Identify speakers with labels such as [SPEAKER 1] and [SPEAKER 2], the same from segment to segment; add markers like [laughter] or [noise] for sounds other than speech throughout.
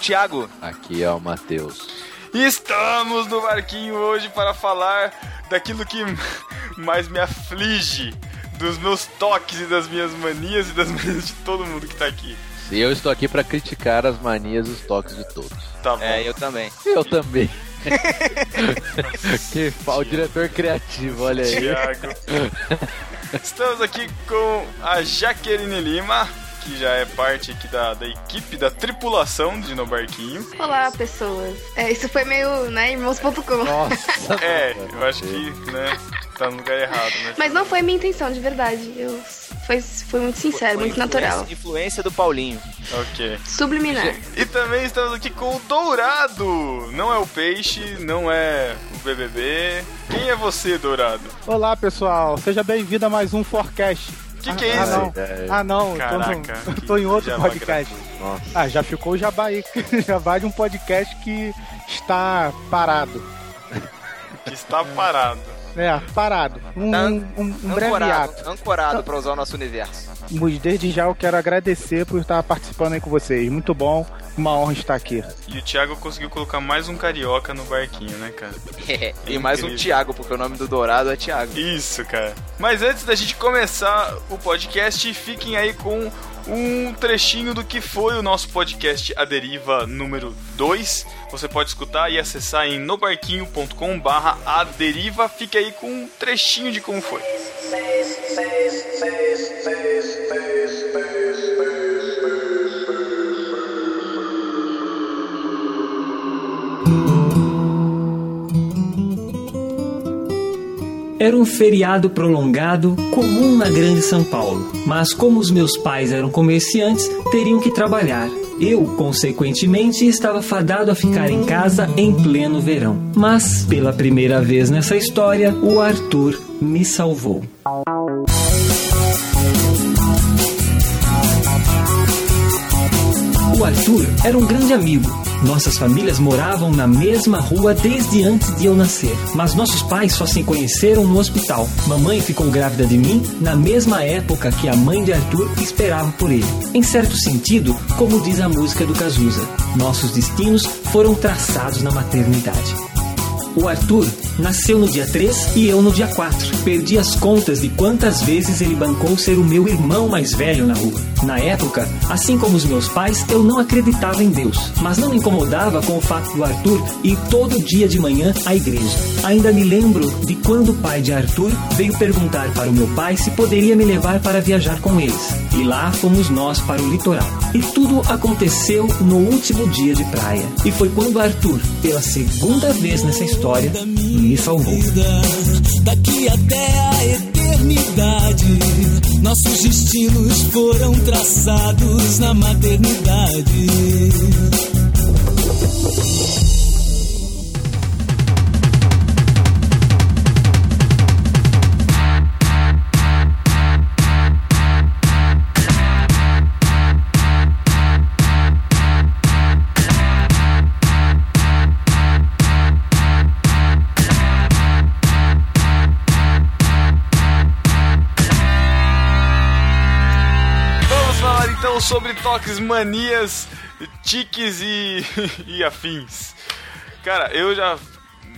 [SPEAKER 1] Thiago.
[SPEAKER 2] Aqui é o Matheus.
[SPEAKER 3] Estamos no barquinho hoje para falar daquilo que [laughs] mais me aflige, dos meus toques e das minhas manias e das [laughs] manias de todo mundo que tá aqui.
[SPEAKER 2] E eu estou aqui para criticar as manias e os toques de todos.
[SPEAKER 3] Tá bom.
[SPEAKER 1] É, eu também.
[SPEAKER 2] Eu também. [laughs] que fa- o diretor criativo, olha aí.
[SPEAKER 3] Thiago. Estamos aqui com a Jaqueline Lima, que já é parte aqui da, da equipe, da tripulação de No Barquinho.
[SPEAKER 4] Olá, pessoas. É, isso foi meio, né, irmãos.com.
[SPEAKER 2] Nossa. [laughs]
[SPEAKER 3] É, eu acho que, né, tá no lugar errado, né?
[SPEAKER 4] Mas não foi minha intenção, de verdade. Eu foi, foi muito sincero,
[SPEAKER 1] Foi
[SPEAKER 4] muito natural.
[SPEAKER 1] influência- Influência do Paulinho.
[SPEAKER 3] Ok.
[SPEAKER 4] Subliminar.
[SPEAKER 3] E também estamos aqui com o Dourado. Não é o Peixe, não é o BBB. Quem é você, Dourado?
[SPEAKER 5] Olá pessoal, seja bem-vindo a mais um Forecast.
[SPEAKER 3] Que que é
[SPEAKER 5] ah,
[SPEAKER 3] isso?
[SPEAKER 5] Não.
[SPEAKER 2] É.
[SPEAKER 5] Ah não,
[SPEAKER 3] Caraca,
[SPEAKER 5] tô, no- tô em outro podcast.
[SPEAKER 2] Nossa.
[SPEAKER 5] Ah, já ficou o jabá aí. [laughs] jabá de um podcast que está parado.
[SPEAKER 3] Que está parado.
[SPEAKER 5] É, parado. Um,
[SPEAKER 1] Tá
[SPEAKER 5] um, um, um
[SPEAKER 1] Ancorado, ancorado pra usar o nosso universo.
[SPEAKER 5] Desde já eu quero agradecer por estar participando aí com vocês. Muito bom, uma honra estar aqui.
[SPEAKER 3] E o Thiago conseguiu colocar mais um carioca no barquinho, né, cara? [laughs]
[SPEAKER 1] e mais um. Thiago, porque o nome do Dourado é Thiago.
[SPEAKER 3] Isso, cara. Mas antes da gente começar o podcast, fiquem aí com um trechinho do que foi o nosso podcast A Deriva número 2. Você pode escutar e acessar em nobarquinho.com barra A Deriva. Fique aí com um trechinho de como foi.
[SPEAKER 6] Era um feriado prolongado comum na Grande São Paulo, mas como os meus pais eram comerciantes, teriam que trabalhar. Eu, consequentemente, estava fadado a ficar em casa em pleno verão. Mas, pela primeira vez nessa história, o Arthur me salvou. O Arthur era um grande amigo. Nossas famílias moravam na mesma rua desde antes de eu nascer, mas nossos pais só se conheceram no hospital. Mamãe ficou grávida de mim na mesma época que a mãe de Arthur esperava por ele. Em certo sentido, como diz a música do Cazuza, nossos destinos foram traçados na maternidade. O Arthur nasceu no dia 3 e eu no dia 4. Perdi as contas de quantas vezes ele bancou ser o meu irmão mais velho na rua. Na época, assim como os meus pais, eu não acreditava em Deus, mas não me incomodava com o fato do Arthur ir todo dia de manhã à igreja. Ainda me lembro de quando o pai de Arthur veio perguntar para o meu pai se poderia me levar para viajar com eles. E lá fomos nós para o litoral. E tudo aconteceu no último dia de praia. E foi quando Arthur, pela segunda vez nessa história, me salvou.
[SPEAKER 7] Daqui até a eternidade, nossos destinos foram traçados na maternidade.
[SPEAKER 3] Sobre toques, manias, tiques e, [laughs] e afins. Cara, eu já,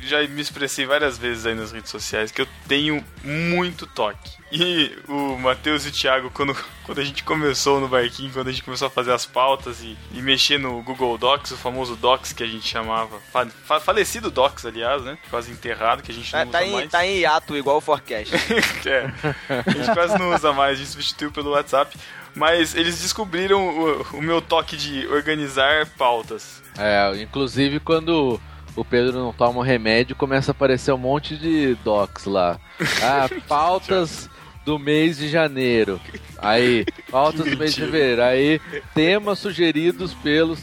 [SPEAKER 3] já me expressei várias vezes aí nas redes sociais que eu tenho muito toque. E o Matheus e o Thiago, quando, quando a gente começou no barquinho, quando a gente começou a fazer as pautas e, e mexer no Google Docs, o famoso Docs que a gente chamava, fa- fa- falecido Docs, aliás, né? Quase enterrado, que a gente não
[SPEAKER 1] Tá,
[SPEAKER 3] usa
[SPEAKER 1] tá em,
[SPEAKER 3] mais.
[SPEAKER 1] tá em hiato, igual o Forecast. [laughs]
[SPEAKER 3] É, a gente quase não usa mais, a gente substituiu pelo WhatsApp. Mas eles descobriram o, o meu toque de organizar pautas.
[SPEAKER 2] É, inclusive quando o Pedro não toma um remédio, começa a aparecer um monte de docs lá. [laughs] Ah, pautas do mês de janeiro. Aí, [laughs] pautas do mês de fevereiro. Aí, temas sugeridos pelos,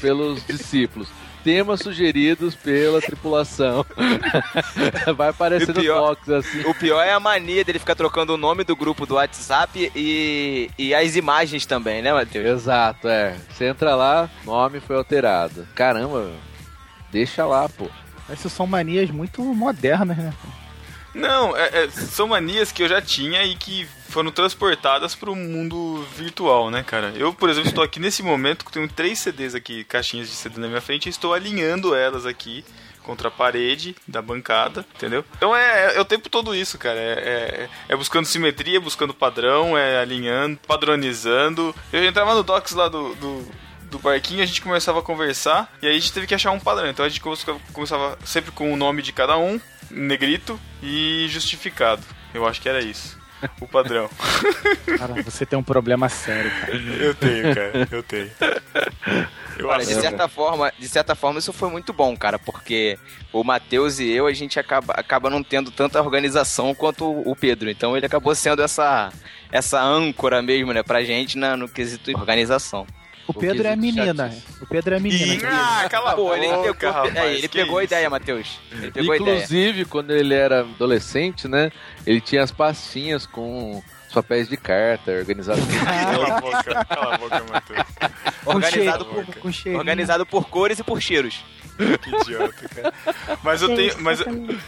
[SPEAKER 2] pelos discípulos. Temas sugeridos pela tripulação. [laughs] Vai aparecendo
[SPEAKER 1] o pior-
[SPEAKER 2] docs assim.
[SPEAKER 1] O pior é a mania dele ficar trocando o nome do grupo do WhatsApp e, e as imagens também, né, Matheus?
[SPEAKER 2] Exato, é. Você entra lá, nome foi alterado. Caramba, deixa lá, pô.
[SPEAKER 5] Essas são manias muito modernas, né?
[SPEAKER 3] Não, é- é, são manias que eu já tinha e que foram transportadas pro mundo virtual, né, cara? Eu, por exemplo, estou aqui nesse momento, tenho três CDs aqui, caixinhas de CD na minha frente, e estou alinhando elas aqui contra a parede da bancada, entendeu? Então é, é o tempo todo isso, cara. É, é- é buscando simetria, buscando padrão, é alinhando, padronizando. Eu entrava no docs lá do, do, do barquinho, a gente começava a conversar, e aí a gente teve que achar um padrão. Então a gente começava sempre com o nome de cada um, negrito e justificado. Eu acho que era isso. O padrão. [laughs]
[SPEAKER 5] Cara, você tem um problema sério, cara.
[SPEAKER 3] Eu tenho, cara. Eu tenho. Eu
[SPEAKER 1] Olha, de
[SPEAKER 3] acho.
[SPEAKER 1] certa forma, de certa forma isso foi muito bom, cara, porque o Matheus e eu a gente acaba, acaba não tendo tanta organização quanto o o Pedro, então ele acabou sendo essa essa âncora mesmo, né, pra gente na, no quesito organização.
[SPEAKER 5] O Pedro é a menina. O Pedro é a menina.
[SPEAKER 3] Ah, cala a
[SPEAKER 1] Pô, ele
[SPEAKER 3] boca,
[SPEAKER 1] pegou,
[SPEAKER 3] rapaz,
[SPEAKER 1] é, ele pegou a ideia, Matheus. Ele pegou a ideia.
[SPEAKER 2] Inclusive, quando ele era adolescente, né? Ele tinha as pastinhas com os papéis de carta organizados.
[SPEAKER 3] Cala a boca, cala a boca, Matheus.
[SPEAKER 1] Organizado
[SPEAKER 5] cheiro,
[SPEAKER 1] por, organizado por cores e por cheiros.
[SPEAKER 3] Que idiota, cara. Mas eu tenho, mas,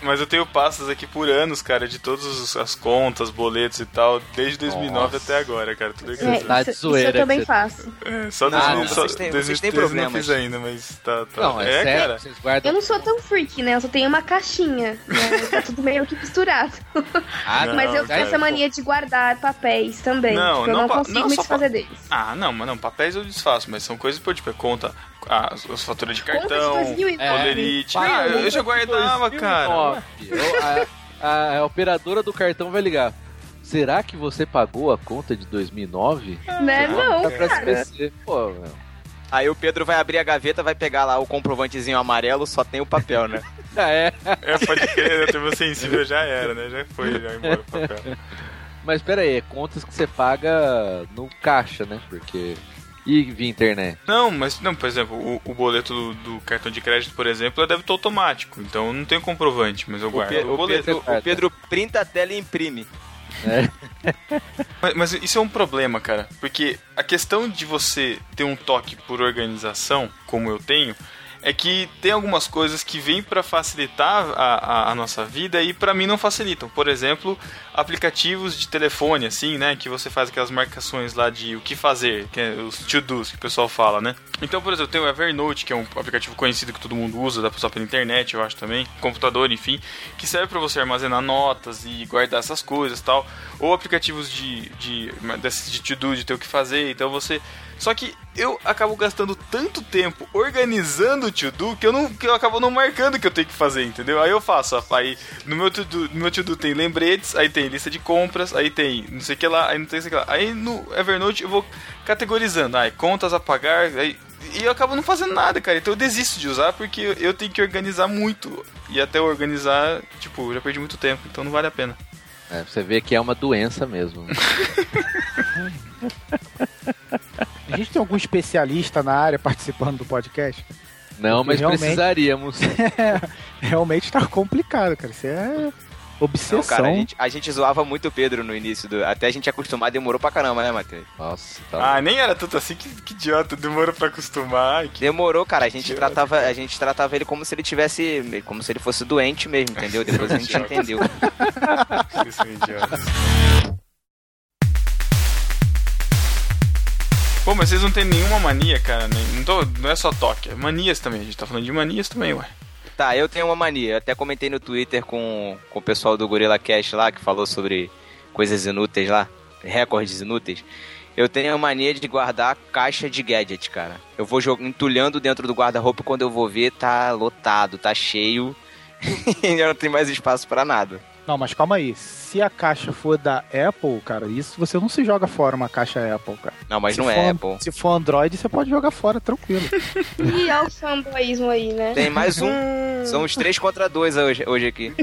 [SPEAKER 3] mas eu tenho pastas aqui por anos, cara, de todas as contas, boletos e tal, desde 2009
[SPEAKER 2] Nossa.
[SPEAKER 3] até agora, cara. Tudo
[SPEAKER 4] É.
[SPEAKER 2] Tá de
[SPEAKER 4] isso,
[SPEAKER 2] zoeira
[SPEAKER 4] isso eu também faço.
[SPEAKER 3] É, só
[SPEAKER 1] Não,
[SPEAKER 3] 2000, só
[SPEAKER 1] vocês têm- vocês têm
[SPEAKER 3] 2013 eu não
[SPEAKER 1] problemas.
[SPEAKER 3] fiz ainda, mas tá, tá.
[SPEAKER 2] Não, é, sério,
[SPEAKER 3] cara.
[SPEAKER 2] vocês guardam.
[SPEAKER 4] Eu não sou tão freak, né? Eu só tenho uma caixinha. Né? Tá [laughs] tudo meio que misturado.
[SPEAKER 2] Ah,
[SPEAKER 3] Não,
[SPEAKER 4] Mas eu tenho essa mania de guardar papéis também.
[SPEAKER 3] Não,
[SPEAKER 4] eu
[SPEAKER 3] não
[SPEAKER 4] não
[SPEAKER 3] pa-
[SPEAKER 4] consigo
[SPEAKER 3] não
[SPEAKER 4] me desfazer deles.
[SPEAKER 3] Ah, não, mas não, papéis eu desfaço, mas são coisas, tipo, é conta, as, as faturas de cartão,
[SPEAKER 4] 2009.
[SPEAKER 2] É.
[SPEAKER 3] polerite.
[SPEAKER 2] Pai,
[SPEAKER 3] Ah, eu, eu já guardava, cara.
[SPEAKER 2] 2009. Eu- a, a- operadora do cartão vai ligar. Será que você pagou a conta de 2009?
[SPEAKER 4] Né? Não, cara.
[SPEAKER 2] Pô.
[SPEAKER 1] Aí o Pedro vai abrir a gaveta, vai pegar lá o comprovantezinho amarelo, só tem o papel, né?
[SPEAKER 2] Ah, [laughs] é.
[SPEAKER 3] É, pode crer, né? Teve sensível já era, né? Já foi, já embora o papel.
[SPEAKER 2] Mas pera aí, é contas que você paga no caixa, né? Porque. E via internet.
[SPEAKER 3] Não, mas, não, por exemplo, o, o boleto do, do cartão de crédito, por exemplo, é débito automático. Então eu não tenho comprovante, mas eu
[SPEAKER 1] O,
[SPEAKER 3] guardo
[SPEAKER 1] Pe-
[SPEAKER 3] o
[SPEAKER 1] o
[SPEAKER 3] boleto.
[SPEAKER 1] Pedro, o Pedro printa a tela e imprime. [laughs]
[SPEAKER 3] Mas, mas isso é um problema, cara. Porque a questão de você ter um toque por organização, como eu tenho, é que tem algumas coisas que vêm pra facilitar a, a, a nossa vida e pra mim não facilitam. Por exemplo, aplicativos de telefone, assim, né? Que você faz aquelas marcações lá de o que fazer, que é os to-dos que o pessoal fala, né? Então, por exemplo, tem o Evernote, que é um aplicativo conhecido que todo mundo usa, dá pra usar pela internet, eu acho também, computador, enfim, que serve pra você armazenar notas e guardar essas coisas tal. Ou aplicativos de, de, desses de to-do, de ter o que fazer, então você... Só que eu acabo gastando tanto tempo organizando o to-do que eu, não, que eu acabo não marcando o que eu tenho que fazer, entendeu? Aí eu faço, aí no meu to-do no meu to-do tem lembretes, aí tem lista de compras, aí tem não sei o que lá, aí não tem sei o que lá. Aí no Evernote eu vou categorizando, aí contas a pagar, aí, e eu acabo não fazendo nada, cara. Então eu desisto de usar porque eu tenho que organizar muito. E até organizar, tipo, eu já perdi muito tempo, então não vale a pena.
[SPEAKER 2] É, você vê que é uma doença mesmo. [laughs]
[SPEAKER 5] A gente tem algum especialista na área participando do podcast?
[SPEAKER 2] Não, mas
[SPEAKER 5] Realmente.
[SPEAKER 2] precisaríamos. [laughs]
[SPEAKER 5] Realmente tá complicado, cara. Isso é obsessão.
[SPEAKER 1] Não, cara, a gente, a gente zoava muito o Pedro no início. Do, até a gente acostumar demorou pra caramba, né, Matheus?
[SPEAKER 2] Nossa, tá.
[SPEAKER 3] Ah, nem era tanto assim, que, que idiota, demorou pra acostumar. Que...
[SPEAKER 1] Demorou, cara. A gente,
[SPEAKER 3] Idiota,
[SPEAKER 1] tratava, a gente tratava ele como se ele tivesse. Como se ele fosse doente mesmo, entendeu? Depois a gente
[SPEAKER 3] Idiota.
[SPEAKER 1] entendeu. [laughs]
[SPEAKER 3] Vocês são idiotas. Pô, mas vocês não tem nenhuma mania, cara. Não, tô- não é só toque, é manias também. A gente tá falando de manias também, ué.
[SPEAKER 1] Tá, eu tenho uma mania. Eu até comentei no Twitter com, com o pessoal do Gorilla Cash lá, que falou sobre coisas inúteis lá, recordes inúteis. Eu tenho a mania de guardar caixa de gadget, cara. Eu vou jog- entulhando dentro do guarda-roupa quando eu vou ver, tá lotado, tá cheio. [laughs] e não tenho mais espaço pra nada.
[SPEAKER 5] Não, mas calma aí. Se a caixa for da Apple, cara, isso você não se joga fora uma caixa Apple, cara.
[SPEAKER 1] Não, mas
[SPEAKER 5] se
[SPEAKER 1] não
[SPEAKER 5] for,
[SPEAKER 1] é Apple.
[SPEAKER 5] Se for Android, você pode jogar fora tranquilo. [laughs]
[SPEAKER 4] E olha o fanboyismo aí, né?
[SPEAKER 1] Tem mais um. [laughs] São os três contra dois hoje, hoje aqui.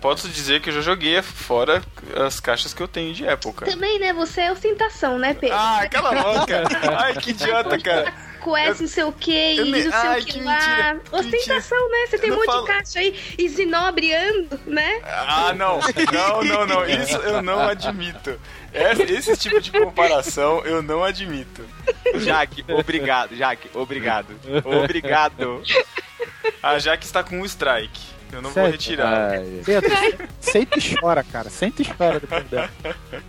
[SPEAKER 3] Posso dizer que eu já joguei fora as caixas que eu tenho de Apple, cara.
[SPEAKER 4] Também, né? Você é ostentação, né, Pedro?
[SPEAKER 3] Ah, cala a boca! [laughs] Ai, que idiota, cara.
[SPEAKER 4] Com essa não sei o que,
[SPEAKER 3] eu
[SPEAKER 4] e não sei
[SPEAKER 3] Ai,
[SPEAKER 4] o que,
[SPEAKER 3] que
[SPEAKER 4] lá.
[SPEAKER 3] mentira,
[SPEAKER 4] Ostentação, né? Você tem
[SPEAKER 3] Eu
[SPEAKER 4] um monte
[SPEAKER 3] falo-
[SPEAKER 4] de caixa aí e zinobriando, né?
[SPEAKER 3] Ah, não. Não, não, não. Isso eu não admito. Esse, esse tipo de comparação eu não admito.
[SPEAKER 1] Jaque, obrigado, Jaque, obrigado. Obrigado.
[SPEAKER 3] A Jaque está com um strike. Eu não vou retirar.
[SPEAKER 2] Ai,
[SPEAKER 5] Pedro, senta e chora, cara. Senta e chora depois dela.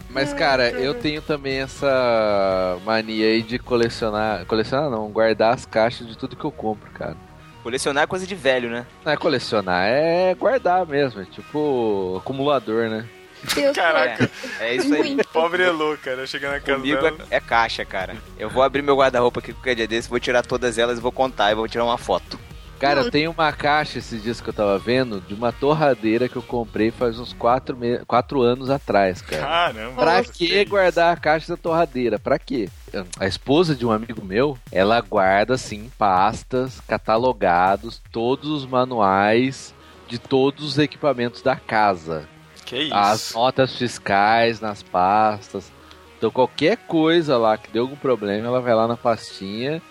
[SPEAKER 2] Mas, cara, eu tenho também essa mania aí de colecionar. Colecionar não, guardar as caixas de tudo que eu compro, cara.
[SPEAKER 1] Colecionar é coisa de velho, né?
[SPEAKER 2] Não é colecionar, é guardar mesmo. É tipo acumulador, né?
[SPEAKER 4] Eu
[SPEAKER 3] Caraca,
[SPEAKER 1] É isso aí.
[SPEAKER 4] Muito.
[SPEAKER 3] pobre Elô, cara. Chegando na casa
[SPEAKER 1] Comigo
[SPEAKER 3] dela.
[SPEAKER 1] é, é caixa, cara. Eu vou abrir meu guarda-roupa aqui qualquer dia desse, vou tirar todas elas e vou contar e vou tirar uma foto.
[SPEAKER 2] Cara, tenho uma caixa esses dias que eu tava vendo de uma torradeira que eu comprei faz uns 4 me... quatro anos atrás, cara.
[SPEAKER 3] Caramba.
[SPEAKER 2] Pra que
[SPEAKER 3] isso?
[SPEAKER 2] guardar a caixa da torradeira? Pra quê? A esposa de um amigo meu, ela guarda assim pastas, catalogados, todos os manuais de todos os equipamentos da casa.
[SPEAKER 3] Que isso?
[SPEAKER 2] As notas fiscais nas pastas. Então qualquer coisa lá que deu algum problema, ela vai lá na pastinha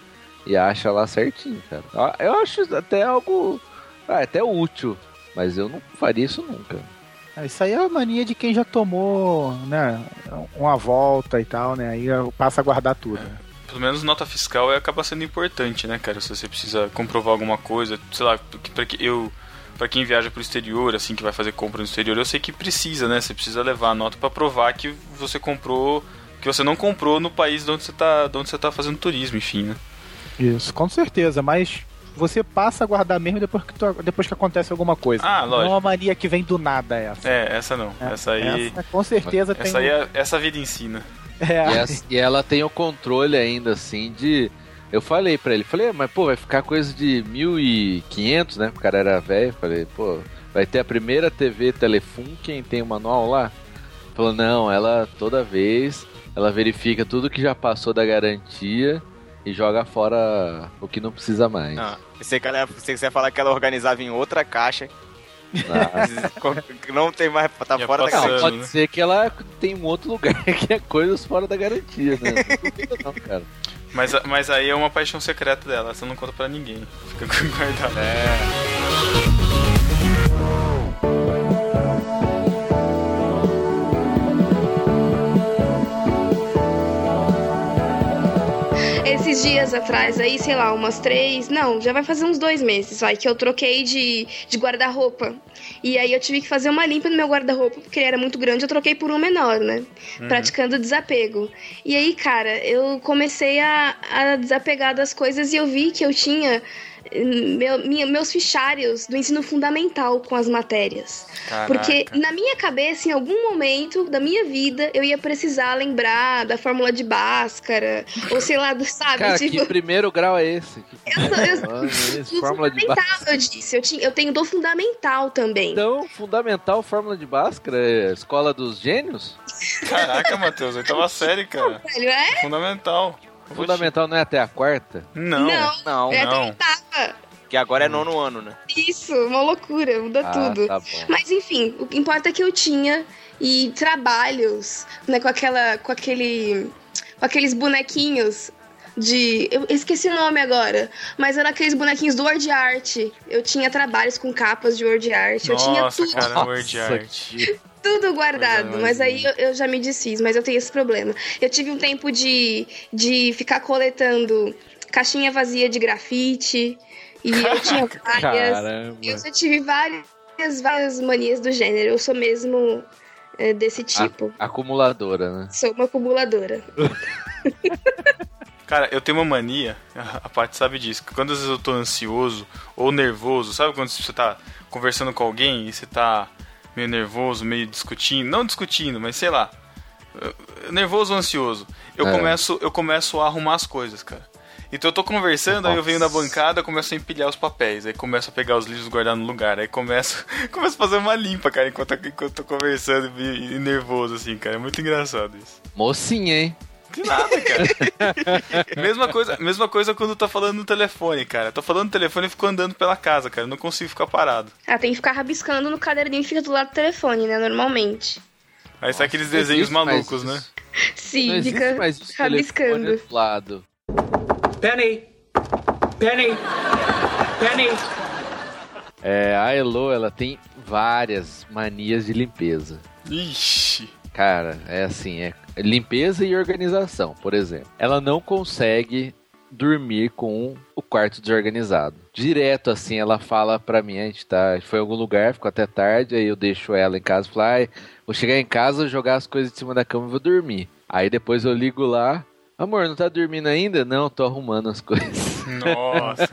[SPEAKER 2] e acha lá certinho, cara. Eu acho até algo ah, até útil, mas eu não faria isso nunca.
[SPEAKER 5] É, Isso aí é a mania de quem já tomou, né, uma volta e tal, né? Aí passa a guardar tudo.
[SPEAKER 3] Pelo menos nota fiscal é, acaba sendo importante, né, cara? Se você precisa comprovar alguma coisa, sei lá, pra que eu para quem viaja pro exterior, assim, que vai fazer compra no exterior, eu sei que precisa, né? Você precisa levar a nota pra provar que você comprou, que você não comprou no país de onde você tá, de onde você tá fazendo turismo, enfim, né?
[SPEAKER 5] Isso, com certeza, mas você passa a guardar mesmo depois que, tu- depois que acontece alguma coisa.
[SPEAKER 3] Ah,
[SPEAKER 5] Não é
[SPEAKER 3] lógico.
[SPEAKER 5] uma mania que vem do nada essa.
[SPEAKER 3] É, essa não.
[SPEAKER 5] É,
[SPEAKER 3] essa aí,
[SPEAKER 5] essa, com certeza tem.
[SPEAKER 3] essa aí é, essa vida ensina.
[SPEAKER 5] é,
[SPEAKER 2] E, essa- e ela tem o controle ainda, assim, de. Eu falei pra ele, falei, "Ah, mas pô, vai ficar coisa de 1.500, né? O cara era velho. Falei, pô, vai ter a primeira TV Telefon, quem tem o manual lá? Falou, não, ela toda vez, ela verifica tudo que já passou da garantia e joga fora o que não precisa mais.
[SPEAKER 1] Ah, pensei que ela, pensei que você ia falar que ela organizava em outra caixa.
[SPEAKER 2] Ah,
[SPEAKER 1] não tem mais. Tá
[SPEAKER 3] Ia
[SPEAKER 1] fora da
[SPEAKER 3] passando.
[SPEAKER 2] Não,
[SPEAKER 1] caixa.
[SPEAKER 2] pode
[SPEAKER 3] né?
[SPEAKER 2] ser que ela tem um outro lugar [laughs] que é coisas fora da garantia, né? Não não, cara.
[SPEAKER 3] Mas, mas aí é uma paixão secreta dela, você não conta pra ninguém. Fica [laughs] guardado.
[SPEAKER 4] Esses dias atrás, aí, sei lá, umas três. Não, já vai fazer uns dois meses, vai, que eu troquei de, de guarda-roupa. E aí eu tive que fazer uma limpa no meu guarda-roupa, porque ele era muito grande, eu troquei por um menor, né? Praticando desapego. E aí, cara, eu comecei a, a desapegar das coisas e eu vi que eu tinha. Meu- minha- meus fichários do ensino fundamental com as matérias. Porque
[SPEAKER 3] Caraca.
[SPEAKER 4] na minha cabeça, em algum momento da minha vida, eu ia precisar lembrar da fórmula de Bhaskara, ou sei lá, do, sabe?
[SPEAKER 2] Cara,
[SPEAKER 4] tipo,
[SPEAKER 2] que primeiro grau é esse?
[SPEAKER 4] Eu, sou- eu,
[SPEAKER 2] esse, [laughs] fórmula de
[SPEAKER 4] fundamental,
[SPEAKER 2] Bhaskara.
[SPEAKER 4] eu disse. Eu, tinha, eu tenho do fundamental também.
[SPEAKER 2] Então, fundamental fórmula de Bhaskara é escola dos gênios?
[SPEAKER 3] Caraca, Matheus, oitava [laughs] série, cara.
[SPEAKER 4] Velho, é?
[SPEAKER 3] Fundamental.
[SPEAKER 2] Fundamental não é até a quarta?
[SPEAKER 3] Não.
[SPEAKER 4] Não,
[SPEAKER 1] Não,
[SPEAKER 4] é
[SPEAKER 3] não.
[SPEAKER 1] que agora é nono ano, né?
[SPEAKER 4] Isso, uma loucura, muda
[SPEAKER 2] Ah,
[SPEAKER 4] tudo.
[SPEAKER 2] tá bom.
[SPEAKER 4] Mas enfim, o que importa é que eu tinha e trabalhos, né, com aquela com aquele com aqueles bonequinhos de eu esqueci o nome agora, mas eram aqueles bonequinhos do Word Art. Eu tinha trabalhos com capas de Word Art, eu tinha
[SPEAKER 3] Nossa,
[SPEAKER 4] tudo,
[SPEAKER 3] cara, Word
[SPEAKER 2] Nossa,
[SPEAKER 3] Art.
[SPEAKER 4] Tudo guardado,
[SPEAKER 3] Coisa
[SPEAKER 4] mas
[SPEAKER 3] mais
[SPEAKER 4] aí eu, eu já me desfiz, mas eu tenho esse problema. Eu tive um tempo de, de ficar coletando caixinha vazia de grafite e eu tinha [laughs] várias
[SPEAKER 2] Caramba.
[SPEAKER 4] eu já tive várias, várias manias do gênero. Eu sou mesmo é, desse tipo.
[SPEAKER 2] Acumuladora, né?
[SPEAKER 4] Sou uma acumuladora. [laughs]
[SPEAKER 3] Cara, eu tenho uma mania, [laughs] a parte sabe disso, que quando às vezes eu tô ansioso ou nervoso, sabe quando você tá conversando com alguém e você tá meio nervoso, meio discutindo, não discutindo, mas sei lá, nervoso ou ansioso, eu
[SPEAKER 2] É.
[SPEAKER 3] começo eu começo a arrumar as coisas, cara. Então eu tô conversando, aí eu venho na
[SPEAKER 2] Nossa.
[SPEAKER 3] bancada, começo a empilhar os papéis, aí começo a pegar os livros e guardar no lugar, aí começo, [laughs] começo a fazer uma limpa, cara, enquanto, enquanto eu tô conversando e, e nervoso, assim, cara. É muito engraçado isso.
[SPEAKER 2] Mocinha, hein?
[SPEAKER 3] De nada, cara. [laughs] mesma, coisa, mesma coisa quando tá falando no telefone, cara. Tô falando no telefone e fico andando pela casa, cara. Eu Não consigo ficar parado.
[SPEAKER 4] Ah, tem que ficar rabiscando no caderninho que fica do lado do telefone, né? Normalmente.
[SPEAKER 3] Aí sai aqueles
[SPEAKER 2] Não
[SPEAKER 3] desenhos malucos, né?
[SPEAKER 2] Não
[SPEAKER 4] Sim, fica
[SPEAKER 2] mais isso telefone
[SPEAKER 4] rabiscando.
[SPEAKER 2] do lado.
[SPEAKER 8] Penny! Penny! Penny!
[SPEAKER 2] É, a Elo, ela tem várias manias de limpeza.
[SPEAKER 3] Ixi.
[SPEAKER 2] Cara, é assim, é limpeza e organização, por exemplo. Ela não consegue dormir com o quarto desorganizado. Direto assim, ela fala pra mim, a gente tá, foi em algum lugar, ficou até tarde, aí eu deixo ela em casa e falo, ai, vou chegar em casa, jogar as coisas de cima da cama e vou dormir. Aí depois eu ligo lá, amor, não tá dormindo ainda? Não, tô arrumando as [laughs] coisas.
[SPEAKER 3] Nossa.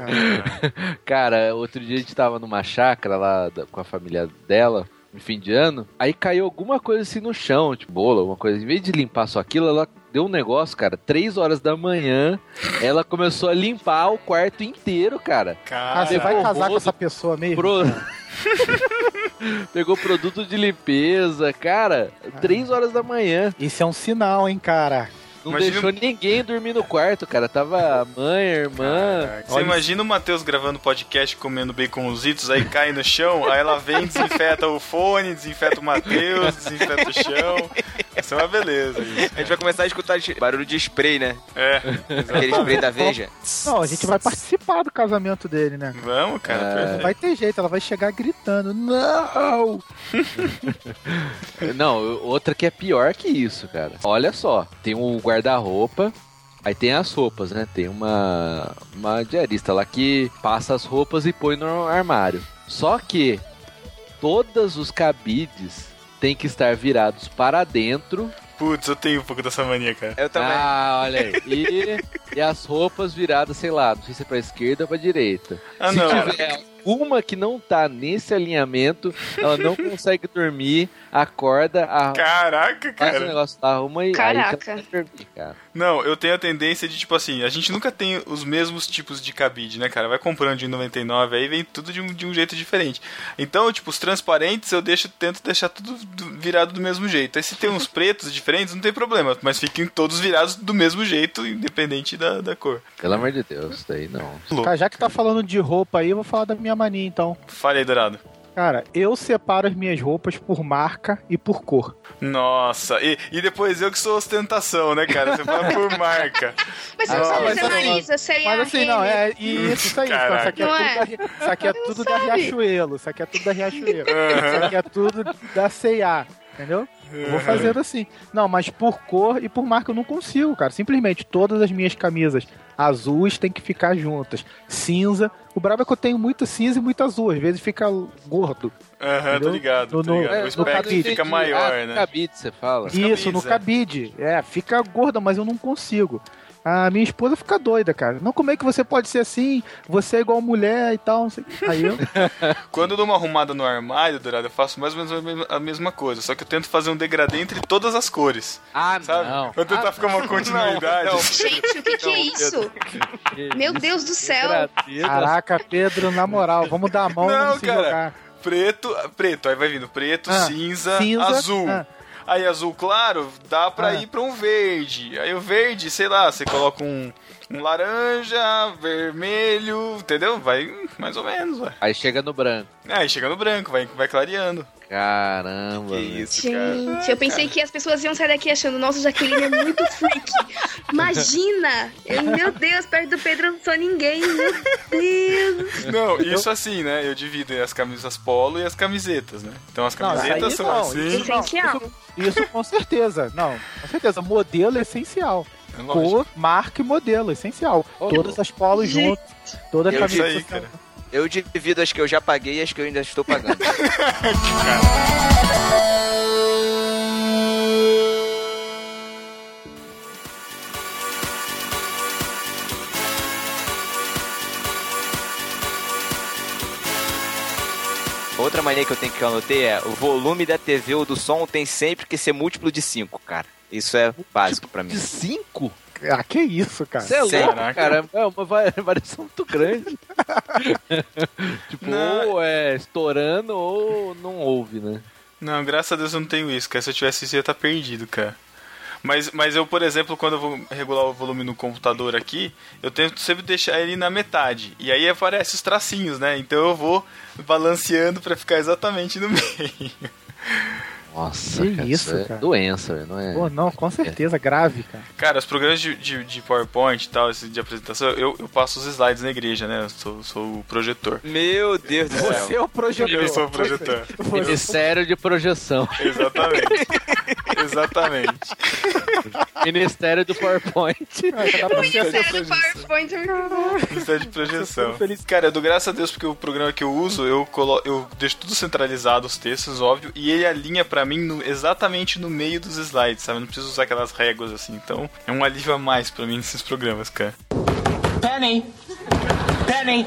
[SPEAKER 3] [laughs]
[SPEAKER 2] Cara, outro dia a gente tava numa chácara lá com a família dela, fim de ano, aí caiu alguma coisa assim no chão, tipo bola, alguma coisa. Em vez de limpar só aquilo, ela deu um negócio, cara, três horas da manhã, ela começou a limpar o quarto inteiro, cara.
[SPEAKER 5] Ah, você vai casar com essa pessoa mesmo?
[SPEAKER 2] Pro... [laughs] Pegou produto de limpeza, cara, três horas da manhã.
[SPEAKER 5] Isso é um sinal, hein, cara.
[SPEAKER 2] Não
[SPEAKER 3] Imagina-
[SPEAKER 2] deixou ninguém dormir no quarto, cara. Tava a mãe, a irmã.
[SPEAKER 3] Você imagina o Matheus gravando podcast comendo baconzitos, aí cai no chão, aí ela vem, desinfeta o fone, desinfeta o Matheus, desinfeta o chão. Isso é uma beleza. Isso.
[SPEAKER 1] A gente vai começar a escutar barulho de spray, né?
[SPEAKER 3] É,
[SPEAKER 1] Aquele spray da Veja.
[SPEAKER 5] Não, a gente vai participar do casamento dele, né?
[SPEAKER 3] vamos, cara.
[SPEAKER 2] É.
[SPEAKER 5] Vai ter jeito, ela vai chegar gritando, não! [laughs]
[SPEAKER 2] Não, outra que é pior que isso, cara. Olha só, tem um guarda-roupa. Aí tem as roupas, né? Tem uma, uma diarista lá que passa as roupas e põe no armário. Só que todos os cabides têm que estar virados para dentro.
[SPEAKER 3] Putz, eu tenho um pouco dessa mania, cara.
[SPEAKER 1] Eu também.
[SPEAKER 2] Ah, olha aí. [laughs] E, e as roupas viradas, sei lá, não sei se é pra esquerda ou pra direita.
[SPEAKER 3] Ah,
[SPEAKER 2] Se
[SPEAKER 3] não.
[SPEAKER 2] tiver uma que não tá nesse alinhamento, ela não [laughs] consegue dormir, acorda, a,
[SPEAKER 3] Caraca,
[SPEAKER 2] faz o
[SPEAKER 3] cara.
[SPEAKER 2] negócio, arruma e
[SPEAKER 4] Caraca.
[SPEAKER 2] aí que ela vai dormir, cara.
[SPEAKER 3] Não, eu tenho a tendência de, tipo assim, a gente nunca tem os mesmos tipos de cabide, né, cara? Vai comprando de 99, aí vem tudo de um, de um jeito diferente. Então, tipo, os transparentes eu deixo, tento deixar tudo do- virado do mesmo jeito. Aí se tem uns [laughs] pretos diferentes, não tem problema, mas fiquem todos virados do mesmo jeito, independente da, da cor.
[SPEAKER 2] Pelo amor de Deus, isso daí não.
[SPEAKER 5] Cara, já que tá falando de roupa aí, eu vou falar da minha mania então.
[SPEAKER 3] Fale aí, Dourado.
[SPEAKER 5] Cara, eu separo as minhas roupas por marca e por cor.
[SPEAKER 3] Nossa, e, e depois eu que sou ostentação, né, cara? Você fala por [laughs] marca.
[SPEAKER 4] Mas você
[SPEAKER 3] Ah,
[SPEAKER 4] não sabe
[SPEAKER 5] mas
[SPEAKER 4] fazer
[SPEAKER 5] assim-
[SPEAKER 4] Marisa, você é
[SPEAKER 5] Mas assim, não, é e isso, isso aí.
[SPEAKER 3] Caraca.
[SPEAKER 5] Isso aqui é
[SPEAKER 4] Não
[SPEAKER 5] tudo,
[SPEAKER 4] é?
[SPEAKER 5] da, isso aqui é tudo da. Riachuelo. Isso aqui é tudo da Riachuelo. Isso aqui é tudo da C&A. Entendeu? Eu vou fazendo assim. Não, mas por cor e por marca eu não consigo, cara. Simplesmente todas as minhas camisas azuis têm que ficar juntas. Cinza. O brabo é que eu tenho muito cinza e muito azul. Às vezes fica gordo.
[SPEAKER 3] Aham, tô
[SPEAKER 5] Entendeu?
[SPEAKER 3] ligado, tô
[SPEAKER 5] No- no-
[SPEAKER 3] ligado.
[SPEAKER 5] é,
[SPEAKER 3] O
[SPEAKER 5] no
[SPEAKER 3] espectro
[SPEAKER 5] cabide.
[SPEAKER 3] fica
[SPEAKER 2] Ah,
[SPEAKER 3] maior,
[SPEAKER 2] no
[SPEAKER 3] né?
[SPEAKER 2] cabide, você fala.
[SPEAKER 5] Isso,
[SPEAKER 3] cabides,
[SPEAKER 5] no
[SPEAKER 3] é.
[SPEAKER 5] cabide. É, fica gorda, mas eu não consigo. A minha esposa fica doida, cara. Não, como é que você pode ser assim? Você é igual mulher e tal. não sei. Aí eu. [laughs]
[SPEAKER 3] Quando eu dou uma arrumada no armário, Dourado, eu faço mais ou menos a mesma- coisa. Só que eu tento fazer um degradê entre todas as cores.
[SPEAKER 2] Ah,
[SPEAKER 3] Sabe?
[SPEAKER 2] não.
[SPEAKER 3] Vou tentar
[SPEAKER 2] Ah,
[SPEAKER 3] ficar uma continuidade. [laughs]
[SPEAKER 4] Gente, o que, que é isso? Meu Deus do céu.
[SPEAKER 5] Caraca, Pedro, na moral, vamos dar a mão e
[SPEAKER 3] Não,
[SPEAKER 5] vamos se
[SPEAKER 3] cara.
[SPEAKER 5] jogar.
[SPEAKER 3] Preto, preto, aí vai vindo preto,
[SPEAKER 5] Ah,
[SPEAKER 3] cinza,
[SPEAKER 5] cinza,
[SPEAKER 3] azul.
[SPEAKER 5] ah.
[SPEAKER 3] Aí azul claro, dá pra
[SPEAKER 5] Ah.
[SPEAKER 3] ir pra um verde. Aí o verde, sei lá, você coloca um, um laranja, vermelho, entendeu? Vai mais ou menos, vai.
[SPEAKER 2] Aí chega no branco.
[SPEAKER 3] Aí chega no branco, vai, vai clareando.
[SPEAKER 2] Caramba.
[SPEAKER 3] Que isso, cara.
[SPEAKER 4] Gente, eu pensei que as pessoas iam sair daqui achando, nossa, Jaqueline é muito freak. [laughs] Imagina! Eu, meu Deus, perto do Pedro eu não sou ninguém. Meu Deus.
[SPEAKER 3] Não, isso assim, né? Eu divido as camisas polo e as camisetas, né? Então as
[SPEAKER 5] Não,
[SPEAKER 3] camisetas
[SPEAKER 5] aí
[SPEAKER 3] são
[SPEAKER 5] não,
[SPEAKER 3] assim.
[SPEAKER 5] isso não,
[SPEAKER 4] Essencial.
[SPEAKER 5] Isso, isso com certeza. Não, com certeza. Modelo é essencial.
[SPEAKER 3] É lógico.
[SPEAKER 5] Cor, marca e modelo, essencial. Todas as polos juntos, toda a
[SPEAKER 1] Eu
[SPEAKER 5] camisa.
[SPEAKER 3] Aí, cara.
[SPEAKER 1] Eu divido as que eu já paguei e as que eu ainda estou pagando. [laughs] Outra mania que eu tenho que eu anotei é o volume da TV ou do som tem sempre que ser múltiplo de 5, cara. Isso é básico pra mim.
[SPEAKER 2] De cinco?
[SPEAKER 5] Ah, que isso, cara.
[SPEAKER 2] Você é louco,
[SPEAKER 3] Caraca.
[SPEAKER 2] cara. É uma va- variação muito grande. [laughs] tipo,
[SPEAKER 3] Não.
[SPEAKER 2] ou é estourando ou não ouve, né?
[SPEAKER 3] Não, graças a Deus eu não tenho isso, cara. Se eu tivesse isso, eu ia estar perdido, cara. Mas, mas eu, por exemplo, quando eu vou regular o volume no computador aqui, eu tento sempre deixar ele na metade. E aí aparece os tracinhos, né? Então eu vou balanceando pra ficar exatamente no [laughs] meio.
[SPEAKER 2] Nossa,
[SPEAKER 5] Que
[SPEAKER 2] cara,
[SPEAKER 5] isso,
[SPEAKER 2] é
[SPEAKER 5] cara?
[SPEAKER 2] doença, velho, não é?
[SPEAKER 5] Pô, não, com certeza, grave, cara.
[SPEAKER 3] Cara, os programas de, de, de PowerPoint e tal, esse de apresentação, eu, eu passo os slides na igreja, né? Eu sou, sou o projetor.
[SPEAKER 1] Meu Deus do céu.
[SPEAKER 5] Você é o projetor.
[SPEAKER 3] Eu sou o projetor.
[SPEAKER 2] Ministério de projeção.
[SPEAKER 3] Exatamente. Exatamente.
[SPEAKER 2] Ministério do PowerPoint.
[SPEAKER 5] Ah, dá pra ser assim,
[SPEAKER 4] Sério, o PowerPoint é.
[SPEAKER 3] Ministério de projeção.
[SPEAKER 5] Feliz.
[SPEAKER 3] Cara, eu dou graças a Deus porque o programa que eu uso, eu, colo... eu deixo tudo centralizado, os textos, óbvio, e ele alinha pra mim no- exatamente no meio dos slides, sabe? Eu não preciso usar aquelas réguas assim. Então, é um alívio a mais pra mim nesses programas, cara.
[SPEAKER 8] Penny. Penny.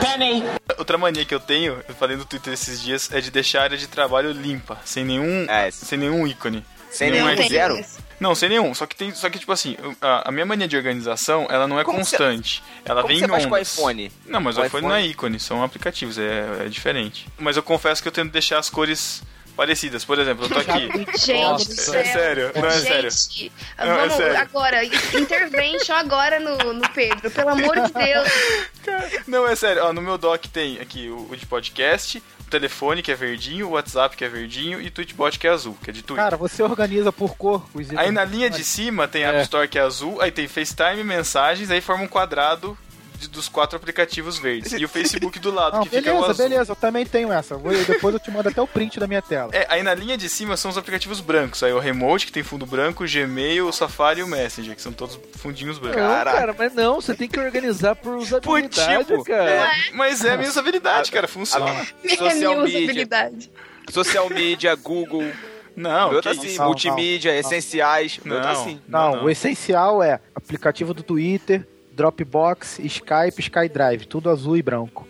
[SPEAKER 8] Penny.
[SPEAKER 3] Outra mania que eu tenho, eu falei no Twitter esses dias, é de deixar a área de trabalho limpa, sem nenhum,
[SPEAKER 1] É.
[SPEAKER 3] sem nenhum ícone.
[SPEAKER 1] Sem
[SPEAKER 3] nenhum
[SPEAKER 1] zero?
[SPEAKER 3] Não, sem nenhum. Só que tem, só que tipo assim, a, a minha mania de organização, ela não é
[SPEAKER 1] Como você-
[SPEAKER 3] constante. ela
[SPEAKER 1] Como
[SPEAKER 3] vem
[SPEAKER 1] você
[SPEAKER 3] em
[SPEAKER 1] faz com o iPhone?
[SPEAKER 3] Não, mas o
[SPEAKER 1] O
[SPEAKER 3] iPhone,
[SPEAKER 1] iPhone-
[SPEAKER 3] não é ícone, são aplicativos, é, é diferente. Mas eu confesso que eu tento deixar as cores parecidas. Por exemplo, eu tô aqui.
[SPEAKER 4] Gente
[SPEAKER 2] Nossa.
[SPEAKER 4] do céu.
[SPEAKER 3] É sério, não é sério.
[SPEAKER 4] Gente,
[SPEAKER 3] Não, é
[SPEAKER 4] vamos
[SPEAKER 3] sério.
[SPEAKER 4] agora, intervention agora no, no Pedro, pelo amor de Deus.
[SPEAKER 3] Não, é sério. Ó, no meu doc tem aqui o, o de podcast, o telefone que é verdinho, o WhatsApp que é verdinho e o Tweetbot que é azul, que é de Twitter.
[SPEAKER 5] Cara, você organiza por cor os
[SPEAKER 3] Aí na linha de cima tem a App
[SPEAKER 2] É.
[SPEAKER 3] Store que é azul, aí tem FaceTime, mensagens, aí forma um quadrado de- dos quatro aplicativos verdes. E o [laughs] Facebook do lado,
[SPEAKER 5] Não,
[SPEAKER 3] que fica o
[SPEAKER 5] beleza,
[SPEAKER 3] azul.
[SPEAKER 5] beleza, eu também tenho essa. Vou, depois eu te mando até o print da minha tela.
[SPEAKER 3] É, aí na linha de cima são os aplicativos brancos. Aí o Remote, que tem fundo branco, o Gmail, o Safari e o Messenger, que são todos fundinhos brancos.
[SPEAKER 2] Não,
[SPEAKER 1] Caraca.
[SPEAKER 2] cara, mas não, você tem que organizar por usabilidade,
[SPEAKER 3] tipo,
[SPEAKER 2] cara.
[SPEAKER 3] Mas é a minha usabilidade, cara, funciona.
[SPEAKER 4] Minha [laughs]
[SPEAKER 1] Social
[SPEAKER 4] minha
[SPEAKER 1] media.
[SPEAKER 4] usabilidade.
[SPEAKER 1] Social media, Google.
[SPEAKER 3] Não,
[SPEAKER 1] meu
[SPEAKER 3] que
[SPEAKER 1] tá assim?
[SPEAKER 5] Não,
[SPEAKER 1] multimídia, essenciais. Meu tá
[SPEAKER 3] Não.
[SPEAKER 1] assim.
[SPEAKER 5] Não, o essencial é aplicativo do Twitter, Dropbox, Skype, SkyDrive, tudo azul e branco.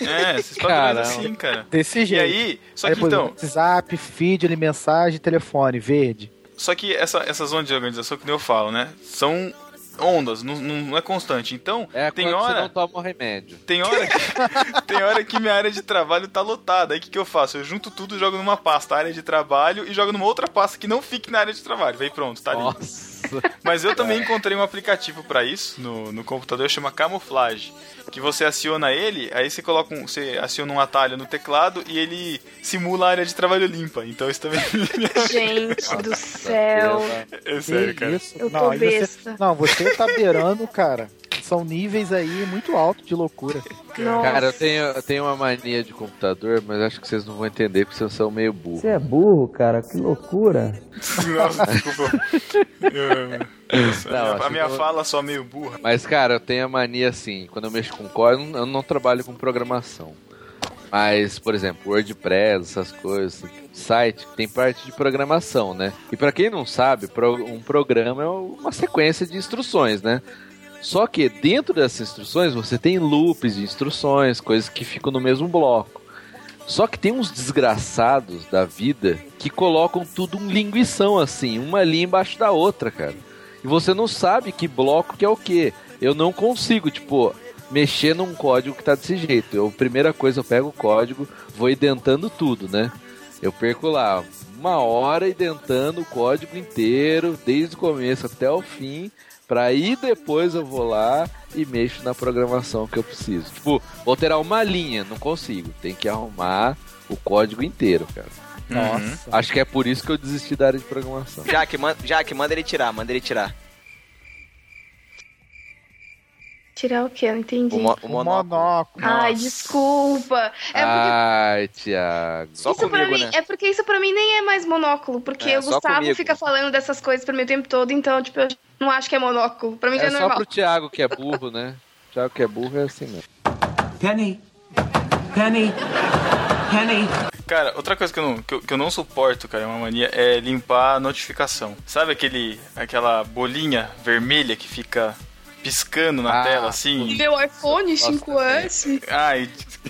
[SPEAKER 3] É, [laughs] esses padrões assim, cara.
[SPEAKER 5] Desse
[SPEAKER 3] E
[SPEAKER 5] jeito.
[SPEAKER 3] aí, só
[SPEAKER 5] Aí,
[SPEAKER 3] que então,
[SPEAKER 5] WhatsApp, feed, mensagem, telefone, verde.
[SPEAKER 3] Só que essa, essas ondas de organização que nem eu falo, né? São ondas, não, não é constante. Então,
[SPEAKER 2] É
[SPEAKER 3] tem
[SPEAKER 2] quando você
[SPEAKER 3] hora.
[SPEAKER 2] não toma o remédio.
[SPEAKER 3] Tem hora, que, [laughs] tem hora que minha área de trabalho tá lotada. Aí o que, que eu faço? Eu junto tudo, jogo numa pasta, área de trabalho, e jogo numa outra pasta que não fique na área de trabalho. Vem pronto, tá ali.
[SPEAKER 2] Nossa.
[SPEAKER 3] Mas eu também encontrei um aplicativo pra isso no, no computador, chama Camuflage. Que você aciona ele, aí você coloca um, você aciona um atalho no teclado e ele simula a área de trabalho limpa. Então isso também
[SPEAKER 4] Gente do céu.
[SPEAKER 3] é sério, cara.
[SPEAKER 5] isso?
[SPEAKER 4] Eu tô
[SPEAKER 5] não, aí você,
[SPEAKER 4] besta.
[SPEAKER 5] não, você tá beirando, cara. São níveis aí muito altos de loucura.
[SPEAKER 4] Nossa.
[SPEAKER 2] Cara, eu tenho, eu tenho uma mania de computador, mas acho que vocês não vão entender porque vocês são meio burros.
[SPEAKER 9] Você é burro, cara, que loucura. [laughs]
[SPEAKER 3] Nossa, desculpa. Eu-
[SPEAKER 2] Não,
[SPEAKER 3] a minha, fala só meio burra.
[SPEAKER 2] Mas, cara, eu tenho a mania assim, quando eu mexo com código, eu não- eu não trabalho com programação. Mas, por exemplo, WordPress, essas coisas, site, tem parte de programação, né? E pra quem não sabe, um programa é uma sequência de instruções, né? Só que dentro dessas instruções você tem loops de instruções, coisas que ficam no mesmo bloco. Só que tem uns desgraçados da vida que colocam tudo um linguição assim, uma linha embaixo da outra, cara. E você não sabe que bloco que é o que. Eu não consigo, tipo, mexer num código que tá desse jeito. Eu, primeira coisa, eu pego o código, vou identando tudo, né? Eu perco lá uma hora identando o código inteiro, desde o começo até o fim, pra aí depois eu vou lá e mexo na programação que eu preciso. Tipo, vou alterar uma linha, não consigo. Tem que arrumar o código inteiro, cara.
[SPEAKER 5] Nossa.
[SPEAKER 2] Acho que é por isso que eu desisti da área de programação.
[SPEAKER 1] Jaque, man, Jaque, manda ele tirar, manda ele tirar.
[SPEAKER 4] Tirar o quê? Eu não entendi.
[SPEAKER 1] O, mo- o
[SPEAKER 5] O
[SPEAKER 1] monóculo.
[SPEAKER 5] monóculo.
[SPEAKER 4] Ai,
[SPEAKER 3] Nossa.
[SPEAKER 4] desculpa. É porque
[SPEAKER 2] Ai, Thiago.
[SPEAKER 1] Só
[SPEAKER 4] isso pra
[SPEAKER 1] comigo,
[SPEAKER 4] mim,
[SPEAKER 1] né?
[SPEAKER 4] é porque isso pra mim nem é mais monóculo, porque
[SPEAKER 1] É,
[SPEAKER 4] o Gustavo
[SPEAKER 1] comigo.
[SPEAKER 4] fica falando dessas coisas pra mim o tempo todo, então, tipo, eu não acho que é monóculo. Pra mim já
[SPEAKER 2] É
[SPEAKER 4] é
[SPEAKER 2] só
[SPEAKER 4] normal.
[SPEAKER 2] pro Thiago que é burro, né? Thiago que é burro é assim mesmo.
[SPEAKER 8] Penny. Penny. Penny.
[SPEAKER 3] Cara, outra coisa que eu, não, que, eu, que eu não suporto, cara, é uma mania, é limpar a notificação. Sabe aquele, aquela bolinha vermelha que fica piscando na
[SPEAKER 2] Ah,
[SPEAKER 3] tela, assim?
[SPEAKER 4] Meu iPhone 5S.
[SPEAKER 3] Ai, [laughs]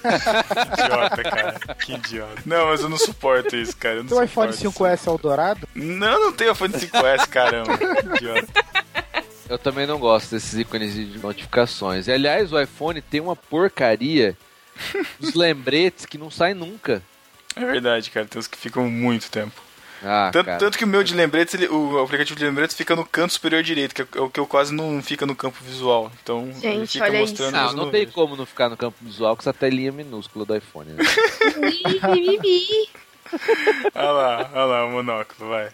[SPEAKER 3] idiota, cara. Que idiota. Não, mas eu não suporto isso, cara. Eu
[SPEAKER 5] Seu iPhone
[SPEAKER 3] suporto
[SPEAKER 5] 5S é o dourado?
[SPEAKER 3] isso. Não, não tenho iPhone 5S, caramba. Idiota.
[SPEAKER 2] Eu também não gosto desses ícones de notificações. E aliás, o iPhone tem uma porcaria dos lembretes que não sai nunca.
[SPEAKER 3] É verdade, cara. Tem uns que ficam muito tempo.
[SPEAKER 2] Ah,
[SPEAKER 3] Tanto, tanto que o meu de lembretes, ele- o aplicativo de lembretes fica no canto superior direito, que é o que eu quase não fica no campo visual. Então ele
[SPEAKER 4] Gente,
[SPEAKER 3] fica
[SPEAKER 4] olha
[SPEAKER 3] mostrando.
[SPEAKER 2] Não,
[SPEAKER 3] mas eu
[SPEAKER 2] não tem como não ficar no campo visual com essa telinha minúscula do iPhone. Né?
[SPEAKER 4] Mimimi. [laughs]
[SPEAKER 3] Olha lá, olha lá o monóculo, vai.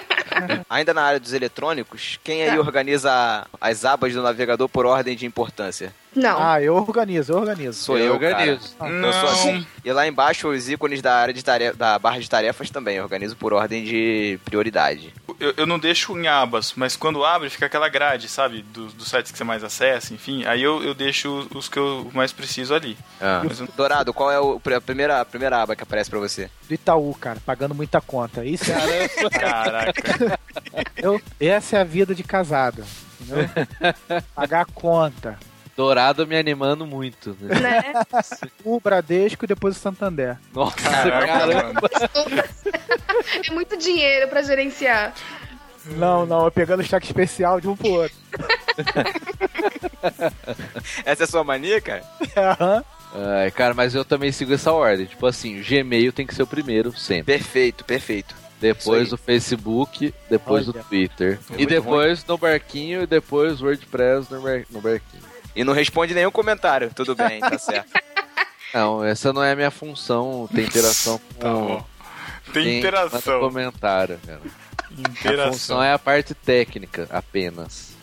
[SPEAKER 3] [laughs]
[SPEAKER 1] Ainda na área dos eletrônicos, quem aí organiza as abas do navegador por ordem de importância?
[SPEAKER 4] Não.
[SPEAKER 5] Ah, eu organizo, eu organizo.
[SPEAKER 1] Sou eu,
[SPEAKER 2] organizo.
[SPEAKER 1] cara. Eu sou assim. E lá embaixo os ícones da área de tarefa, da barra de tarefas também. Eu organizo por ordem de prioridade.
[SPEAKER 3] Eu, eu não deixo em abas, mas quando abre fica aquela grade, sabe? Dos, dos sites que você mais acessa, enfim. Aí eu, eu deixo os que eu mais preciso ali.
[SPEAKER 1] Ah.
[SPEAKER 3] Eu-
[SPEAKER 1] Dourado, qual é o- a, primeira, a primeira aba que aparece pra você?
[SPEAKER 5] Do Itaú, cara, pagando muita conta. Isso é, [laughs]
[SPEAKER 3] Caraca.
[SPEAKER 5] eu, essa é a vida de casado. Entendeu? [laughs] Pagar a conta.
[SPEAKER 2] Dourado me animando muito. Né?
[SPEAKER 4] Né? [laughs]
[SPEAKER 5] O Bradesco e depois o Santander.
[SPEAKER 2] Nossa,
[SPEAKER 3] Caraca,
[SPEAKER 2] caramba. [laughs]
[SPEAKER 4] é muito dinheiro pra gerenciar.
[SPEAKER 5] Não, não, eu pegando o cheque especial de um pro outro. [laughs]
[SPEAKER 1] Essa é a sua mania, cara?
[SPEAKER 5] Aham.
[SPEAKER 2] Ai, cara, mas eu também sigo essa ordem. Tipo assim, o Gmail tem que ser o primeiro, sempre.
[SPEAKER 1] Perfeito, perfeito.
[SPEAKER 2] Depois o Facebook, depois
[SPEAKER 5] Olha.
[SPEAKER 2] o Twitter. E
[SPEAKER 1] Muito
[SPEAKER 2] depois no barquinho e depois o WordPress no, bar- no barquinho.
[SPEAKER 1] E não responde nenhum comentário. Tudo bem, tá certo. [laughs]
[SPEAKER 2] Não, essa não é a minha função, ter interação [laughs] com
[SPEAKER 3] Tá bom. Tem interação.
[SPEAKER 2] comentário, cara. A função
[SPEAKER 3] Interação.
[SPEAKER 2] é a parte técnica, apenas.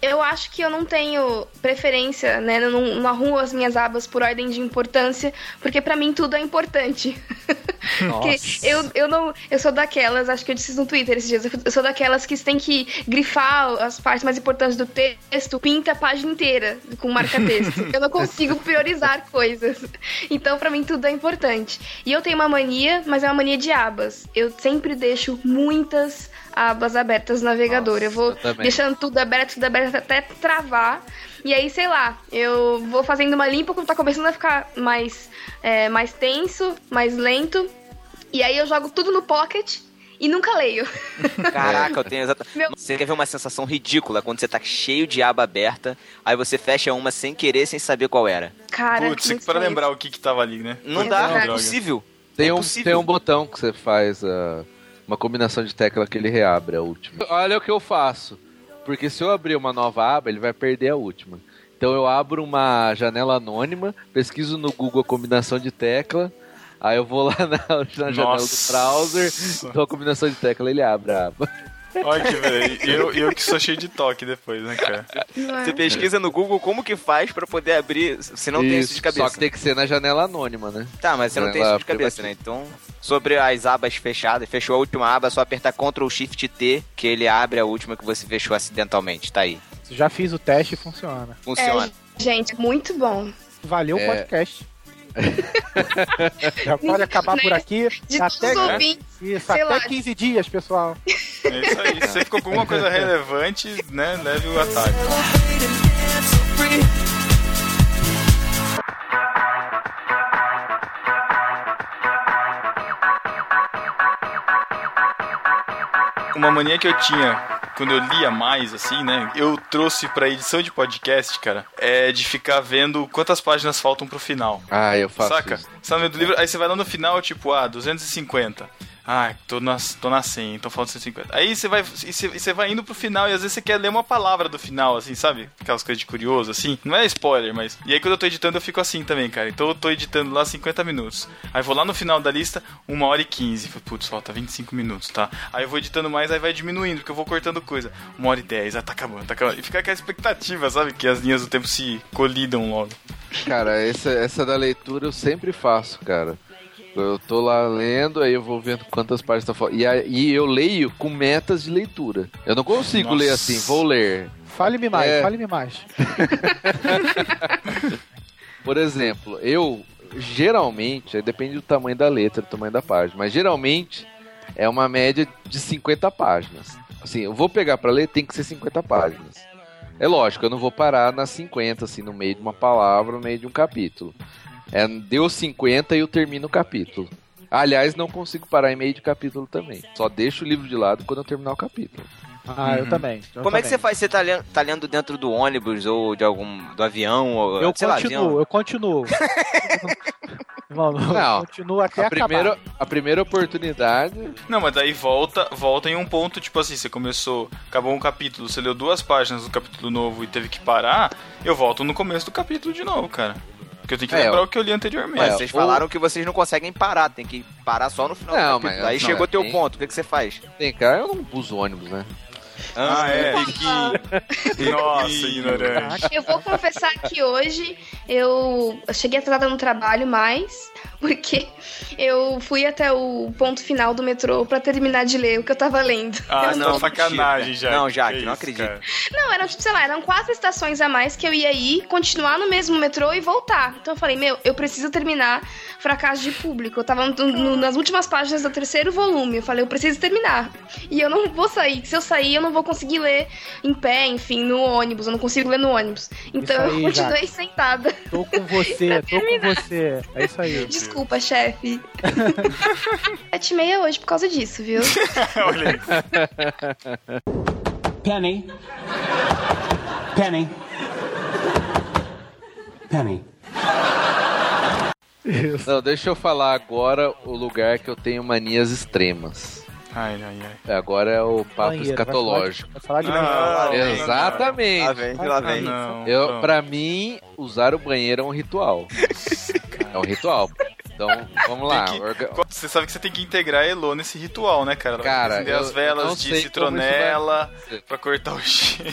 [SPEAKER 4] Eu acho que eu não tenho preferência, né? Eu não, não arrumo as minhas abas por ordem de importância, porque pra mim tudo é importante. [laughs] Porque
[SPEAKER 2] Nossa.
[SPEAKER 4] eu, eu não. Eu sou daquelas, acho que eu disse isso no Twitter esses dias. Eu sou daquelas que tem que grifar as partes mais importantes do texto, pinta a página inteira com marca-texto. [laughs] eu não consigo priorizar coisas. Então, pra mim, tudo é importante. E eu tenho uma mania, mas é uma mania de abas. Eu sempre deixo muitas abas abertas no navegador.
[SPEAKER 2] Nossa,
[SPEAKER 4] eu vou
[SPEAKER 2] eu
[SPEAKER 4] deixando tudo aberto, tudo aberto até travar. E aí, sei lá, eu vou fazendo uma limpa quando tá começando a ficar mais, é, mais tenso, mais lento. E aí eu jogo tudo no pocket e nunca leio. [laughs]
[SPEAKER 1] Caraca, eu tenho exatamente.
[SPEAKER 4] Meu-
[SPEAKER 1] Você quer ver uma sensação ridícula quando você tá cheio de aba aberta, aí você fecha uma sem querer, sem saber qual era.
[SPEAKER 4] Cara,
[SPEAKER 3] Putz, para lembrar o que que tava ali, né?
[SPEAKER 1] Não
[SPEAKER 4] É
[SPEAKER 1] dá,
[SPEAKER 4] verdade.
[SPEAKER 1] é impossível.
[SPEAKER 2] Tem
[SPEAKER 1] É
[SPEAKER 2] um,
[SPEAKER 1] impossível.
[SPEAKER 2] tem um botão que você faz ah, uma combinação de tecla que ele reabre a última. Olha o que eu faço. Porque se eu abrir uma nova aba, ele vai perder a última. Então eu abro uma janela anônima, pesquiso no Google a combinação de tecla, aí eu vou lá [laughs] na, na janela do browser, dou a combinação de tecla ele abre a aba.
[SPEAKER 3] Olha que velho. E eu, eu que sou cheio de toque depois, né, cara?
[SPEAKER 4] Não?
[SPEAKER 1] Você pesquisa no Google como que faz pra poder abrir, se não tem isso de cabeça.
[SPEAKER 2] Só que tem que ser na janela anônima, né?
[SPEAKER 1] Tá, mas você não tem isso de cabeça, né? Então, sobre as abas fechadas, fechou a última aba, é só apertar Ctrl Shift T, que ele abre a última que você fechou acidentalmente. Tá aí.
[SPEAKER 5] Já fiz o teste e funciona.
[SPEAKER 1] Funciona.
[SPEAKER 4] É, gente, muito bom.
[SPEAKER 5] Valeu o
[SPEAKER 2] É.
[SPEAKER 5] podcast. [laughs] Já pode acabar por aqui.
[SPEAKER 4] De
[SPEAKER 5] até,
[SPEAKER 4] todos os ouvintes.
[SPEAKER 5] isso,
[SPEAKER 4] sei
[SPEAKER 5] até
[SPEAKER 4] lá.
[SPEAKER 5] 15 dias, pessoal. [laughs]
[SPEAKER 3] É isso aí. Se você ficou com alguma coisa relevante, né, leve o ataque. Uma mania que eu tinha quando eu lia mais, assim, né? Eu trouxe pra edição de podcast, cara, é de ficar vendo quantas páginas faltam pro final.
[SPEAKER 2] Ah, eu faço
[SPEAKER 3] Saca?
[SPEAKER 2] isso.
[SPEAKER 3] Você tá no meio do livro, aí você vai lá no final, tipo, ah, 250. Ah, tô na, tô na 100, então falta 150. Aí você vai, e você, vai indo pro final e às vezes você quer ler uma palavra do final, assim, sabe? Aquelas coisas de curioso, assim. Não é spoiler, mas. E aí quando eu tô editando eu fico assim também, cara. Então eu tô editando lá 50 minutos. Aí vou lá no final da lista, 1 hora e 15. Falei, Putz, falta 25 minutos, tá? Aí eu vou editando mais, aí vai diminuindo, porque eu vou cortando coisa. 1 hora e 10, ah, tá acabando, tá acabando. E fica aquela expectativa, sabe? Que as linhas do tempo se colidam logo.
[SPEAKER 2] Cara, essa, essa da leitura eu sempre faço, cara. Eu tô lá lendo, aí eu vou vendo quantas páginas tá faltando. E aí eu leio com metas de leitura. Eu não consigo
[SPEAKER 3] Nossa.
[SPEAKER 2] ler assim, vou ler.
[SPEAKER 5] Fale-me mais,
[SPEAKER 2] É.
[SPEAKER 5] fale-me mais. [laughs]
[SPEAKER 2] Por exemplo, eu geralmente, aí depende do tamanho da letra, do tamanho da página, mas geralmente é uma média de 50 páginas. Assim, eu vou pegar pra ler, tem que ser 50 páginas. É lógico, eu não vou parar nas 50, assim, no meio de uma palavra, no meio de um capítulo. É, deu 50 e eu termino o capítulo. Aliás, não consigo parar em meio de capítulo também. Só deixo o livro de lado quando eu terminar o capítulo.
[SPEAKER 5] Ah, eu
[SPEAKER 3] Uhum.
[SPEAKER 5] também. eu
[SPEAKER 1] Como é que você
[SPEAKER 5] também.
[SPEAKER 1] faz? Você tá lendo, tá lendo dentro do ônibus ou de algum. do avião? Ou,
[SPEAKER 5] Eu
[SPEAKER 1] sei lá,
[SPEAKER 5] continuo,
[SPEAKER 1] avião?
[SPEAKER 5] eu continuo. [laughs] Mano,
[SPEAKER 2] Não,
[SPEAKER 5] eu continuo até
[SPEAKER 2] A
[SPEAKER 5] acabar.
[SPEAKER 2] primeira, a primeira oportunidade.
[SPEAKER 3] Não, mas daí volta, volta em um ponto, tipo assim, você começou, acabou um capítulo, você leu duas páginas do capítulo novo e teve que parar, eu volto no começo do capítulo de novo, cara. Porque eu tenho que
[SPEAKER 2] É,
[SPEAKER 3] lembrar
[SPEAKER 2] ó.
[SPEAKER 3] o que eu li anteriormente.
[SPEAKER 1] Mas
[SPEAKER 2] É,
[SPEAKER 1] vocês
[SPEAKER 2] ou-
[SPEAKER 1] falaram que vocês não conseguem parar, tem que parar só no final
[SPEAKER 2] Não,
[SPEAKER 1] do capítulo.
[SPEAKER 2] mas-
[SPEAKER 1] Aí
[SPEAKER 2] não,
[SPEAKER 1] chegou
[SPEAKER 2] é,
[SPEAKER 1] teu
[SPEAKER 2] tem-
[SPEAKER 1] ponto, o que, que você faz?
[SPEAKER 2] Tem cara, eu não uso ônibus, né?
[SPEAKER 3] Ah, é. Que... Nossa, ignorante.
[SPEAKER 4] Eu vou confessar que hoje eu cheguei atrasada no trabalho, mas porque eu fui até o ponto final do metrô pra terminar de ler o que eu tava lendo.
[SPEAKER 3] Ah,
[SPEAKER 1] Não,
[SPEAKER 3] não,
[SPEAKER 1] mentira,
[SPEAKER 3] sacanagem,
[SPEAKER 1] cara.
[SPEAKER 3] já.
[SPEAKER 1] Não, Jaque, não acredito.
[SPEAKER 4] Não, eram tipo, sei lá, eram quatro estações a mais que eu ia ir, continuar no mesmo metrô e voltar. Então eu falei, meu, eu preciso terminar Fracasso de Público. Eu tava no- no- nas últimas páginas do terceiro volume. Eu falei, eu preciso terminar. E eu não vou sair. Se eu sair, eu não vou conseguir ler em pé, enfim, no ônibus. Eu não consigo ler no ônibus. Então
[SPEAKER 5] Isso aí,
[SPEAKER 4] eu continuei
[SPEAKER 5] Jaque.
[SPEAKER 4] sentada.
[SPEAKER 5] Tô com você, tô com você. É isso aí.
[SPEAKER 4] Desculpa, chefe. [laughs] Sete e meia hoje por causa disso, viu? [laughs]
[SPEAKER 3] Olha aí.
[SPEAKER 8] Penny. Penny. Penny.
[SPEAKER 2] Não, deixa eu falar agora o lugar que eu tenho manias extremas.
[SPEAKER 3] Ai, ai, ai.
[SPEAKER 2] É, Agora é o papo
[SPEAKER 5] Banheiro,
[SPEAKER 2] escatológico.
[SPEAKER 5] Vai falar de, vai
[SPEAKER 3] Não,
[SPEAKER 5] falar de
[SPEAKER 3] não,
[SPEAKER 5] banheiro.
[SPEAKER 2] Exatamente.
[SPEAKER 1] Lá vem, lá vem.
[SPEAKER 3] Não,
[SPEAKER 2] Eu, pra mim, usar o banheiro é um ritual. [laughs] É um ritual. Então, vamos lá.
[SPEAKER 3] Que-
[SPEAKER 2] orga-
[SPEAKER 3] Você sabe que você tem que integrar a Elo nesse ritual, né, cara?
[SPEAKER 2] Cara,
[SPEAKER 3] acender
[SPEAKER 2] eu-
[SPEAKER 3] as velas
[SPEAKER 2] não
[SPEAKER 3] de citronela
[SPEAKER 2] vai-
[SPEAKER 3] pra cortar o cheiro.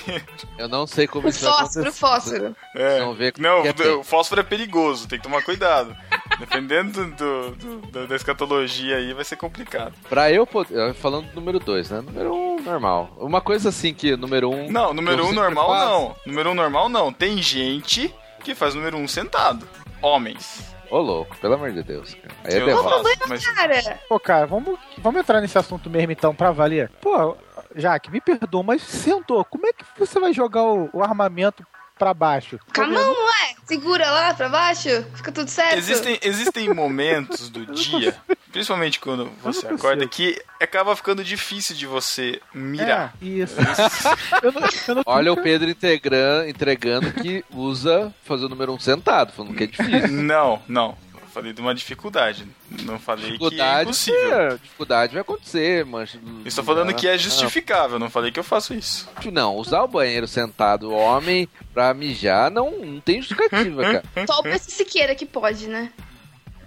[SPEAKER 2] Eu não sei como
[SPEAKER 4] O
[SPEAKER 2] isso vai
[SPEAKER 4] fósforo,
[SPEAKER 2] acontecer.
[SPEAKER 4] fósforo.
[SPEAKER 3] É.
[SPEAKER 2] Vamos ver
[SPEAKER 3] Não,
[SPEAKER 2] que é
[SPEAKER 3] o- o fósforo é perigoso, tem que tomar cuidado. Dependendo do, do- do- da escatologia aí, vai ser complicado.
[SPEAKER 2] Pra eu poder. Falando do número 2, né? Número 1, um, normal. Uma coisa assim que número 1. Um,
[SPEAKER 3] Não, número
[SPEAKER 2] eu
[SPEAKER 3] um
[SPEAKER 2] sempre
[SPEAKER 3] normal
[SPEAKER 2] faço.
[SPEAKER 3] não. Número um normal não. Tem gente que faz número um sentado. Homens.
[SPEAKER 2] Ô, louco, pelo amor de Deus, cara. Aí é derrota.
[SPEAKER 3] faço, mas
[SPEAKER 4] Cara,
[SPEAKER 5] Pô, cara, vamos, vamos entrar nesse assunto mesmo então pra valer. Pô, Jaque, me perdoa, mas sentou. Como é que você vai jogar o, o armamento pra baixo?
[SPEAKER 4] com a mão, não é? Segura lá pra baixo, fica tudo certo.
[SPEAKER 3] existem, existem momentos do dia, principalmente quando você acorda, que acaba ficando difícil de você mirar.
[SPEAKER 5] É, isso. [laughs] eu não, eu não
[SPEAKER 2] Olha o Pedro entregando, entregando que usa fazer o número 1 um sentado, falando que é difícil.
[SPEAKER 3] Não, não. Falei de uma dificuldade. Não falei que é
[SPEAKER 2] Dificuldade,
[SPEAKER 3] impossível.
[SPEAKER 2] é, dificuldade vai acontecer, mas.
[SPEAKER 3] Estou falando que é justificável, não falei que eu faço isso.
[SPEAKER 2] Não, usar o banheiro sentado homem pra mijar não, não tem justificativa, cara. [laughs]
[SPEAKER 4] Só o PC Siqueira que pode, né?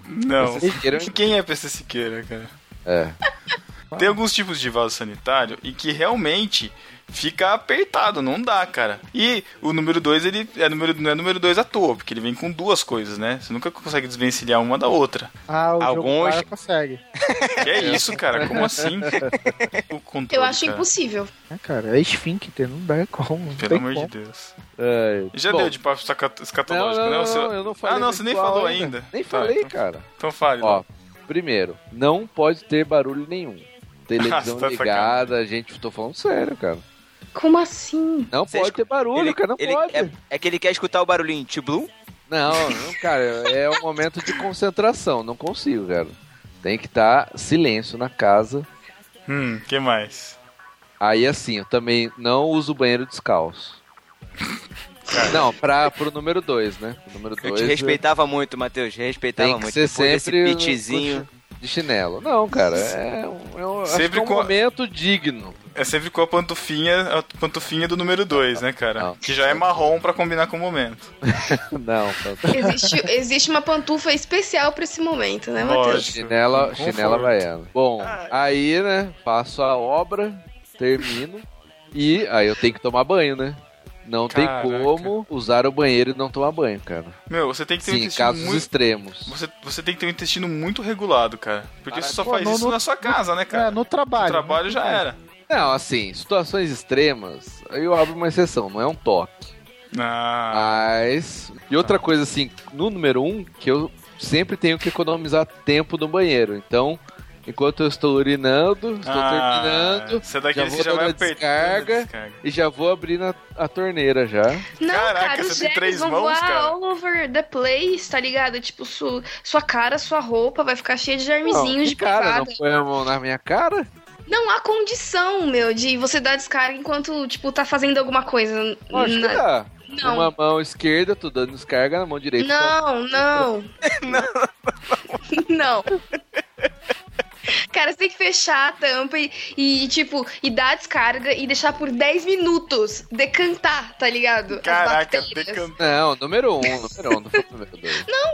[SPEAKER 3] Não.
[SPEAKER 2] Siqueira- [laughs]
[SPEAKER 3] Quem é PC Siqueira, cara?
[SPEAKER 2] É.
[SPEAKER 3] Tem alguns tipos de vaso sanitário e que realmente fica apertado, não dá, cara. E o número 2, ele é número, não é número 2 à toa, porque ele vem com duas coisas, né? Você nunca consegue desvencilhar uma da outra.
[SPEAKER 5] Ah, o
[SPEAKER 1] Alguns-
[SPEAKER 5] jogo consegue. [laughs]
[SPEAKER 3] Que é isso, cara? Como assim? [laughs] O controle,
[SPEAKER 4] Eu acho
[SPEAKER 3] cara.
[SPEAKER 4] impossível.
[SPEAKER 5] É, cara, é esfíncter, não dá como. Não
[SPEAKER 3] Pelo amor
[SPEAKER 5] como.
[SPEAKER 3] de Deus.
[SPEAKER 2] É,
[SPEAKER 3] Já
[SPEAKER 2] bom,
[SPEAKER 3] deu de papo
[SPEAKER 2] Não,
[SPEAKER 3] escatológico,
[SPEAKER 2] não,
[SPEAKER 3] né?
[SPEAKER 2] não,
[SPEAKER 3] O seu-
[SPEAKER 2] eu não falei
[SPEAKER 3] Ah, não, você nem falou ainda.
[SPEAKER 2] Nem
[SPEAKER 3] Tá,
[SPEAKER 2] falei,
[SPEAKER 3] então-
[SPEAKER 2] cara.
[SPEAKER 3] Então fale.
[SPEAKER 2] Ó,
[SPEAKER 3] Ó.
[SPEAKER 2] primeiro, não pode ter barulho nenhum. [laughs] Televisão
[SPEAKER 3] Você tá
[SPEAKER 2] ligada, gente, tô falando sério, cara.
[SPEAKER 4] Como assim?
[SPEAKER 2] Não
[SPEAKER 1] Você
[SPEAKER 2] pode
[SPEAKER 1] escu-
[SPEAKER 2] ter barulho,
[SPEAKER 1] Ele,
[SPEAKER 2] cara, não
[SPEAKER 1] ele-
[SPEAKER 2] pode.
[SPEAKER 1] é, é que ele quer escutar o barulhinho T-Blue?
[SPEAKER 2] Não, não, cara, é um momento de concentração, não consigo, cara. Tem que estar silêncio na casa.
[SPEAKER 3] Hum, que mais?
[SPEAKER 2] Aí assim, eu também não uso banheiro descalço. Não, pra, pro número 2, né? O número
[SPEAKER 1] Eu
[SPEAKER 2] dois
[SPEAKER 1] te respeitava muito, Matheus. Respeitava
[SPEAKER 2] tem que
[SPEAKER 1] muito.
[SPEAKER 2] ser
[SPEAKER 1] Depois desse
[SPEAKER 2] sempre
[SPEAKER 1] pitzinho.
[SPEAKER 2] De chinelo. Não, cara, é um, é um, acho
[SPEAKER 3] Sempre
[SPEAKER 2] que é um
[SPEAKER 3] com a-
[SPEAKER 2] momento digno.
[SPEAKER 3] É sempre com a pantufinha, a pantufinha do número 2, né, cara?
[SPEAKER 2] Não.
[SPEAKER 3] Que já é marrom pra combinar com o momento. [laughs]
[SPEAKER 2] Não, tá-
[SPEAKER 4] Existe, existe uma pantufa especial pra esse momento, né. Matheus?
[SPEAKER 2] chinela,
[SPEAKER 3] Conforto.
[SPEAKER 2] chinela baiana. Bom, aí, né, faço a obra, termino e aí eu tenho que tomar banho, né? Não
[SPEAKER 3] Caraca.
[SPEAKER 2] tem como usar o banheiro e não tomar banho, cara.
[SPEAKER 3] Meu, você tem que ter um
[SPEAKER 2] Sim,
[SPEAKER 3] intestino
[SPEAKER 2] casos
[SPEAKER 3] muito...
[SPEAKER 2] extremos.
[SPEAKER 3] Você, você tem que ter um intestino muito regulado, cara. Porque você só
[SPEAKER 5] Pô,
[SPEAKER 3] faz
[SPEAKER 5] no-
[SPEAKER 3] isso
[SPEAKER 5] no-
[SPEAKER 3] na sua casa, né,
[SPEAKER 5] É,
[SPEAKER 3] cara?
[SPEAKER 5] no trabalho.
[SPEAKER 3] No trabalho já era.
[SPEAKER 2] Não, assim, situações extremas, aí eu abro uma exceção, não é um toque.
[SPEAKER 3] Ah,
[SPEAKER 2] Mas. E outra coisa, assim, no número um, que eu sempre tenho que economizar tempo no banheiro. Então, enquanto eu estou urinando, estou
[SPEAKER 3] ah,
[SPEAKER 2] terminando,
[SPEAKER 3] Você daqui
[SPEAKER 2] já vou
[SPEAKER 3] já vai
[SPEAKER 2] a descarga.
[SPEAKER 3] a descarga.
[SPEAKER 2] e já vou abrir na, a torneira já.
[SPEAKER 4] Não,
[SPEAKER 3] Caraca,
[SPEAKER 4] cara, os
[SPEAKER 3] você tem três
[SPEAKER 4] vão
[SPEAKER 3] mãos,
[SPEAKER 4] voar
[SPEAKER 3] cara?
[SPEAKER 4] all over the place, tá ligado? Tipo, su- sua cara, sua roupa vai ficar cheia de
[SPEAKER 2] Não,
[SPEAKER 4] germezinhos de
[SPEAKER 2] cara,
[SPEAKER 4] privada.
[SPEAKER 2] não põe a mão na minha cara?
[SPEAKER 4] Não há condição, meu, de você dar descarga enquanto, tipo, tá fazendo alguma coisa.
[SPEAKER 2] Que
[SPEAKER 4] Na-
[SPEAKER 2] dá.
[SPEAKER 4] Não.
[SPEAKER 2] Uma mão esquerda, tô dando descarga, na mão direita.
[SPEAKER 4] Não, não. [laughs] não. [laughs] [laughs] Cara, você tem que fechar a tampa e, e, tipo, e dar a descarga e deixar por 10 minutos decantar, tá ligado?
[SPEAKER 3] Caraca, decantando.
[SPEAKER 2] Não, número um, número um, não foi o [laughs] número dois.
[SPEAKER 4] Não,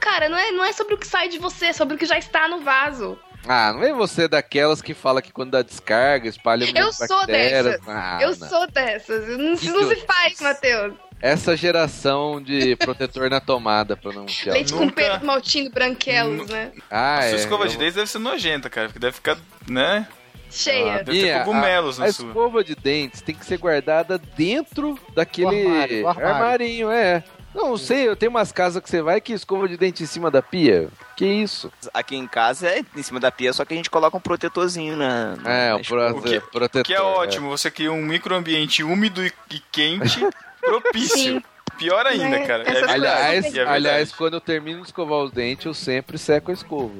[SPEAKER 4] cara, não é, não é sobre o que sai de você, é sobre o que já está no vaso.
[SPEAKER 2] Ah, não é você daquelas que fala que quando dá descarga, espalha
[SPEAKER 4] Eu sou
[SPEAKER 2] bactérias.
[SPEAKER 4] dessas.
[SPEAKER 2] Ah,
[SPEAKER 4] eu
[SPEAKER 2] não.
[SPEAKER 4] sou dessas. Não, não se faz, Matheus.
[SPEAKER 2] Essa geração de protetor na tomada pra não te
[SPEAKER 4] Leite com Pedro Maltino branquelos, né?
[SPEAKER 2] Ah,
[SPEAKER 3] Sua
[SPEAKER 2] é.
[SPEAKER 3] escova de
[SPEAKER 2] eu-
[SPEAKER 3] dente deve ser nojenta, cara, porque deve ficar, né?
[SPEAKER 4] Cheia.
[SPEAKER 3] Deve ter cogumelos
[SPEAKER 2] a, a
[SPEAKER 3] na sua.
[SPEAKER 2] escova de dentes tem que ser guardada dentro daquele
[SPEAKER 5] Do armário, do armário.
[SPEAKER 2] armarinho, é. Não sei, eu tenho umas casas que você vai que escova de dente em cima da pia. Que isso?
[SPEAKER 1] Aqui em casa é em cima da pia, só que a gente coloca um protetorzinho na. na-
[SPEAKER 2] É,
[SPEAKER 1] na
[SPEAKER 2] o
[SPEAKER 1] escova.
[SPEAKER 2] pro,
[SPEAKER 3] O que-
[SPEAKER 2] protetor.
[SPEAKER 3] Que é ótimo, você cria um microambiente úmido e, e quente, [laughs] propício.
[SPEAKER 4] Sim.
[SPEAKER 3] Pior ainda,
[SPEAKER 4] É,
[SPEAKER 3] cara. É.
[SPEAKER 2] Aliás,
[SPEAKER 3] é
[SPEAKER 2] aliás, quando eu termino de escovar os dentes, eu sempre seco a escova.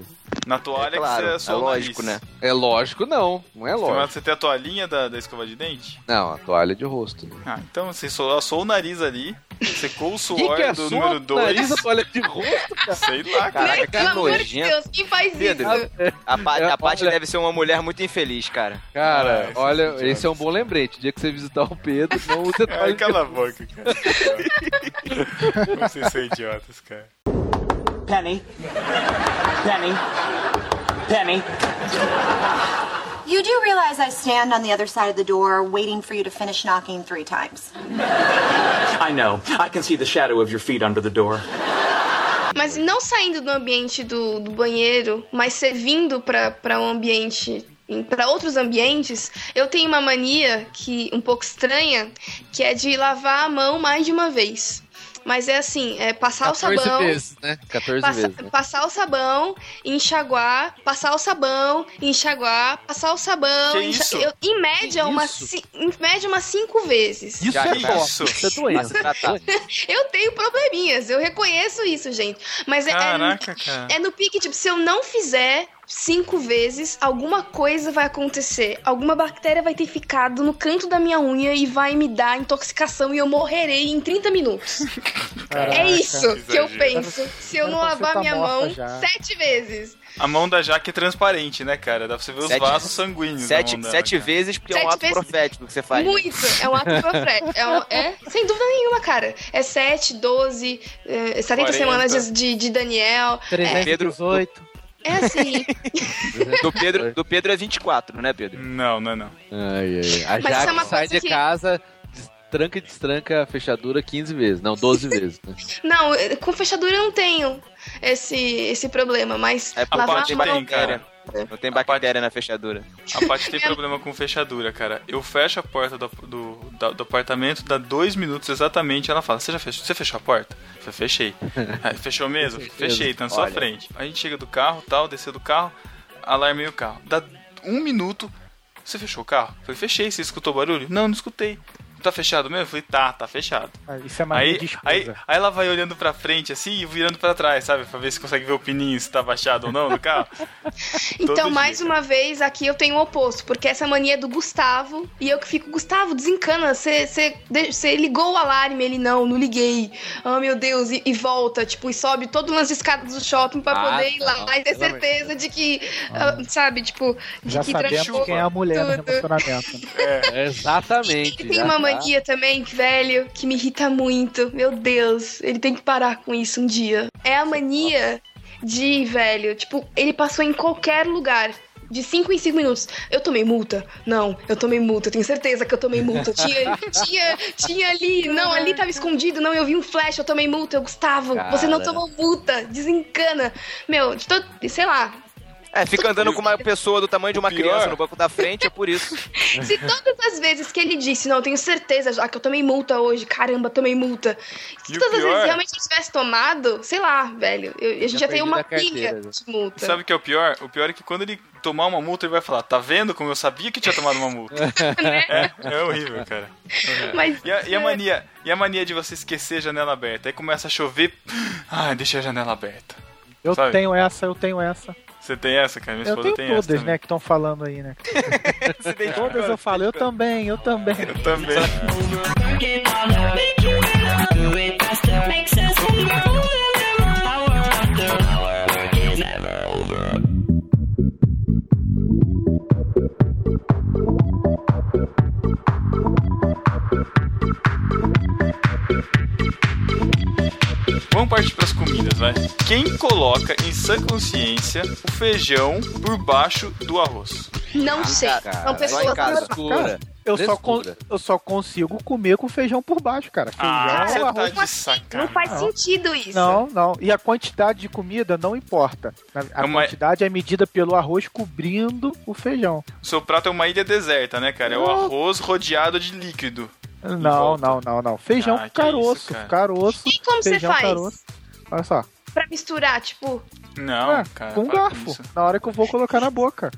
[SPEAKER 3] Na toalha
[SPEAKER 1] É claro,
[SPEAKER 3] que você
[SPEAKER 1] é
[SPEAKER 3] assou o
[SPEAKER 1] lógico,
[SPEAKER 3] nariz.
[SPEAKER 1] né?
[SPEAKER 2] É lógico, não. Não é lógico.
[SPEAKER 3] Você tem a toalhinha da, da escova de dente?
[SPEAKER 2] Não, a toalha de rosto.
[SPEAKER 3] Ah, então você só assou o nariz ali, secou o [laughs] suor
[SPEAKER 2] que é
[SPEAKER 3] do número 2.
[SPEAKER 2] nariz a toalha de rosto, [laughs] cara?
[SPEAKER 3] Sei lá, cara.
[SPEAKER 1] Caraca,
[SPEAKER 4] Né?
[SPEAKER 1] que
[SPEAKER 4] Pelo amor de
[SPEAKER 1] nojento.
[SPEAKER 4] Deus, quem faz
[SPEAKER 1] Pedro,
[SPEAKER 4] isso?
[SPEAKER 1] A,
[SPEAKER 2] É,
[SPEAKER 1] a Paty deve ser uma mulher muito infeliz, cara.
[SPEAKER 2] Cara,
[SPEAKER 3] Ah,
[SPEAKER 2] olha,
[SPEAKER 3] esses
[SPEAKER 2] esse é um bom lembrete. O dia que você visitar o Pedro, não [laughs] use a toalha
[SPEAKER 3] Ai,
[SPEAKER 2] de
[SPEAKER 3] cala a boca, cara. Vocês são idiotas, cara.
[SPEAKER 8] Penny. Penny. Penny.
[SPEAKER 10] You do realize I stand on the other side of the door waiting for you to finish knocking three times.
[SPEAKER 8] I know. I can see the shadow of your feet under the door.
[SPEAKER 4] Mas não saindo do ambiente do, do banheiro, mas servindo para um ambiente para outros ambientes, eu tenho uma mania que um pouco estranha, que é de lavar a mão mais de uma vez. Mas é assim, é passar o
[SPEAKER 2] 14
[SPEAKER 4] sabão,
[SPEAKER 2] vezes, né? 14
[SPEAKER 4] passa-
[SPEAKER 2] vezes. né?
[SPEAKER 4] passar o sabão, enxaguar, passar o sabão, enxaguar, passar o sabão,
[SPEAKER 3] Que
[SPEAKER 4] enxa-
[SPEAKER 3] isso?
[SPEAKER 4] eu- em média
[SPEAKER 2] Que
[SPEAKER 4] uma
[SPEAKER 2] isso?
[SPEAKER 4] ci- em média umas cinco vezes.
[SPEAKER 5] Isso
[SPEAKER 1] Já
[SPEAKER 5] é
[SPEAKER 1] que
[SPEAKER 5] dó,
[SPEAKER 3] isso?
[SPEAKER 5] isso é
[SPEAKER 1] se [laughs] tratar.
[SPEAKER 4] Eu tenho probleminhas, eu reconheço isso, gente. Mas é- é,
[SPEAKER 3] Caraca, cara.
[SPEAKER 4] é no pique, tipo, se eu não fizer cinco vezes, alguma coisa vai acontecer. Alguma bactéria vai ter ficado no canto da minha unha e vai me dar intoxicação e eu morrerei em 30 minutos. [laughs]
[SPEAKER 5] Caraca.
[SPEAKER 4] é isso que eu penso. Se eu não
[SPEAKER 5] você
[SPEAKER 4] lavar
[SPEAKER 5] tá
[SPEAKER 4] minha mão
[SPEAKER 5] já.
[SPEAKER 4] sete vezes.
[SPEAKER 3] A mão da Jaque é transparente, né, cara? Dá pra você ver os
[SPEAKER 1] Sete-
[SPEAKER 3] vasos sanguíneos da
[SPEAKER 1] Sete,
[SPEAKER 3] dela,
[SPEAKER 1] sete
[SPEAKER 3] cara.
[SPEAKER 1] vezes, porque é um
[SPEAKER 4] Sete
[SPEAKER 1] ato
[SPEAKER 4] vezes.
[SPEAKER 1] profético que você faz. né?
[SPEAKER 4] Muito. É um ato profético. É, um- é, sem dúvida nenhuma, cara. É 7, 12, é, 70
[SPEAKER 3] 40.
[SPEAKER 4] semanas de, de, Daniel.
[SPEAKER 5] 318.
[SPEAKER 4] É assim. [laughs]
[SPEAKER 1] Do Pedro, do Pedro é 24, né, Pedro?
[SPEAKER 3] Não, não, não.
[SPEAKER 2] Ai, ai. A
[SPEAKER 4] Mas é
[SPEAKER 2] Jaque
[SPEAKER 4] uma
[SPEAKER 2] sai de
[SPEAKER 4] que-
[SPEAKER 2] casa, tranca e destranca a fechadura 15 vezes. Não, 12 [laughs] vezes. Né?
[SPEAKER 4] Não, com fechadura eu não tenho esse, esse problema, mas
[SPEAKER 1] É
[SPEAKER 4] lavar a mão.
[SPEAKER 3] tem, cara.
[SPEAKER 1] Não tem bactéria na fechadura.
[SPEAKER 3] A Paty tem problema com fechadura, cara. Eu fecho a porta do, do, da- do apartamento, dá dois minutos exatamente, ela fala, você já fechou? Você fechou a porta? Eu falei, fechei. [laughs] "Ah, fechou mesmo? Fechei, tá na sua
[SPEAKER 1] Olha.
[SPEAKER 3] frente. A gente chega do carro, tal, desceu do carro, alarmei o carro. Dá um minuto, você fechou o carro? Eu falei, fechei, você escutou barulho? Não, não escutei. Tá fechado mesmo? Eu falei, tá, tá fechado.
[SPEAKER 5] Ah, Isso é mania
[SPEAKER 3] Aí,
[SPEAKER 5] de esposa.
[SPEAKER 3] aí, aí ela vai olhando pra frente assim e virando pra trás, sabe? Pra ver se consegue ver o pininho, se tá baixado ou não no carro. [laughs]
[SPEAKER 4] Então,
[SPEAKER 3] Todo
[SPEAKER 4] mais
[SPEAKER 3] dia,
[SPEAKER 4] uma vez, aqui eu tenho o oposto, porque essa mania é do Gustavo, e eu que fico, Gustavo, desencana, você ligou o alarme, ele não, não liguei. Oh, meu Deus, e, e volta, tipo, e sobe todo nas escadas do shopping pra
[SPEAKER 2] Ah,
[SPEAKER 4] poder ir lá
[SPEAKER 2] não,
[SPEAKER 4] e ter certeza de que, ah, sabe, tipo, de
[SPEAKER 5] Já
[SPEAKER 4] que
[SPEAKER 5] sabemos
[SPEAKER 4] trancou
[SPEAKER 5] quem é a mulher no
[SPEAKER 4] tudo.
[SPEAKER 5] relacionamento. [laughs]
[SPEAKER 2] Exatamente.
[SPEAKER 4] Ele [laughs] tem uma
[SPEAKER 2] tá.
[SPEAKER 4] Mania também, velho, que me irrita muito. Meu Deus, ele tem que parar com isso um dia. É a mania de, velho, tipo, ele passou em qualquer lugar. De 5 em 5 minutos. Eu tomei multa? Não, eu tomei multa, eu tenho certeza que eu tomei multa. Tinha, tinha, tinha ali, não, ali tava escondido, não, eu vi um flash, eu tomei multa. Eu, Gustavo, você não
[SPEAKER 2] Cara.
[SPEAKER 4] tomou multa, desencana. Meu, de todo, sei lá,
[SPEAKER 1] É, fica andando com uma pessoa do tamanho de uma criança no banco da frente, é por isso. [laughs]
[SPEAKER 4] Se todas as vezes que ele disse, não, eu tenho certeza já que eu tomei multa hoje, caramba, tomei multa. Se
[SPEAKER 3] E
[SPEAKER 4] todas as vezes realmente eu tivesse tomado, sei lá, velho, eu- a gente já, tem
[SPEAKER 2] perdi
[SPEAKER 4] uma pilha
[SPEAKER 2] já.
[SPEAKER 4] de multa.
[SPEAKER 3] Sabe o que é o pior? O pior é que quando ele tomar uma multa, ele vai falar, tá vendo como eu sabia que tinha tomado uma multa? [laughs] é, é horrível, cara. [laughs]
[SPEAKER 4] Mas
[SPEAKER 3] E a, e a mania, e a mania de você esquecer a janela aberta. Aí começa a chover. Ai, deixei a janela aberta.
[SPEAKER 5] Eu
[SPEAKER 3] Sabe?
[SPEAKER 5] tenho essa, eu tenho essa.
[SPEAKER 3] Você tem essa, cara? Minha
[SPEAKER 5] Eu
[SPEAKER 3] esposa
[SPEAKER 5] tenho
[SPEAKER 3] tem
[SPEAKER 5] todas,
[SPEAKER 3] essa. também.
[SPEAKER 5] né, que estão falando aí, né? [laughs]
[SPEAKER 3] Você tem
[SPEAKER 5] Todas eu falo, eu também, eu também.
[SPEAKER 3] Eu também. Vamos partir pras comidas, vai. Quem coloca em sã consciência o feijão por baixo do arroz?
[SPEAKER 4] Não sei.
[SPEAKER 1] cara,
[SPEAKER 4] São pessoas.
[SPEAKER 1] lá em casa.
[SPEAKER 5] Cara, eu só, con- eu só consigo comer com feijão por baixo, cara. Feijão,
[SPEAKER 3] Ah, você tá
[SPEAKER 5] arroz.
[SPEAKER 3] de sacanagem.
[SPEAKER 4] Não faz sentido isso.
[SPEAKER 5] Não, não. E a quantidade de comida não importa. A
[SPEAKER 3] É uma-
[SPEAKER 5] quantidade é medida pelo arroz cobrindo o feijão.
[SPEAKER 3] O seu prato é uma ilha deserta, né, cara? É o
[SPEAKER 5] Não.
[SPEAKER 3] arroz rodeado de líquido.
[SPEAKER 5] Não, não, não, não. Feijão
[SPEAKER 3] Ah,
[SPEAKER 5] caroço,
[SPEAKER 3] isso, cara.
[SPEAKER 5] caroço.
[SPEAKER 4] E como você
[SPEAKER 5] feijão
[SPEAKER 4] faz?
[SPEAKER 5] caroço. Olha só.
[SPEAKER 4] Pra misturar, tipo,
[SPEAKER 3] Não,
[SPEAKER 5] Ué,
[SPEAKER 3] cara.
[SPEAKER 5] com um garfo.
[SPEAKER 3] isso.
[SPEAKER 5] Na hora que eu vou colocar na boca.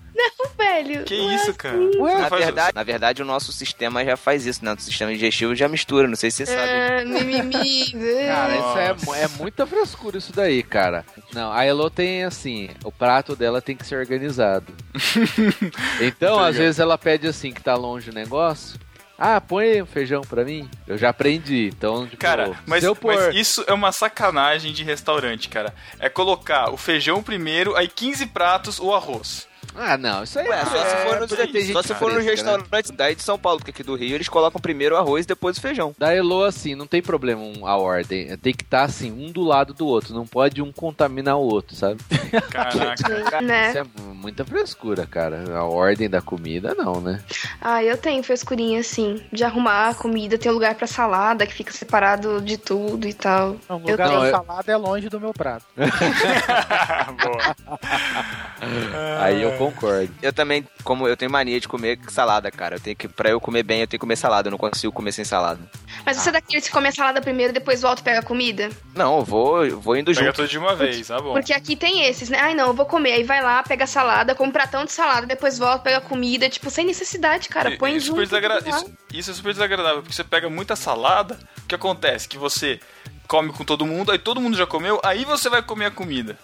[SPEAKER 4] velho.
[SPEAKER 3] Que
[SPEAKER 4] não é
[SPEAKER 3] isso, cara?
[SPEAKER 4] assim.
[SPEAKER 5] Ué,
[SPEAKER 1] Na
[SPEAKER 3] Faz-
[SPEAKER 1] verdade, na verdade, o nosso sistema já faz isso, né? O sistema digestivo já mistura, não sei se você sabe.
[SPEAKER 4] Ah, mimimi. [laughs]
[SPEAKER 2] Cara, isso é, é muita frescura isso daí, cara. Não, a Elo tem assim, o prato dela tem que ser organizado. [laughs] Então, às vezes ela pede assim que tá longe o negócio. Ah, põe um feijão pra mim. Eu já aprendi, então, tipo,
[SPEAKER 3] Cara, mas, mas isso é uma sacanagem de restaurante, cara. É colocar o feijão primeiro, aí 15 pratos, o arroz.
[SPEAKER 2] Ah, não, isso aí
[SPEAKER 1] Ué, só se for,
[SPEAKER 3] tudo
[SPEAKER 1] no,
[SPEAKER 3] isso,
[SPEAKER 1] só se for nos
[SPEAKER 2] fresca, né?
[SPEAKER 1] restaurantes daí de São Paulo, porque aqui do Rio eles colocam primeiro o arroz e depois o feijão.
[SPEAKER 2] Da Elo, assim, não tem problema a ordem. Tem que estar, assim, um do lado do outro. Não pode um contaminar o outro, sabe? [laughs]
[SPEAKER 3] Caraca.
[SPEAKER 4] né?
[SPEAKER 2] Isso é muita frescura, cara. A ordem da comida, não, né?
[SPEAKER 4] Ah, eu tenho frescurinha assim, de arrumar a comida, ter um lugar pra salada que fica separado de tudo e tal.
[SPEAKER 5] Não, o
[SPEAKER 4] Eu
[SPEAKER 5] lugar
[SPEAKER 2] tenho-
[SPEAKER 5] da salada é longe do meu prato. [laughs] [laughs]
[SPEAKER 3] Boa.
[SPEAKER 2] Aí eu concordo.
[SPEAKER 1] Eu também, como eu tenho mania de comer salada, cara. Eu tenho que, pra eu comer bem, eu tenho que comer salada. Eu não consigo comer sem salada.
[SPEAKER 4] Mas você é daqueles que come a salada primeiro, depois volta e pega a comida?
[SPEAKER 1] Não, eu vou, eu vou indo
[SPEAKER 3] Pega
[SPEAKER 1] junto.
[SPEAKER 3] tudo de uma vez, tá bom.
[SPEAKER 4] Porque aqui tem esses, né? Ai, não, eu vou comer. Aí vai lá, pega a salada, come um pratão de salada, depois volta, pega a comida. Tipo, sem necessidade, cara. Põe
[SPEAKER 3] e
[SPEAKER 4] junto.
[SPEAKER 3] super desagra- isso, isso é super desagradável, porque você pega muita salada, o que acontece? Que você come com todo mundo, aí todo mundo já comeu, aí você vai comer a comida.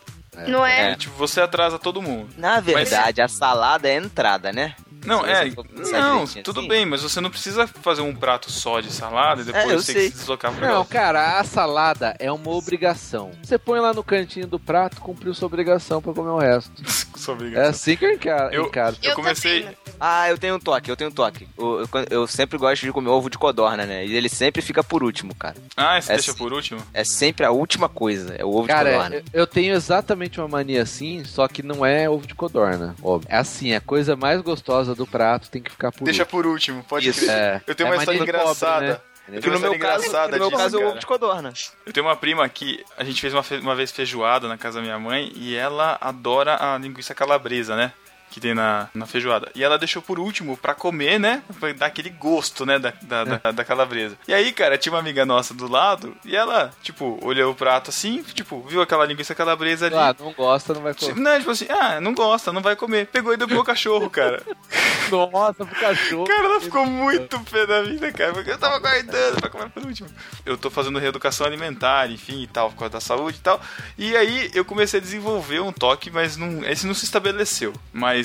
[SPEAKER 4] Não é?
[SPEAKER 3] É, tipo, você atrasa todo mundo.
[SPEAKER 1] Na verdade, a salada é a entrada, né?
[SPEAKER 3] Não, é.
[SPEAKER 1] você
[SPEAKER 3] Não, tudo
[SPEAKER 1] assim.
[SPEAKER 3] bem, mas você não precisa fazer um prato só de salada e depois
[SPEAKER 1] É, eu
[SPEAKER 3] ter
[SPEAKER 1] sei.
[SPEAKER 3] que se deslocar pra
[SPEAKER 2] Não, cara, a salada é uma obrigação. Você põe lá no cantinho do prato, cumpriu sua obrigação pra comer o resto. [laughs] É assim que eu enca-
[SPEAKER 3] Eu-
[SPEAKER 2] encaro.
[SPEAKER 3] Eu comecei.
[SPEAKER 4] também.
[SPEAKER 1] Ah, eu tenho um toque, eu tenho um toque. Eu, eu- eu sempre gosto de comer ovo de codorna, né? E ele sempre fica por último, cara.
[SPEAKER 3] Ah, você
[SPEAKER 1] É
[SPEAKER 3] deixa por último?
[SPEAKER 1] É sempre a última coisa, é o ovo de
[SPEAKER 2] Cara,
[SPEAKER 1] codorna.
[SPEAKER 2] eu, eu tenho exatamente uma mania assim, só que não é ovo de codorna, óbvio. É assim, a coisa mais gostosa do prato tem que ficar por
[SPEAKER 3] Deixa
[SPEAKER 2] último.
[SPEAKER 3] por último, pode
[SPEAKER 1] Isso,
[SPEAKER 3] crer.
[SPEAKER 2] é.
[SPEAKER 3] Eu tenho
[SPEAKER 2] É
[SPEAKER 3] uma história
[SPEAKER 2] mania de pobre,
[SPEAKER 3] engraçada.
[SPEAKER 2] né?
[SPEAKER 3] Eu
[SPEAKER 1] Que
[SPEAKER 3] tenho
[SPEAKER 1] no
[SPEAKER 3] uma
[SPEAKER 1] meu caso, no meu
[SPEAKER 3] disso,
[SPEAKER 1] caso é o
[SPEAKER 3] cara.
[SPEAKER 1] ovo de codorna.
[SPEAKER 3] Eu tenho uma prima que a gente fez uma, fe- uma vez feijoada na casa da minha mãe e ela adora a linguiça calabresa, né? Que tem na, na feijoada. E ela deixou por último pra comer, né? Pra dar aquele gosto, né? Da, da, da, da calabresa. E aí, cara, tinha uma amiga nossa do lado e ela, tipo, olhou o prato assim, tipo, viu aquela linguiça calabresa ali.
[SPEAKER 2] Ah, não gosta, não vai comer.
[SPEAKER 3] Não, tipo assim, ah, não gosta, não vai comer. Pegou e deu pro cachorro, cara. [laughs]
[SPEAKER 2] Nossa, pro cachorro.
[SPEAKER 3] Cara, ela ficou muito pé da vida, cara, porque eu tava guardando pra comer por último. Eu tô fazendo reeducação alimentar, enfim, e tal, por causa da saúde e tal. E aí eu comecei a desenvolver um toque, mas não, esse não se estabeleceu. Mas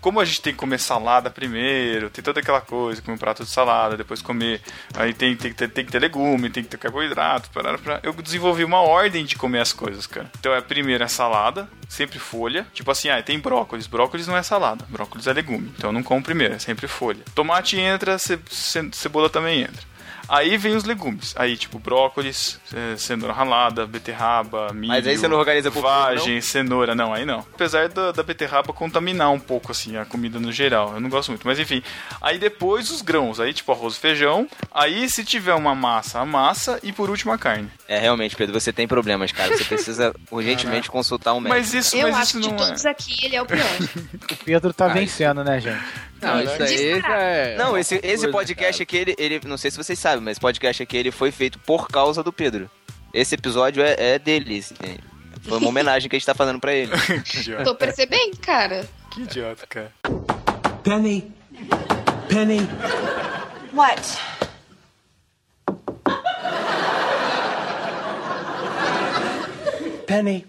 [SPEAKER 3] como a gente tem que comer salada primeiro, tem toda aquela coisa, comer um prato de salada, depois comer. Aí tem, tem, ter, tem que ter legume, tem que ter carboidrato, parará. eu desenvolvi uma ordem de comer as coisas, cara. Então é primeiro a salada, sempre folha. Tipo assim, ah, tem brócolis. Brócolis não é salada, brócolis é legume. Então eu não como primeiro, é sempre folha. Tomate entra, ce, ce, cebola também entra. Aí vem os legumes. Aí, tipo, brócolis, eh, cenoura ralada, beterraba, milho.
[SPEAKER 1] Mas aí você não organiza por
[SPEAKER 3] vagem, cenoura. Não, aí não. Apesar da, da beterraba contaminar um pouco, assim, a comida no geral. Eu não gosto muito. Mas enfim. Aí depois os grãos. Aí, tipo, arroz e feijão. Aí, se tiver uma massa, a massa. E por último, a carne.
[SPEAKER 1] É, realmente, Pedro, você tem problemas, cara. Você precisa [laughs] urgentemente consultar um médico.
[SPEAKER 3] Mas isso,
[SPEAKER 4] Eu
[SPEAKER 3] mas
[SPEAKER 4] acho
[SPEAKER 3] isso
[SPEAKER 4] que de
[SPEAKER 3] não é.
[SPEAKER 4] todos aqui, ele é o pior. [laughs]
[SPEAKER 5] O Pedro tá
[SPEAKER 2] Ah,
[SPEAKER 5] vencendo, né, gente?
[SPEAKER 2] Não, isso aí já é.
[SPEAKER 1] Não,
[SPEAKER 2] uma
[SPEAKER 1] esse, esse podcast aqui, ele, ele. Não sei se vocês sabem, mas esse podcast aqui ele foi feito por causa do Pedro. Esse episódio é, é dele. assim, Foi uma homenagem que a gente tá fazendo pra ele. [laughs]
[SPEAKER 3] Que idiota,
[SPEAKER 4] Tô percebendo, cara.
[SPEAKER 3] que idiota, cara.
[SPEAKER 9] Penny. Penny.
[SPEAKER 10] What?
[SPEAKER 9] Penny.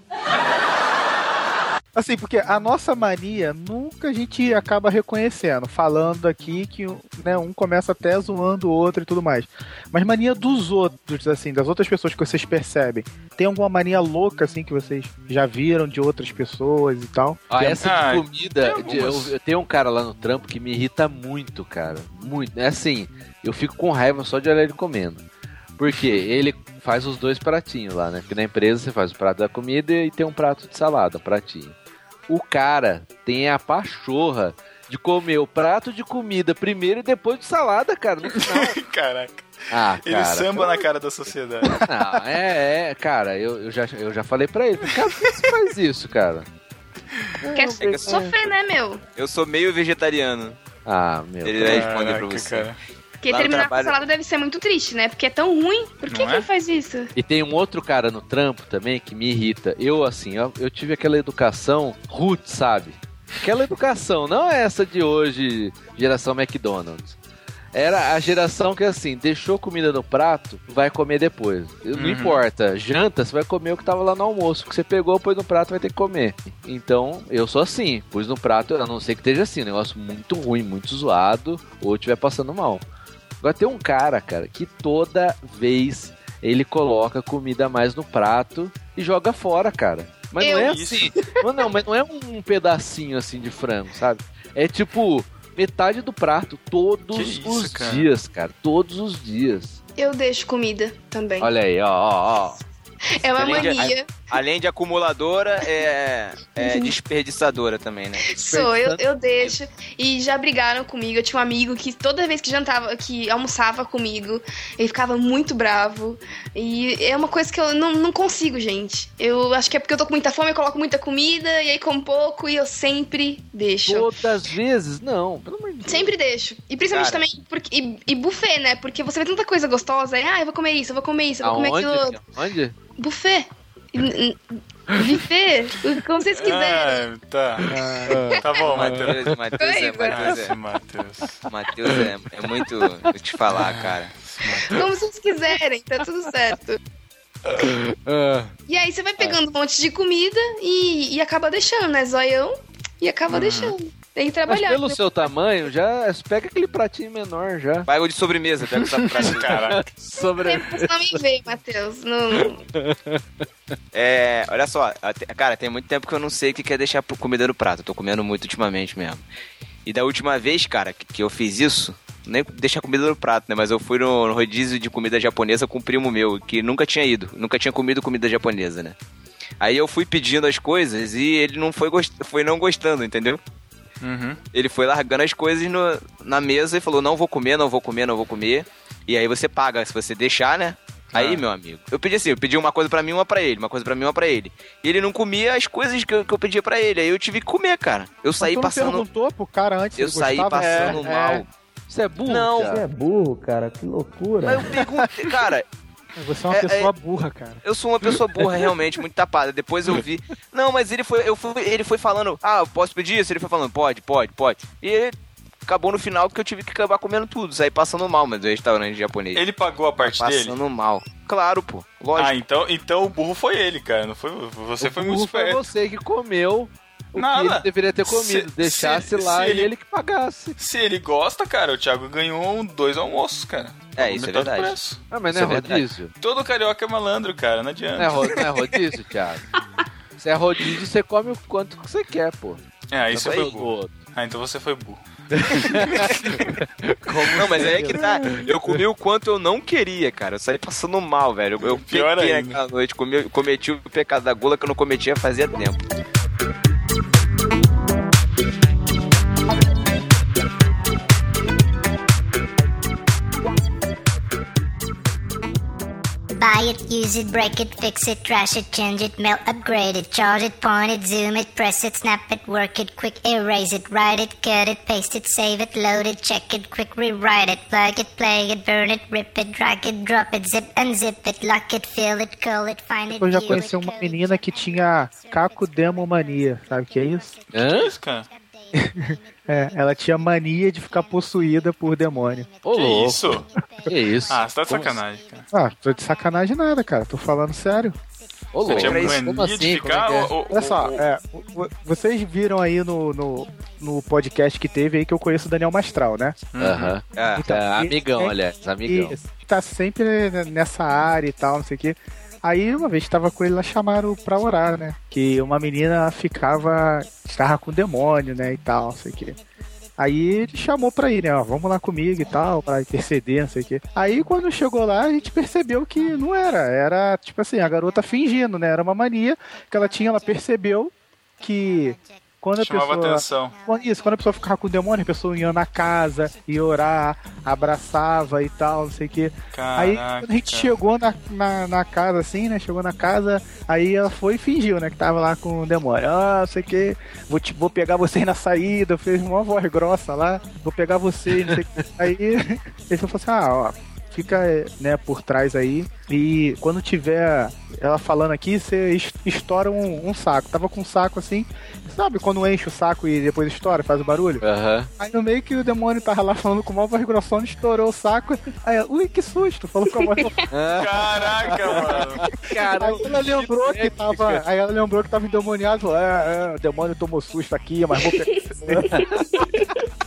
[SPEAKER 5] Assim, porque a nossa mania nunca a gente acaba reconhecendo, falando aqui que né, um começa até zoando o outro e tudo mais. Mas mania dos outros, assim, das outras pessoas que vocês percebem. Tem alguma mania louca, assim, que vocês já viram de outras pessoas e tal?
[SPEAKER 2] Ah, essa
[SPEAKER 3] Ah,
[SPEAKER 2] de comida,
[SPEAKER 3] tem
[SPEAKER 2] de- eu, eu tenho um cara lá no trampo que me irrita muito, cara. Muito. É assim, eu fico com raiva só de olhar ele comendo. Porque ele faz os dois pratinhos lá, né? Porque na empresa você faz o prato da comida e tem um prato de salada, um pratinho. O cara tem a pachorra de comer o prato de comida primeiro e depois de salada, cara, no final. [laughs]
[SPEAKER 3] Caraca.
[SPEAKER 2] Ah,
[SPEAKER 3] Ele
[SPEAKER 2] cara,
[SPEAKER 3] samba na cara da sociedade. [laughs]
[SPEAKER 2] Não, é, é, cara, eu, eu, já, eu já falei pra ele, cara, por que você faz isso, cara?
[SPEAKER 4] Quer
[SPEAKER 1] eu sou-
[SPEAKER 4] sofrer, né, meu?
[SPEAKER 1] Eu sou meio vegetariano.
[SPEAKER 2] Ah, meu.
[SPEAKER 1] Ele vai responder pra você.
[SPEAKER 3] cara.
[SPEAKER 4] Porque
[SPEAKER 1] Lá
[SPEAKER 4] terminar
[SPEAKER 1] trabalho-
[SPEAKER 4] com salada deve ser muito triste, né? Porque é tão ruim. Por que,
[SPEAKER 3] Não
[SPEAKER 4] que
[SPEAKER 3] é?
[SPEAKER 4] ele faz isso?
[SPEAKER 2] E tem um outro cara no trampo também que me irrita. Eu, assim, eu, eu tive aquela educação root, sabe? Aquela educação, não é essa de hoje, geração McDonald's. Era a geração que, assim, deixou comida no prato, vai comer depois. Não
[SPEAKER 3] Uhum.
[SPEAKER 2] importa, janta, você vai comer o que tava lá no almoço. O que você pegou, pôs no prato, vai ter que comer. Então, eu sou assim, pus no prato, a não ser que esteja assim, um negócio muito ruim, muito zoado, ou estiver passando mal. Agora tem um cara, cara, que toda vez ele coloca comida a mais no prato e joga fora, cara. Mas não
[SPEAKER 4] Eu?
[SPEAKER 2] é assim. Não, [laughs] não, mas não é um pedacinho assim de frango, sabe? É tipo metade do prato todos
[SPEAKER 3] isso,
[SPEAKER 2] os
[SPEAKER 3] cara?
[SPEAKER 2] dias, cara. Todos os dias.
[SPEAKER 4] Eu deixo comida também.
[SPEAKER 2] Olha aí, ó, ó, ó.
[SPEAKER 4] é uma mania.
[SPEAKER 1] Além de acumuladora, é, é desperdiçadora também, né?
[SPEAKER 4] Sou, eu, eu deixo. E já brigaram comigo. Eu tinha um amigo que toda vez que jantava, que almoçava comigo, ele ficava muito bravo. E é uma coisa que eu não, não consigo, gente. Eu acho que é porque eu tô com muita fome, eu coloco muita comida, e aí como pouco, e eu sempre deixo.
[SPEAKER 2] Todas as vezes? Não, pelo amor de Deus.
[SPEAKER 4] Sempre deixo. E principalmente
[SPEAKER 1] Cara.
[SPEAKER 4] também, porque, e, e buffet, né? Porque você vê tanta coisa gostosa, aí, ah, eu vou comer isso, eu vou comer isso, eu vou comer aquilo
[SPEAKER 2] Aonde? Aonde?
[SPEAKER 4] Buffet. Buffet, como vocês quiserem.
[SPEAKER 3] Ah, tá. Tá bom, Matheus.
[SPEAKER 1] Matheus, Matheus, é,
[SPEAKER 4] Oi,
[SPEAKER 1] Matheus,
[SPEAKER 3] Matheus.
[SPEAKER 1] é, Matheus é, é muito. Vou te falar, cara.
[SPEAKER 4] Como vocês quiserem, tá tudo certo. E aí você vai pegando um monte de comida e, e acaba deixando, né? Zoião. E acaba deixando. Tem que
[SPEAKER 2] Mas
[SPEAKER 4] trabalhar.
[SPEAKER 2] pelo seu tamanho, já pega aquele pratinho menor já.
[SPEAKER 1] Vai o de sobremesa, pega essa frase. [laughs]
[SPEAKER 3] Caraca.
[SPEAKER 2] Sobre...
[SPEAKER 4] Tempo você não me vê, Matheus. Não...
[SPEAKER 1] É, olha só, cara, tem muito tempo que eu não sei o que é deixar pro- comida no prato. Eu tô comendo muito ultimamente mesmo. E da última vez, cara, que, que eu fiz isso, nem deixar comida no prato, né? Mas eu fui no, no rodízio de comida japonesa com um primo meu, que nunca tinha ido, nunca tinha comido comida japonesa, né? Aí eu fui pedindo as coisas e ele não foi, gost... foi não gostando, entendeu?
[SPEAKER 3] Uhum.
[SPEAKER 1] Ele foi largando as coisas no- na mesa e falou: Não vou comer, não vou comer, não vou comer. E aí você paga se você deixar, né? Aí,
[SPEAKER 3] Ah.
[SPEAKER 1] meu amigo, eu pedi assim: eu pedi uma coisa pra mim, uma pra ele, uma coisa pra mim, uma pra ele. E ele não comia as coisas que eu, que eu pedia pra ele. Aí eu tive que comer, cara. Eu saí passando.
[SPEAKER 5] perguntou pro cara antes
[SPEAKER 1] Eu saí
[SPEAKER 5] gostava?
[SPEAKER 1] passando
[SPEAKER 5] É,
[SPEAKER 1] mal.
[SPEAKER 5] é.
[SPEAKER 2] Você é burro,
[SPEAKER 1] Não.
[SPEAKER 2] Thiago?
[SPEAKER 11] é burro, cara, que loucura.
[SPEAKER 1] Mas eu perguntei, cara,
[SPEAKER 5] Você é uma
[SPEAKER 1] É,
[SPEAKER 5] pessoa
[SPEAKER 1] é-
[SPEAKER 5] burra, cara.
[SPEAKER 1] eu sou uma pessoa burra, realmente, muito tapada. Depois eu vi. Não, mas ele foi, eu fui, ele foi falando, ah, eu posso pedir isso? Ele foi falando, pode, pode, pode. E ele acabou no final porque eu tive que acabar comendo tudo, saí passando mal, mas do restaurante japonês.
[SPEAKER 3] Ele pagou a parte dele?
[SPEAKER 1] Passando mal. Claro, pô. Lógico.
[SPEAKER 3] Ah, então, então o burro foi ele, cara. Não foi você
[SPEAKER 2] O
[SPEAKER 3] foi
[SPEAKER 2] burro
[SPEAKER 3] muito
[SPEAKER 2] foi
[SPEAKER 3] esperto.
[SPEAKER 2] você que comeu o
[SPEAKER 3] Nada.
[SPEAKER 2] que ele deveria ter comido.
[SPEAKER 3] Se-
[SPEAKER 2] Deixasse
[SPEAKER 3] se-
[SPEAKER 2] lá
[SPEAKER 3] se
[SPEAKER 2] e
[SPEAKER 3] ele-
[SPEAKER 2] ele... que pagasse.
[SPEAKER 3] Se ele gosta, cara, o Thiago ganhou um- dois almoços, cara.
[SPEAKER 1] É, isso é verdade.
[SPEAKER 3] preço.
[SPEAKER 2] Ah, mas
[SPEAKER 1] Isso
[SPEAKER 2] não é
[SPEAKER 1] é verdade.
[SPEAKER 2] rodízio?
[SPEAKER 3] Todo carioca é malandro, cara. Não adianta.
[SPEAKER 2] Não é, ro- não é rodízio, Thiago? Se é rodízio, você come o quanto que você quer, pô.
[SPEAKER 3] É, aí você
[SPEAKER 1] Isso
[SPEAKER 3] foi
[SPEAKER 1] aí.
[SPEAKER 3] burro. Ah, então você foi burro. [laughs]
[SPEAKER 1] Não, mas aí é que tá. Eu comi o quanto eu não queria, cara. Eu saí passando mal, velho. Eu, eu
[SPEAKER 3] Pior
[SPEAKER 1] pequei
[SPEAKER 3] ainda.
[SPEAKER 1] naquela noite, comi, cometi o pecado da gula que eu não cometia fazia tempo.
[SPEAKER 12] Buy it, use it, break it, fix it, trash it, change it, melt, upgrade it, charge it, point it, zoom it, press it, snap it, work it, quick erase it, write it, cut it, paste it, save it, load it, check it, quick rewrite it, plug it, play it, burn it, rip it, drag it, drop it, zip unzip it, lock it, fill it, call it, find it,
[SPEAKER 5] Eu já conheci uma menina que tinha caco demomania, sabe o que é isso?
[SPEAKER 3] Que é isso, cara?
[SPEAKER 5] É, ela tinha mania de ficar possuída por demônio.
[SPEAKER 2] Ô,
[SPEAKER 3] Que
[SPEAKER 2] louco.
[SPEAKER 3] isso?
[SPEAKER 2] Que isso?
[SPEAKER 3] Ah, você tá de
[SPEAKER 2] Como
[SPEAKER 3] sacanagem, cara.
[SPEAKER 5] Ah, tô de sacanagem nada, cara. Tô falando sério.
[SPEAKER 2] Ô,
[SPEAKER 3] Você
[SPEAKER 2] louco.
[SPEAKER 3] tinha
[SPEAKER 1] Como
[SPEAKER 2] assim? Como é
[SPEAKER 3] ficar.
[SPEAKER 2] que é?
[SPEAKER 3] o- o-
[SPEAKER 5] Olha só,
[SPEAKER 3] o-
[SPEAKER 5] é, vo- vocês viram aí no, no, no podcast que teve aí que eu conheço o Daniel Mastral, né?
[SPEAKER 2] Aham.
[SPEAKER 1] Ah,
[SPEAKER 5] Então,
[SPEAKER 2] É, amigão,
[SPEAKER 5] e-
[SPEAKER 2] aliás, amigão.
[SPEAKER 5] E tá sempre nessa área e tal, não sei o quê. Aí uma vez tava com ele lá, chamaram pra orar, né? Que uma menina ficava. estava com demônio, né? E tal, não sei o quê. Aí ele chamou pra ir, né? Ó, vamos lá comigo e tal, pra interceder, não sei o quê. Aí quando chegou lá, a gente percebeu que não era. Era, tipo assim, a garota fingindo, né? Era uma mania que ela tinha, ela percebeu que quando a
[SPEAKER 3] Chamava
[SPEAKER 5] pessoa.
[SPEAKER 3] atenção.
[SPEAKER 5] Isso, quando a pessoa ficava com o demônio, a pessoa ia na casa, ia orar, abraçava e tal, não sei o quê. aí quando a gente chegou na, na, na casa, assim, né? Chegou na casa, aí ela foi e fingiu, né? Que tava lá com o demônio. Ah, não sei o quê, vou, te, vou pegar vocês na saída, fez uma voz grossa lá, vou pegar vocês, não sei o quê. Aí [laughs] ele falou assim: ah, ó. Fica, né, por trás aí. E quando tiver ela falando aqui, você es- estoura um, um saco. Tava com um saco assim, sabe quando enche o saco e depois estoura, faz o barulho?
[SPEAKER 2] Aham.
[SPEAKER 5] Aí no meio que o demônio tava lá falando com uma voz grossona, estourou o saco. Aí ela, ui, que susto! Falou com a voz
[SPEAKER 3] Caraca, mano.
[SPEAKER 5] Aí ela lembrou que tava. Aí ela lembrou que tava endemoniado. Falou, é, é, o demônio tomou susto aqui, mas vou pegar. [laughs]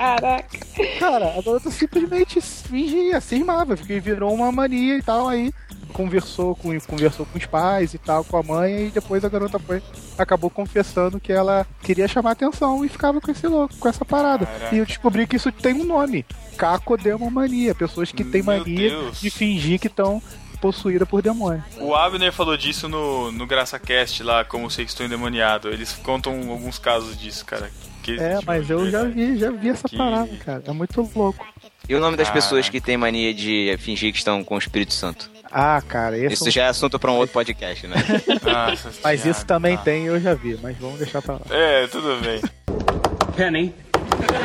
[SPEAKER 4] Caraca.
[SPEAKER 5] Cara, a garota simplesmente fingia, cismava, porque virou uma mania e tal, aí conversou com, conversou com os pais e tal, com a mãe, e depois a garota foi, acabou confessando que ela queria chamar atenção e ficava com esse louco, com essa parada.
[SPEAKER 3] Caraca.
[SPEAKER 5] E eu descobri que isso tem um nome, cacodemomania, pessoas que têm
[SPEAKER 3] Meu
[SPEAKER 5] mania
[SPEAKER 3] Deus.
[SPEAKER 5] de fingir que estão possuídas por demônio.
[SPEAKER 3] O Abner falou disso no, no GraçaCast lá, como sei que estou endemoniado. Eles contam alguns casos disso, cara. Que
[SPEAKER 5] É,
[SPEAKER 3] existe
[SPEAKER 5] mas eu já vi, já vi essa
[SPEAKER 3] Que-
[SPEAKER 5] parada, cara. É muito louco.
[SPEAKER 1] E o nome das
[SPEAKER 3] Caraca.
[SPEAKER 1] pessoas que têm mania de fingir que estão com o Espírito Santo?
[SPEAKER 5] Ah, cara, esse
[SPEAKER 1] Isso já é assunto pra um outro podcast, né? [laughs]
[SPEAKER 3] Nossa [laughs]
[SPEAKER 5] Mas isso também tem, eu já vi, mas vamos deixar pra lá.
[SPEAKER 3] É, tudo bem.
[SPEAKER 9] Penny.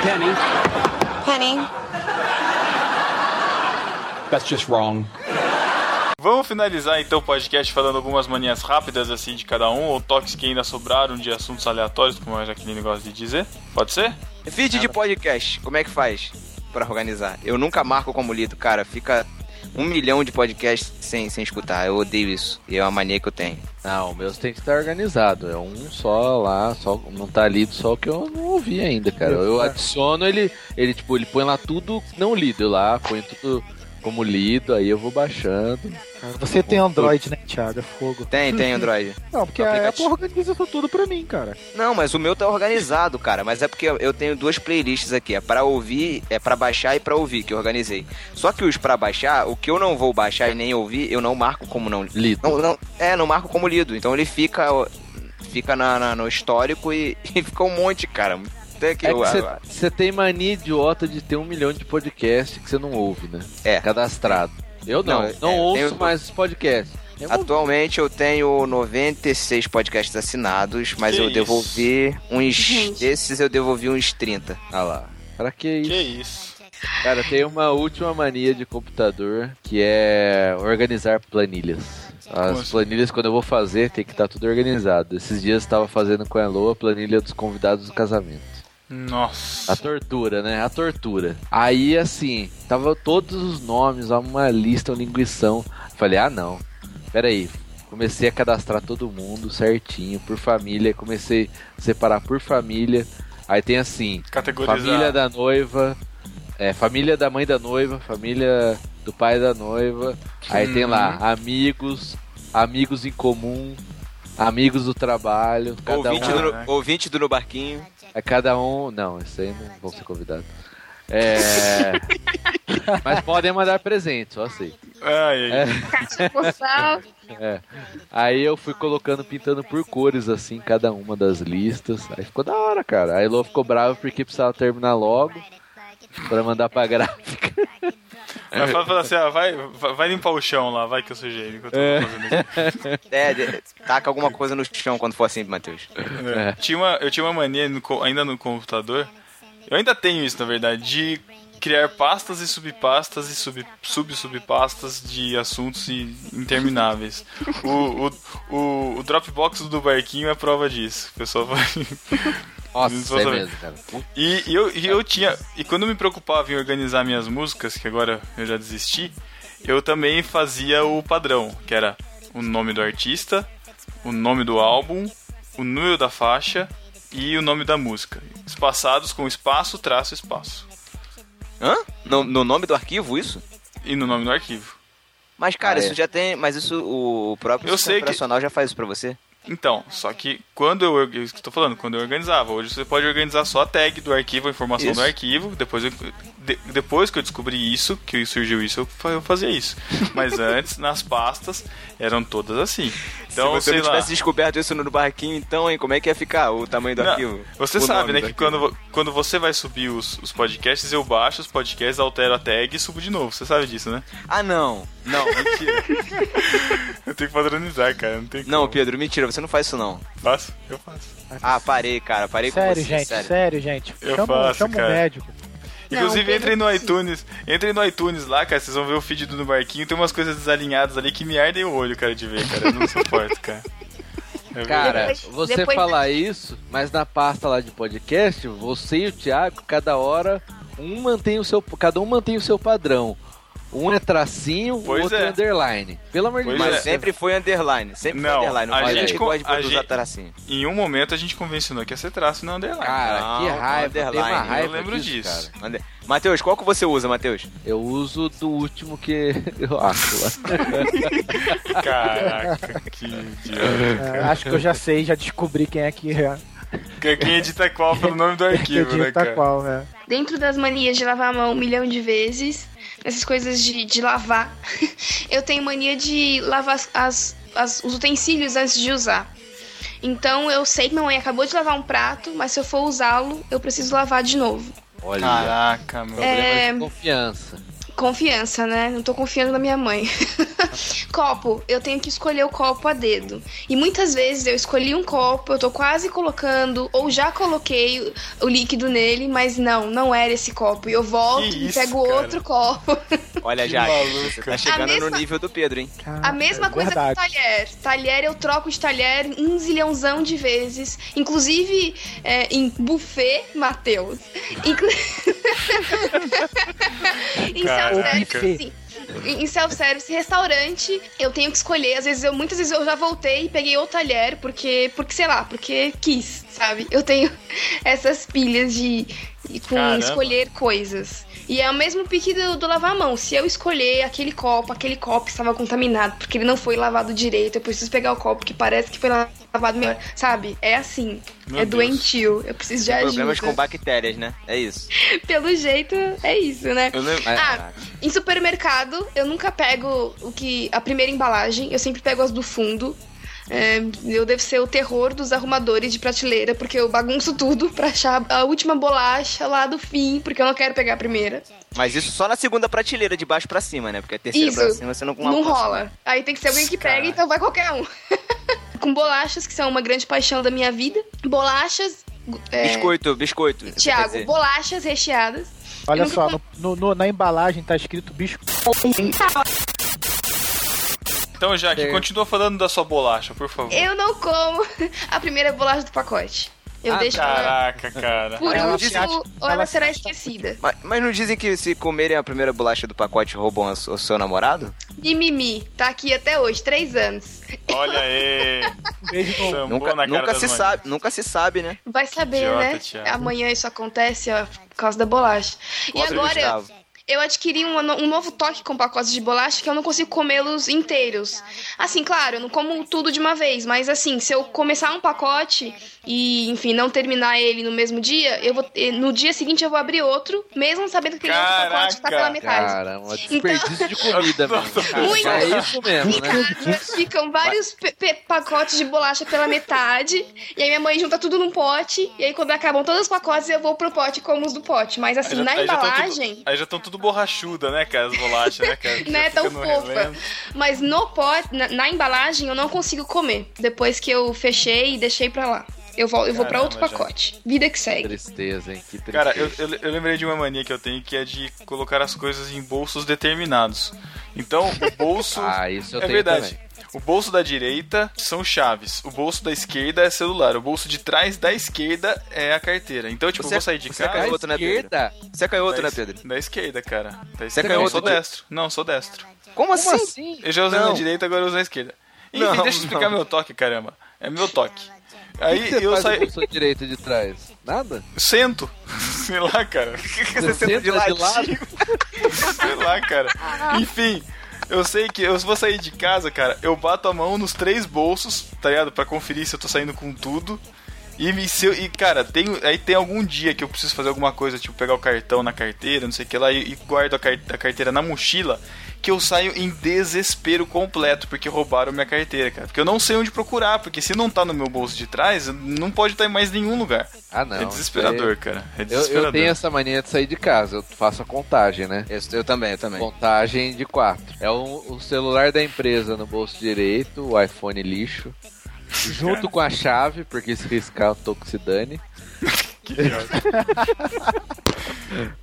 [SPEAKER 9] Penny.
[SPEAKER 10] Penny.
[SPEAKER 9] That's just wrong.
[SPEAKER 3] Vamos finalizar então o podcast falando algumas manias rápidas assim de cada um, ou toques que ainda sobraram de assuntos aleatórios, como a Jaqueline gosta de dizer. Pode ser?
[SPEAKER 1] Feed de podcast, como é que faz pra organizar? Eu nunca marco como lido, cara. Fica um milhão de podcasts sem, sem escutar. Eu odeio isso. E é uma mania que eu tenho.
[SPEAKER 2] Não, o meu tem que estar organizado. É um só lá, só não tá lido só o que eu não ouvi ainda, cara. Eu adiciono ele, ele tipo, ele põe lá tudo não lido eu lá, põe tudo como lido, aí eu vou baixando.
[SPEAKER 5] Você tem Android, né, Thiago? É fogo.
[SPEAKER 1] Tem, tem Android.
[SPEAKER 5] Não, porque a. Apple organiza isso tudo pra mim, cara.
[SPEAKER 1] Não, mas o meu tá organizado, cara. Mas é porque eu tenho duas playlists aqui. É pra ouvir, é pra baixar e pra ouvir, que eu organizei. Só que os pra baixar, o que eu não vou baixar e nem ouvir, eu não marco como não
[SPEAKER 2] lido.
[SPEAKER 1] Não, não, é, não marco como lido. Então ele fica, fica na, na- no histórico e, [laughs] e fica um monte, cara. Tem que,
[SPEAKER 2] É você tem mania idiota de ter um milhão de podcasts que você não ouve, né?
[SPEAKER 1] É.
[SPEAKER 2] Cadastrado. Eu não,
[SPEAKER 1] Não,
[SPEAKER 2] não,
[SPEAKER 1] é,
[SPEAKER 2] ouço
[SPEAKER 1] tenho-
[SPEAKER 2] mais os podcasts.
[SPEAKER 1] Atualmente eu tenho 96 podcasts assinados, mas
[SPEAKER 3] Que
[SPEAKER 1] eu
[SPEAKER 3] isso?
[SPEAKER 1] devolvi uns.
[SPEAKER 4] Gente.
[SPEAKER 1] Desses eu devolvi uns 30.
[SPEAKER 2] Ah lá. Pra que isso?
[SPEAKER 3] Que isso?
[SPEAKER 2] Cara, tem uma última mania de computador que é organizar planilhas. As
[SPEAKER 3] assim?
[SPEAKER 2] planilhas, quando eu vou fazer, tem que estar tudo organizado. Esses dias eu tava fazendo com a Elo a planilha dos convidados do casamento.
[SPEAKER 3] Nossa.
[SPEAKER 2] A tortura, né? A tortura. Aí, assim, tava todos os nomes, uma lista, uma linguição. Falei, ah, não. Pera aí. Comecei a cadastrar todo mundo certinho, por família. Comecei a separar por família. Aí tem assim, família da noiva, é, família da mãe da noiva, família do pai da noiva. Aí tem lá, amigos, amigos em comum, amigos do trabalho. Cada
[SPEAKER 1] Ouvinte,
[SPEAKER 2] um,
[SPEAKER 1] do, ouvinte do No Barquinho.
[SPEAKER 2] É cada um. Não, isso aí não vão ser convidados. É. [laughs] Mas podem mandar presente, só sei.
[SPEAKER 3] Ai, ai.
[SPEAKER 2] É. É. Aí eu fui colocando, pintando por cores, assim, cada uma das listas. Aí ficou da hora, cara. Aí Lô ficou bravo porque precisava terminar logo pra mandar pra gráfica. [laughs]
[SPEAKER 3] Mas fala, fala assim, ah, vai, vai vai limpar o chão lá, vai que eu sujei enquanto eu tô fazendo aqui.
[SPEAKER 1] É, de- taca alguma coisa no chão quando for assim, Matheus.
[SPEAKER 3] É. Tinha uma, eu tinha uma mania no ainda no computador. Eu ainda tenho isso, na verdade, de criar pastas e subpastas e sub, sub-subpastas de assuntos i- intermináveis. O, o, o, o Dropbox do barquinho é prova disso. O pessoal vai. [laughs]
[SPEAKER 2] Nossa, é mesmo, cara.
[SPEAKER 3] E, e eu, e eu tinha. E quando eu me preocupava em organizar minhas músicas, que agora eu já desisti, eu também fazia o padrão, que era o nome do artista, o nome do álbum, o número da faixa e o nome da música. Espaçados com espaço, traço, espaço.
[SPEAKER 1] Hã? No, no nome do arquivo, isso?
[SPEAKER 3] E no nome do arquivo.
[SPEAKER 1] Mas, cara,
[SPEAKER 2] Ah, é.
[SPEAKER 1] isso já tem. Mas isso o próprio
[SPEAKER 3] Eu sei que-
[SPEAKER 1] operacional já faz isso pra você.
[SPEAKER 3] Então, só que quando eu, eu tô falando, quando eu organizava, hoje você pode organizar só a tag do arquivo, a informação
[SPEAKER 1] Isso.
[SPEAKER 3] do arquivo, depois eu, de- depois que eu descobri isso, que surgiu isso, eu, eu fazia isso. Mas [laughs] antes, nas pastas, eram todas assim. Então,
[SPEAKER 1] Se você
[SPEAKER 3] sei
[SPEAKER 1] não
[SPEAKER 3] lá.
[SPEAKER 1] tivesse descoberto isso no barquinho, então, hein, como é que ia ficar o tamanho do
[SPEAKER 3] Não,
[SPEAKER 1] arquivo?
[SPEAKER 3] Você
[SPEAKER 1] O
[SPEAKER 3] sabe, né, que
[SPEAKER 1] arquivo.
[SPEAKER 3] quando, quando você vai subir os, os podcasts, eu baixo os podcasts, altero a tag e subo de novo. Você sabe disso, né?
[SPEAKER 1] Ah, não. Não, mentira. [laughs]
[SPEAKER 3] Eu tenho que padronizar, cara. Não tem
[SPEAKER 1] não,
[SPEAKER 3] como.
[SPEAKER 1] Pedro, mentira, você não faz isso não.
[SPEAKER 3] Faço? Eu faço.
[SPEAKER 1] Ah, parei, cara, parei com
[SPEAKER 5] Sério,
[SPEAKER 1] você,
[SPEAKER 5] gente,
[SPEAKER 1] sério.
[SPEAKER 5] sério, gente.
[SPEAKER 3] Eu
[SPEAKER 5] chama
[SPEAKER 3] faço,
[SPEAKER 5] chama
[SPEAKER 3] cara.
[SPEAKER 5] o médico.
[SPEAKER 3] Inclusive,
[SPEAKER 4] Pedro
[SPEAKER 3] entrem no iTunes. Entrem no iTunes lá, cara. Vocês vão ver o feed do No Barquinho. Tem umas coisas desalinhadas ali que me ardem o olho, cara, de ver, cara. Eu não suporto, cara. É
[SPEAKER 2] Cara,
[SPEAKER 4] Depois-
[SPEAKER 2] você
[SPEAKER 4] depois-
[SPEAKER 2] falar isso, mas na pasta lá de podcast, você e o Thiago, cada hora, um mantém o seu. Cada um mantém o seu padrão. Um é tracinho, o
[SPEAKER 3] Pois
[SPEAKER 2] outro
[SPEAKER 3] é.
[SPEAKER 2] é underline. Pelo amor de Deus.
[SPEAKER 1] Mas
[SPEAKER 3] é.
[SPEAKER 1] sempre foi underline, sempre
[SPEAKER 3] Não,
[SPEAKER 1] foi underline. Não
[SPEAKER 3] a
[SPEAKER 1] faz
[SPEAKER 2] gente
[SPEAKER 1] gente
[SPEAKER 3] co-
[SPEAKER 1] gosta de
[SPEAKER 3] a
[SPEAKER 1] usar
[SPEAKER 3] gente-
[SPEAKER 1] tracinho.
[SPEAKER 3] Em um momento a gente convencionou que ia ser traço e não underline.
[SPEAKER 2] Cara, que
[SPEAKER 1] Não,
[SPEAKER 2] raiva, tem uma
[SPEAKER 1] underline, eu
[SPEAKER 2] raiva
[SPEAKER 3] lembro
[SPEAKER 2] disso,
[SPEAKER 3] disso.
[SPEAKER 2] cara.
[SPEAKER 1] Matheus, qual que você usa, Matheus?
[SPEAKER 2] Eu uso do último que [laughs] eu acho lá. [laughs]
[SPEAKER 3] Caraca, que idiota.
[SPEAKER 5] É, acho que eu já sei, já descobri quem é que é.
[SPEAKER 3] Quem edita qual pelo nome do arquivo, né, cara?
[SPEAKER 5] qual, né?
[SPEAKER 4] Dentro das manias de lavar a mão um milhão de vezes, essas coisas de, de lavar, [laughs] eu tenho mania de lavar as, as- os utensílios antes de usar. Então eu sei que minha mãe acabou de lavar um prato, mas se eu for usá-lo, eu preciso lavar de novo.
[SPEAKER 2] Olha,
[SPEAKER 3] Caraca, meu.
[SPEAKER 2] problema
[SPEAKER 4] É.
[SPEAKER 2] de confiança.
[SPEAKER 4] Confiança, né? Não tô confiando na minha mãe. [laughs] copo, eu tenho que escolher o copo a dedo. E muitas vezes eu escolhi um copo, eu tô quase colocando, ou já coloquei o, o líquido nele, mas não, não era esse copo. E eu volto
[SPEAKER 3] Que
[SPEAKER 4] e
[SPEAKER 3] isso,
[SPEAKER 4] pego
[SPEAKER 3] cara?
[SPEAKER 4] outro copo. [laughs]
[SPEAKER 1] Olha, já, você tá chegando
[SPEAKER 4] mesma-
[SPEAKER 1] no nível do Pedro, hein?
[SPEAKER 4] A mesma
[SPEAKER 5] é
[SPEAKER 4] coisa
[SPEAKER 5] verdade.
[SPEAKER 4] com talher. Talher eu troco de talher um zilhãozão de vezes. Inclusive é, em buffet, Matheus. Inclu... [laughs] em. Self-service. Em em self-service, restaurante, eu tenho que escolher. Às vezes eu, muitas vezes eu já voltei e peguei outro talher, porque, porque sei lá, porque quis, sabe? Eu tenho [laughs] essas pilhas de, de- com
[SPEAKER 3] Caramba.
[SPEAKER 4] escolher coisas. E é o mesmo pique do, do lavar a mão. Se eu escolher aquele copo, aquele copo estava contaminado, porque ele não foi lavado direito, eu preciso pegar o copo que parece que foi lavado melhor. Sabe? É assim.
[SPEAKER 3] Meu
[SPEAKER 4] é
[SPEAKER 3] Deus.
[SPEAKER 4] doentio. Eu preciso de
[SPEAKER 1] Problemas
[SPEAKER 4] ajuda.
[SPEAKER 1] com bactérias, né? É isso. [laughs]
[SPEAKER 4] Pelo jeito, é isso, né?
[SPEAKER 3] Eu lembro-
[SPEAKER 4] Ah, em supermercado, eu nunca pego o que a primeira embalagem, eu sempre pego as do fundo. É, eu devo ser o terror dos arrumadores de prateleira, porque eu bagunço tudo pra achar a última bolacha lá do fim, porque eu não quero pegar a primeira.
[SPEAKER 1] Mas isso só na segunda prateleira, de baixo pra cima, né? Porque a terceira
[SPEAKER 4] Isso.
[SPEAKER 1] pra cima você não
[SPEAKER 4] Não rola. Aí tem que ser alguém que pega, então vai qualquer um. [laughs] Com bolachas, que são uma grande paixão da minha vida. Bolachas. É,
[SPEAKER 1] Biscoito, biscoito.
[SPEAKER 4] Tiago, bolachas recheadas.
[SPEAKER 5] Olha só,
[SPEAKER 4] com-
[SPEAKER 5] no, no- na embalagem tá escrito biscoito.
[SPEAKER 3] Então, Jaque,
[SPEAKER 2] Certo.
[SPEAKER 3] continua falando da sua bolacha, por favor.
[SPEAKER 4] Eu não como [laughs] a primeira bolacha do pacote. Eu
[SPEAKER 2] Ah,
[SPEAKER 4] deixo ela
[SPEAKER 3] Caraca, cara.
[SPEAKER 4] por
[SPEAKER 5] Ela
[SPEAKER 4] último
[SPEAKER 5] acha-
[SPEAKER 4] ou
[SPEAKER 5] ela
[SPEAKER 4] ela
[SPEAKER 5] se
[SPEAKER 4] será
[SPEAKER 5] acha-
[SPEAKER 4] esquecida.
[SPEAKER 1] Mas, mas não dizem que se comerem a primeira bolacha do pacote roubam a- o seu namorado?
[SPEAKER 4] E Mimi, tá aqui até hoje, três anos.
[SPEAKER 3] Olha aí. [laughs]
[SPEAKER 5] Beijo
[SPEAKER 1] Nunca, nunca se sabe, nunca se sabe, né?
[SPEAKER 4] Vai saber,
[SPEAKER 3] Idiota,
[SPEAKER 4] né?
[SPEAKER 3] Thiago.
[SPEAKER 4] Amanhã isso acontece, ó, por causa da bolacha. E agora,
[SPEAKER 1] Gustavo.
[SPEAKER 4] eu adquiri um, um novo toque com pacotes de bolacha que eu não consigo comê-los inteiros. Assim, claro, eu não como tudo de uma vez, mas assim, se eu começar um pacote e, enfim, não terminar ele no mesmo dia, eu vou, eh, no dia seguinte eu vou abrir outro, mesmo sabendo que aquele outro pacote tá pela metade.
[SPEAKER 2] Cara, um desperdício de comida, [laughs] velho.
[SPEAKER 4] Muito.
[SPEAKER 2] Já é isso mesmo, né?
[SPEAKER 4] Ficam vários pacotes de bolacha pela metade. E aí minha mãe junta tudo num pote. E aí quando acabam todos os pacotes, eu vou pro pote como os do pote. Mas assim, na
[SPEAKER 3] aí já
[SPEAKER 4] embalagem.
[SPEAKER 3] tudo, aí já estão tudo borrachuda, né, cara? As bolachas, né, cara?
[SPEAKER 4] Não é
[SPEAKER 3] Já
[SPEAKER 4] tão fofa.
[SPEAKER 3] relento.
[SPEAKER 4] Mas no pote, na, na embalagem, eu não consigo comer. Depois que eu fechei e deixei pra lá. Eu vou, eu vou pra outro
[SPEAKER 3] Caramba, gente.
[SPEAKER 4] pacote. Vida que segue.
[SPEAKER 2] Tristeza, hein? Que tristeza.
[SPEAKER 3] Cara, eu, eu, eu lembrei de uma mania que eu tenho que é de colocar as coisas em bolsos determinados. Então, o [laughs] bolso.
[SPEAKER 2] Ah, isso eu
[SPEAKER 3] é
[SPEAKER 2] tenho
[SPEAKER 3] verdade.
[SPEAKER 2] também.
[SPEAKER 3] O bolso da direita são chaves. O bolso da esquerda é celular. O bolso de trás da esquerda é a carteira. Então, tipo, eu
[SPEAKER 1] Você-
[SPEAKER 3] vou sair de
[SPEAKER 1] você é
[SPEAKER 3] casa.
[SPEAKER 1] canhoto, né, Pedro?
[SPEAKER 2] Esquerda?
[SPEAKER 1] Você é canhoto,
[SPEAKER 3] da,
[SPEAKER 1] né, Pedro?
[SPEAKER 3] Da esquerda, cara. Da
[SPEAKER 1] Você é
[SPEAKER 3] esquerda. Não, eu sou
[SPEAKER 1] canhoto?
[SPEAKER 3] destro. Não, sou destro.
[SPEAKER 1] Como assim?
[SPEAKER 2] Como assim?
[SPEAKER 3] Eu já usei
[SPEAKER 1] Não.
[SPEAKER 3] na direita, agora eu uso na esquerda. Enfim,
[SPEAKER 1] Não,
[SPEAKER 3] deixa eu explicar
[SPEAKER 1] não.
[SPEAKER 3] meu toque, caramba. É meu toque. Aí
[SPEAKER 2] que, que você
[SPEAKER 3] eu
[SPEAKER 2] sua direita de trás? Nada?
[SPEAKER 3] Sento. [laughs] Sei lá, cara.
[SPEAKER 1] Você senta de
[SPEAKER 2] de
[SPEAKER 1] ladinho. [laughs]
[SPEAKER 3] Sei lá, cara. Enfim. Eu sei que eu, se vou sair de casa, cara, eu bato a mão nos três bolsos, tá ligado? Pra conferir se eu tô saindo com tudo. E, me- se eu- e, cara, tem, aí tem algum dia que eu preciso fazer alguma coisa, tipo pegar o cartão na carteira, não sei o que lá, e, e guardo a, car- a carteira na mochila, que eu saio em desespero completo, porque roubaram minha carteira, cara. Porque eu não sei onde procurar, porque se não tá no meu bolso de trás, não pode estar em mais nenhum lugar.
[SPEAKER 2] Ah, não.
[SPEAKER 3] É desesperador,
[SPEAKER 2] aí-
[SPEAKER 3] cara. É
[SPEAKER 2] Eu,
[SPEAKER 3] desesperador.
[SPEAKER 2] eu tenho essa mania de sair de casa, eu faço a contagem, né?
[SPEAKER 1] Eu, eu também, eu também.
[SPEAKER 2] Contagem de quatro. É o, o celular da empresa no bolso direito, o iPhone lixo, [laughs] junto com a chave, porque se riscar eu tô [laughs] que se [laughs] dane.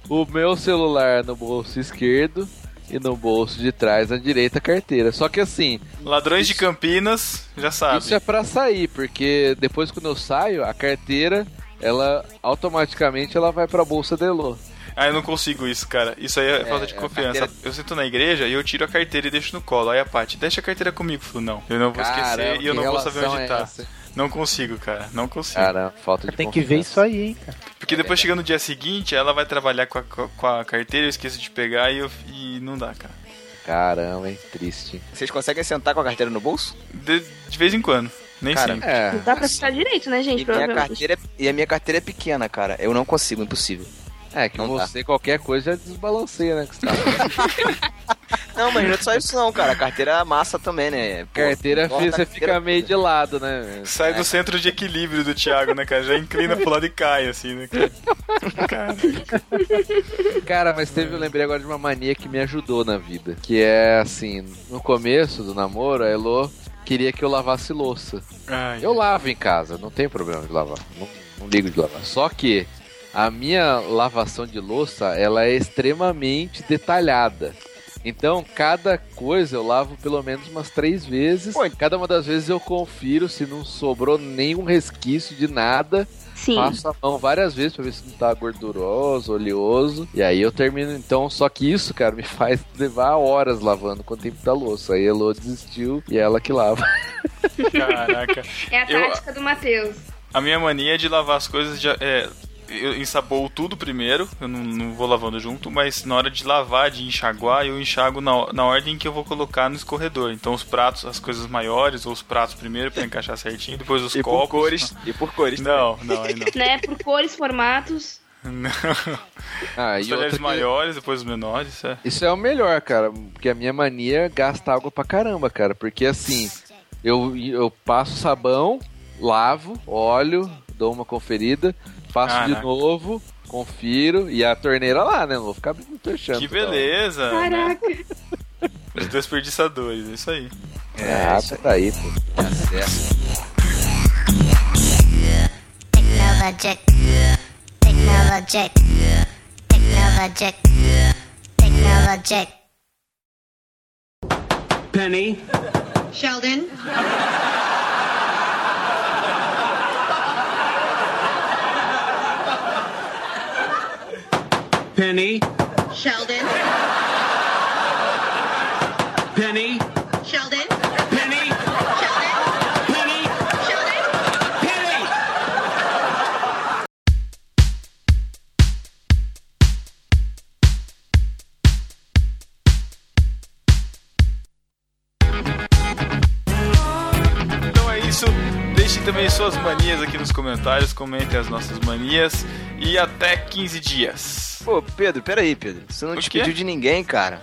[SPEAKER 2] o meu celular no bolso esquerdo e no bolso de trás na direita a carteira. Só que assim,
[SPEAKER 3] Ladrões de Campinas, já sabe.
[SPEAKER 2] isso é pra sair, porque depois quando eu saio, a carteira, ela automaticamente ela vai pra bolsa de Elô.
[SPEAKER 3] Ah, eu não consigo isso, cara. Isso aí é, falta de
[SPEAKER 1] é,
[SPEAKER 3] confiança.
[SPEAKER 1] carteira-
[SPEAKER 3] Eu sento na igreja e eu tiro a carteira e deixo no colo. Aí a Paty, deixa a carteira comigo. Eu falo, não, eu não vou esquecer
[SPEAKER 2] Caramba,
[SPEAKER 3] e eu não vou saber onde
[SPEAKER 2] é
[SPEAKER 3] tá.
[SPEAKER 2] essa?
[SPEAKER 3] Não consigo, cara. Não consigo.
[SPEAKER 2] Cara, falta de
[SPEAKER 5] Tem que ver isso aí, hein, cara.
[SPEAKER 3] Porque depois chega no dia seguinte, ela vai trabalhar com a, com a carteira, eu esqueço de pegar e, eu, e não dá, cara.
[SPEAKER 2] Caramba, hein? Triste.
[SPEAKER 1] Vocês conseguem sentar com a carteira no bolso?
[SPEAKER 3] De, de vez em quando. Nem
[SPEAKER 1] Cara,
[SPEAKER 3] sempre.
[SPEAKER 2] É.
[SPEAKER 4] Não dá pra ficar direito, né, gente?
[SPEAKER 1] E, minha carteira, é- e a minha carteira é pequena, cara. Eu não consigo, impossível.
[SPEAKER 2] É, que
[SPEAKER 1] Não dá.
[SPEAKER 2] você, qualquer coisa, já desbalanceia, né? Tá... [laughs]
[SPEAKER 1] Não, mas não é só isso não, cara. A carteira é massa também, né? Pô,
[SPEAKER 2] carteira você
[SPEAKER 1] carteira-
[SPEAKER 2] fica meio de lado, né?
[SPEAKER 3] Sai do centro de equilíbrio do Thiago, né, cara? Já inclina pro lado e cai, assim, né? cara?
[SPEAKER 2] Cara, mas teve, eu lembrei agora de uma mania que me ajudou na vida. Que é assim, no começo do namoro, a Elo queria que eu lavasse louça.
[SPEAKER 3] Ai,
[SPEAKER 2] Eu lavo em casa, não tem problema de lavar. Não, não ligo de lavar. Só que a minha lavação de louça, ela é extremamente detalhada. Então, cada coisa eu lavo pelo menos umas três vezes. Cada uma das vezes eu confiro se não sobrou nenhum resquício de nada.
[SPEAKER 4] Sim.
[SPEAKER 2] Passo a mão várias vezes pra ver se não tá gorduroso, oleoso. E aí eu termino. Então, só que isso, cara, me [laughs] faz levar horas lavando com o tempo da louça. Aí a Elo desistiu e é ela que lava.
[SPEAKER 3] Caraca.
[SPEAKER 4] É a
[SPEAKER 3] Eu-
[SPEAKER 4] tática do Matheus.
[SPEAKER 3] A minha mania é de lavar as coisas de, é, eu ensaboo tudo primeiro, eu não, não vou lavando junto, mas na hora de lavar, de enxaguar, eu enxago na, na ordem que eu vou colocar no escorredor. Então os pratos, as coisas maiores, ou os pratos primeiro pra encaixar certinho, depois os
[SPEAKER 1] E por
[SPEAKER 3] copos.
[SPEAKER 1] cores. E por cores.
[SPEAKER 3] Não, não, aí não. [laughs]
[SPEAKER 4] Né? Por cores, formatos.
[SPEAKER 3] não.
[SPEAKER 2] Ah,
[SPEAKER 3] Os
[SPEAKER 2] e
[SPEAKER 3] talheres
[SPEAKER 2] que-
[SPEAKER 3] maiores, depois os menores. É.
[SPEAKER 2] Isso é o melhor, cara. Porque a minha mania gasta água pra caramba, cara. Porque assim, eu, eu passo sabão, lavo, olho, dou uma conferida, faço de novo, confiro e a torneira lá, né? Não vou ficar abrindo e fechando.
[SPEAKER 3] Que
[SPEAKER 2] hora.
[SPEAKER 3] beleza! né?
[SPEAKER 4] Caraca.
[SPEAKER 3] Os desperdiçadores, é isso aí.
[SPEAKER 2] Ah,
[SPEAKER 1] isso
[SPEAKER 2] tá aí, pô.
[SPEAKER 1] Tá certo.
[SPEAKER 12] Technologic. Technologic. Technologic. Technologic.
[SPEAKER 9] Penny.
[SPEAKER 10] Sheldon.
[SPEAKER 9] Penny.
[SPEAKER 10] Sheldon.
[SPEAKER 9] Penny.
[SPEAKER 10] Sheldon.
[SPEAKER 9] Penny.
[SPEAKER 10] Sheldon.
[SPEAKER 9] Penny.
[SPEAKER 10] Sheldon.
[SPEAKER 9] Penny.
[SPEAKER 3] Então é isso. Deixe também suas manias aqui nos comentários, comentem as nossas manias e até 15 dias.
[SPEAKER 1] Pô, Pedro, peraí, Pedro. Você não
[SPEAKER 3] O
[SPEAKER 1] despediu
[SPEAKER 3] quê?
[SPEAKER 1] de ninguém, cara.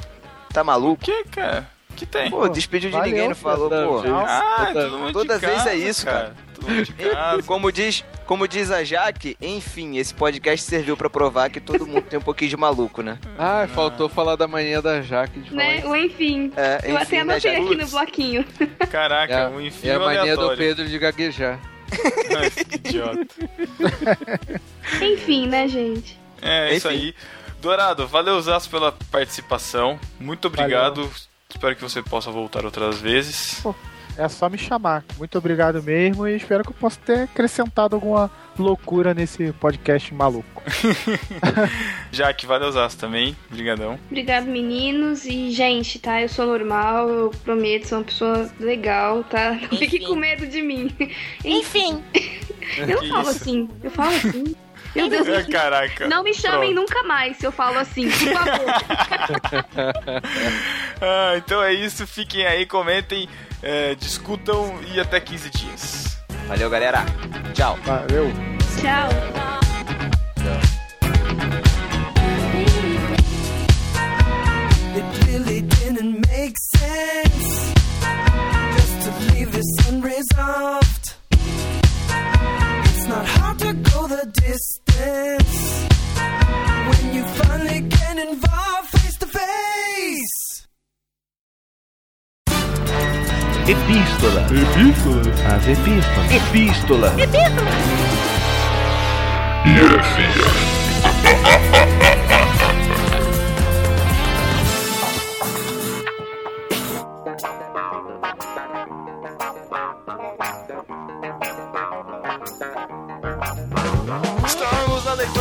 [SPEAKER 1] Tá maluco?
[SPEAKER 3] O que, cara? O que tem?
[SPEAKER 1] Pô, despediu de
[SPEAKER 5] valeu,
[SPEAKER 1] ninguém, não falou, pô.
[SPEAKER 3] Ah,
[SPEAKER 2] Toda-
[SPEAKER 3] todo mundo
[SPEAKER 1] toda
[SPEAKER 3] de
[SPEAKER 1] vez
[SPEAKER 3] casa,
[SPEAKER 1] é isso, cara.
[SPEAKER 3] Casa.
[SPEAKER 1] Como diz, como diz a Jaque, enfim, esse podcast serviu pra provar que todo mundo tem um pouquinho de maluco, né? [laughs]
[SPEAKER 2] Ah, faltou falar da manhã da Jaque de falar
[SPEAKER 4] Né?
[SPEAKER 2] isso.
[SPEAKER 4] O enfim.
[SPEAKER 1] É,
[SPEAKER 4] Eu até
[SPEAKER 1] enfim, né,
[SPEAKER 4] anotei aqui no bloquinho. [laughs]
[SPEAKER 3] Caraca,
[SPEAKER 2] É,
[SPEAKER 3] um
[SPEAKER 2] é
[SPEAKER 3] enfim
[SPEAKER 2] a mania do. Pedro de gaguejar.
[SPEAKER 3] Ai, [laughs] que idiota.
[SPEAKER 4] enfim, né, gente?
[SPEAKER 3] É, isso
[SPEAKER 1] Enfim.
[SPEAKER 3] aí. Dourado, valeu Zaço pela participação. Muito obrigado. Espero que você possa voltar outras vezes.
[SPEAKER 5] É só me chamar. Muito obrigado mesmo e espero que eu possa ter acrescentado alguma loucura nesse podcast maluco. [laughs] [laughs]
[SPEAKER 3] Jaque, valeu Zaço também. Obrigadão.
[SPEAKER 4] Obrigado, meninos. E, gente, tá? Eu sou normal, eu prometo, sou uma pessoa legal, tá? Não fique com medo de mim.
[SPEAKER 12] Enfim. [laughs]
[SPEAKER 4] Eu não
[SPEAKER 3] Que
[SPEAKER 4] falo
[SPEAKER 3] isso?
[SPEAKER 4] assim, eu falo assim. Meu Deus,
[SPEAKER 3] É,
[SPEAKER 4] gente,
[SPEAKER 3] Caraca.
[SPEAKER 4] não me chamem
[SPEAKER 3] Pronto.
[SPEAKER 4] nunca mais se eu falo assim, por favor. [laughs]
[SPEAKER 3] Ah, então é isso, fiquem aí, comentem, é, discutam e até 15 dias.
[SPEAKER 1] Valeu, galera. Tchau.
[SPEAKER 5] Valeu.
[SPEAKER 4] Tchau.
[SPEAKER 7] It not hard to go the distance when you finally get involved face to face.
[SPEAKER 13] Epístola. Epístola. As epístolas. Epístola.
[SPEAKER 3] Estamos na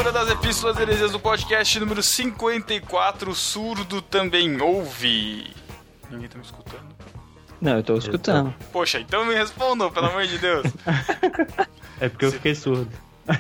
[SPEAKER 3] leitura das epístolas heresias do podcast número 54, surdo também ouve. Ninguém tá me escutando?
[SPEAKER 14] Não, eu tô escutando.
[SPEAKER 3] Poxa, então me respondam, pelo amor de Deus. [laughs]
[SPEAKER 15] É porque eu fiquei surdo.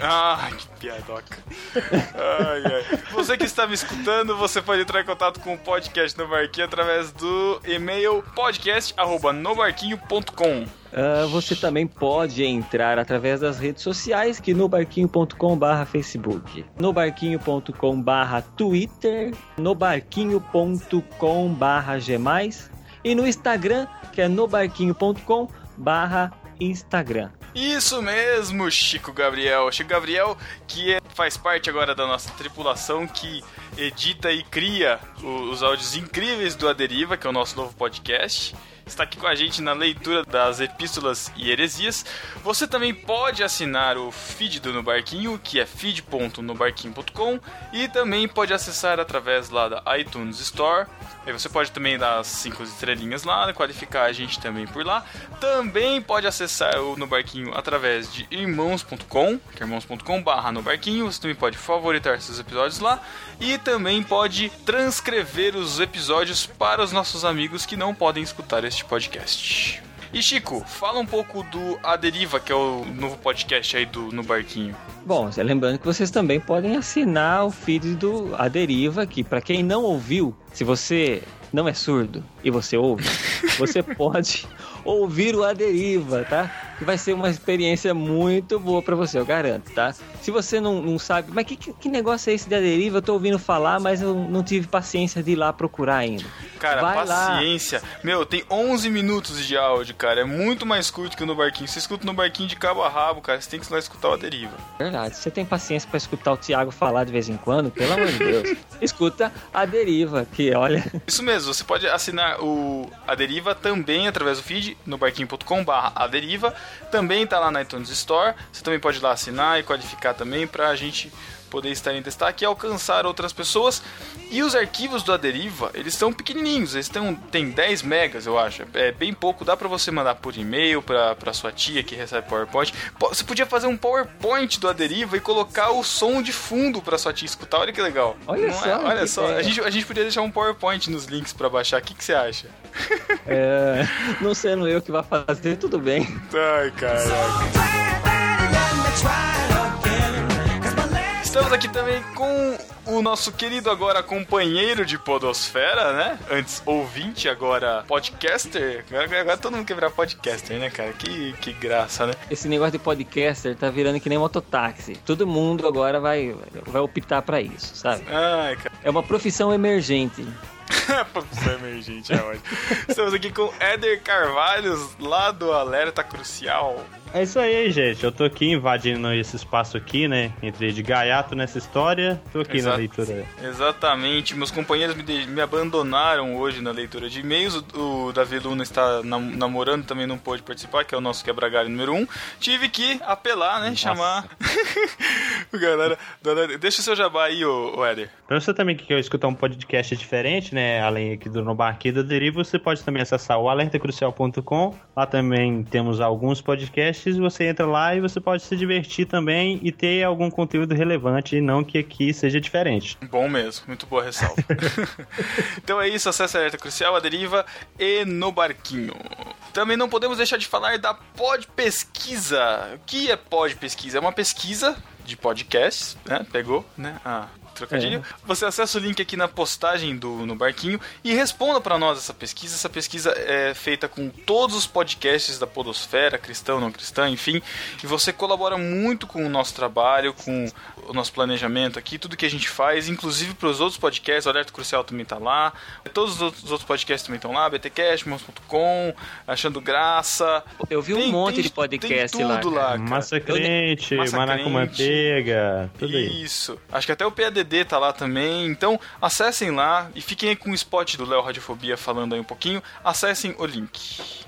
[SPEAKER 3] Ai, que piadoca. Ai, ai. Você que está me escutando, você pode entrar em contato com o podcast No Barquinho através do e-mail podcast.nobarquinho.com.
[SPEAKER 14] Ah, você também pode entrar através das redes sociais, que no barquinho.com barra Facebook, no barquinho.com barra Twitter, no barquinho.com barra Gmais e no Instagram, que é no barquinho.com barra Instagram.
[SPEAKER 3] Isso mesmo, Chico Gabriel. Chico Gabriel, que é- faz parte agora da nossa tripulação, que edita e cria o- os áudios incríveis do Aderiva, que é o nosso novo podcast. Está aqui com a gente na leitura das epístolas e heresias. Você também pode assinar o feed do No Barquinho, que é feed.nobarquinho.com, e também pode acessar através lá da iTunes Store. Você pode também dar 5 estrelinhas lá, qualificar a gente também por lá. Também pode acessar o No Barquinho através de irmãos.com, que é irmãos.com barra no barquinho. Você também pode favoritar esses episódios lá. E também pode transcrever os episódios para os nossos amigos que não podem escutar este podcast. E Chico, fala um pouco do A Deriva, que é o novo podcast aí do No Barquinho.
[SPEAKER 14] Bom, lembrando que vocês também podem assinar o feed do A Deriva, que para quem não ouviu, se você não é surdo e você ouve, [laughs] você pode ouvir o A Deriva, tá? Que vai ser uma experiência muito boa para você, eu garanto, tá? Se você não, não sabe, mas que, que, que negócio é esse de A Deriva? Eu tô ouvindo falar, mas eu não tive paciência de ir lá procurar ainda.
[SPEAKER 3] Cara,
[SPEAKER 14] Vai lá.
[SPEAKER 3] paciência. Meu, tem 11 minutos de áudio, cara. É muito mais curto que No Barquinho. Você escuta no Barquinho de cabo a rabo, cara. Você tem que ir lá escutar o A Deriva.
[SPEAKER 14] Verdade, você tem paciência pra escutar o Thiago falar de vez em quando, pelo amor de Deus. [laughs] Escuta a deriva, que olha.
[SPEAKER 3] Isso mesmo, você pode assinar o A Deriva também através do feed no barquinho.com barra A Deriva. Também tá lá na iTunes Store. Você também pode ir lá assinar e qualificar também pra gente poder estar em destaque e alcançar outras pessoas. E os arquivos do A Deriva, eles são pequenininhos, eles têm, têm 10 megas, eu acho. É bem pouco, dá pra você mandar por e-mail pra, pra sua tia que recebe PowerPoint. Po- Você podia fazer um PowerPoint do A Deriva e colocar o som de fundo pra sua tia escutar. Olha que legal.
[SPEAKER 14] Olha
[SPEAKER 3] Não
[SPEAKER 14] só,
[SPEAKER 3] é? Olha só,
[SPEAKER 14] ideia.
[SPEAKER 3] a gente, a gente podia deixar um PowerPoint nos links pra baixar. O que, que você acha?
[SPEAKER 14] É, não sendo eu que vai fazer, tudo bem.
[SPEAKER 3] Ai, caraca. Estamos aqui também com o nosso querido agora companheiro de podosfera, né? Antes ouvinte, agora podcaster. Agora, agora todo mundo quer virar podcaster, né, cara? Que, que graça, né?
[SPEAKER 14] Esse negócio de podcaster tá virando que nem mototáxi. Todo mundo agora vai, vai optar pra isso, sabe?
[SPEAKER 3] Ai, cara.
[SPEAKER 14] É uma profissão emergente. [laughs]
[SPEAKER 3] Profissão emergente, é ótimo. Estamos aqui com Éder Carvalhos, lá do Alerta Crucial.
[SPEAKER 15] É isso aí, gente. Eu tô aqui invadindo esse espaço aqui, né? Entrei de gaiato nessa história. Tô aqui
[SPEAKER 3] Exato.
[SPEAKER 15] na leitura.
[SPEAKER 3] Exatamente. Meus companheiros me, de- me abandonaram hoje na leitura de e-mails. O, o Davi Luna está nam- namorando, também não pôde participar, que é o nosso quebra-galho número 1. Um. Tive que apelar, né? Chamar [laughs] o galera. Deixa o seu jabá aí, ô, ô Éder.
[SPEAKER 15] Pra você também que quer escutar um podcast diferente, né? Além aqui do No Barquinho da Deriva, você pode também acessar o alertacrucial.com. Lá também temos alguns podcasts. Você entra lá e você pode se divertir também e ter algum conteúdo relevante, não que aqui seja diferente.
[SPEAKER 3] Bom mesmo, muito boa ressalva. [laughs] então é isso, acesse a Alerta Crucial, a Deriva e no Barquinho. Também não podemos deixar de falar da Pod Pesquisa. O que é Pod Pesquisa? É uma pesquisa de podcasts, né? Pegou, né? A trocadilho. Você acessa o link aqui na postagem do no barquinho e responda para nós essa pesquisa. Essa pesquisa é feita com todos os podcasts da Podosfera, cristão, não cristã, enfim. E você colabora muito com o nosso trabalho, com o nosso planejamento aqui, tudo que a gente faz, inclusive para os outros podcasts. O Alerta Crucial também tá lá. Todos os outros, os outros podcasts também estão lá. BTcast, Mons.com, Achando Graça.
[SPEAKER 14] Eu vi um
[SPEAKER 3] Tem-
[SPEAKER 14] monte
[SPEAKER 3] tem-
[SPEAKER 14] de podcast
[SPEAKER 3] tem
[SPEAKER 14] lá,
[SPEAKER 3] tudo lá. cara.
[SPEAKER 15] Massa crente,
[SPEAKER 3] Massa
[SPEAKER 15] maná com manteiga, tudo aí.
[SPEAKER 3] Isso. Acho que até o PADD tá lá também. Então, acessem lá e fiquem com o spot do Léo Radiofobia falando aí um pouquinho. Acessem o link.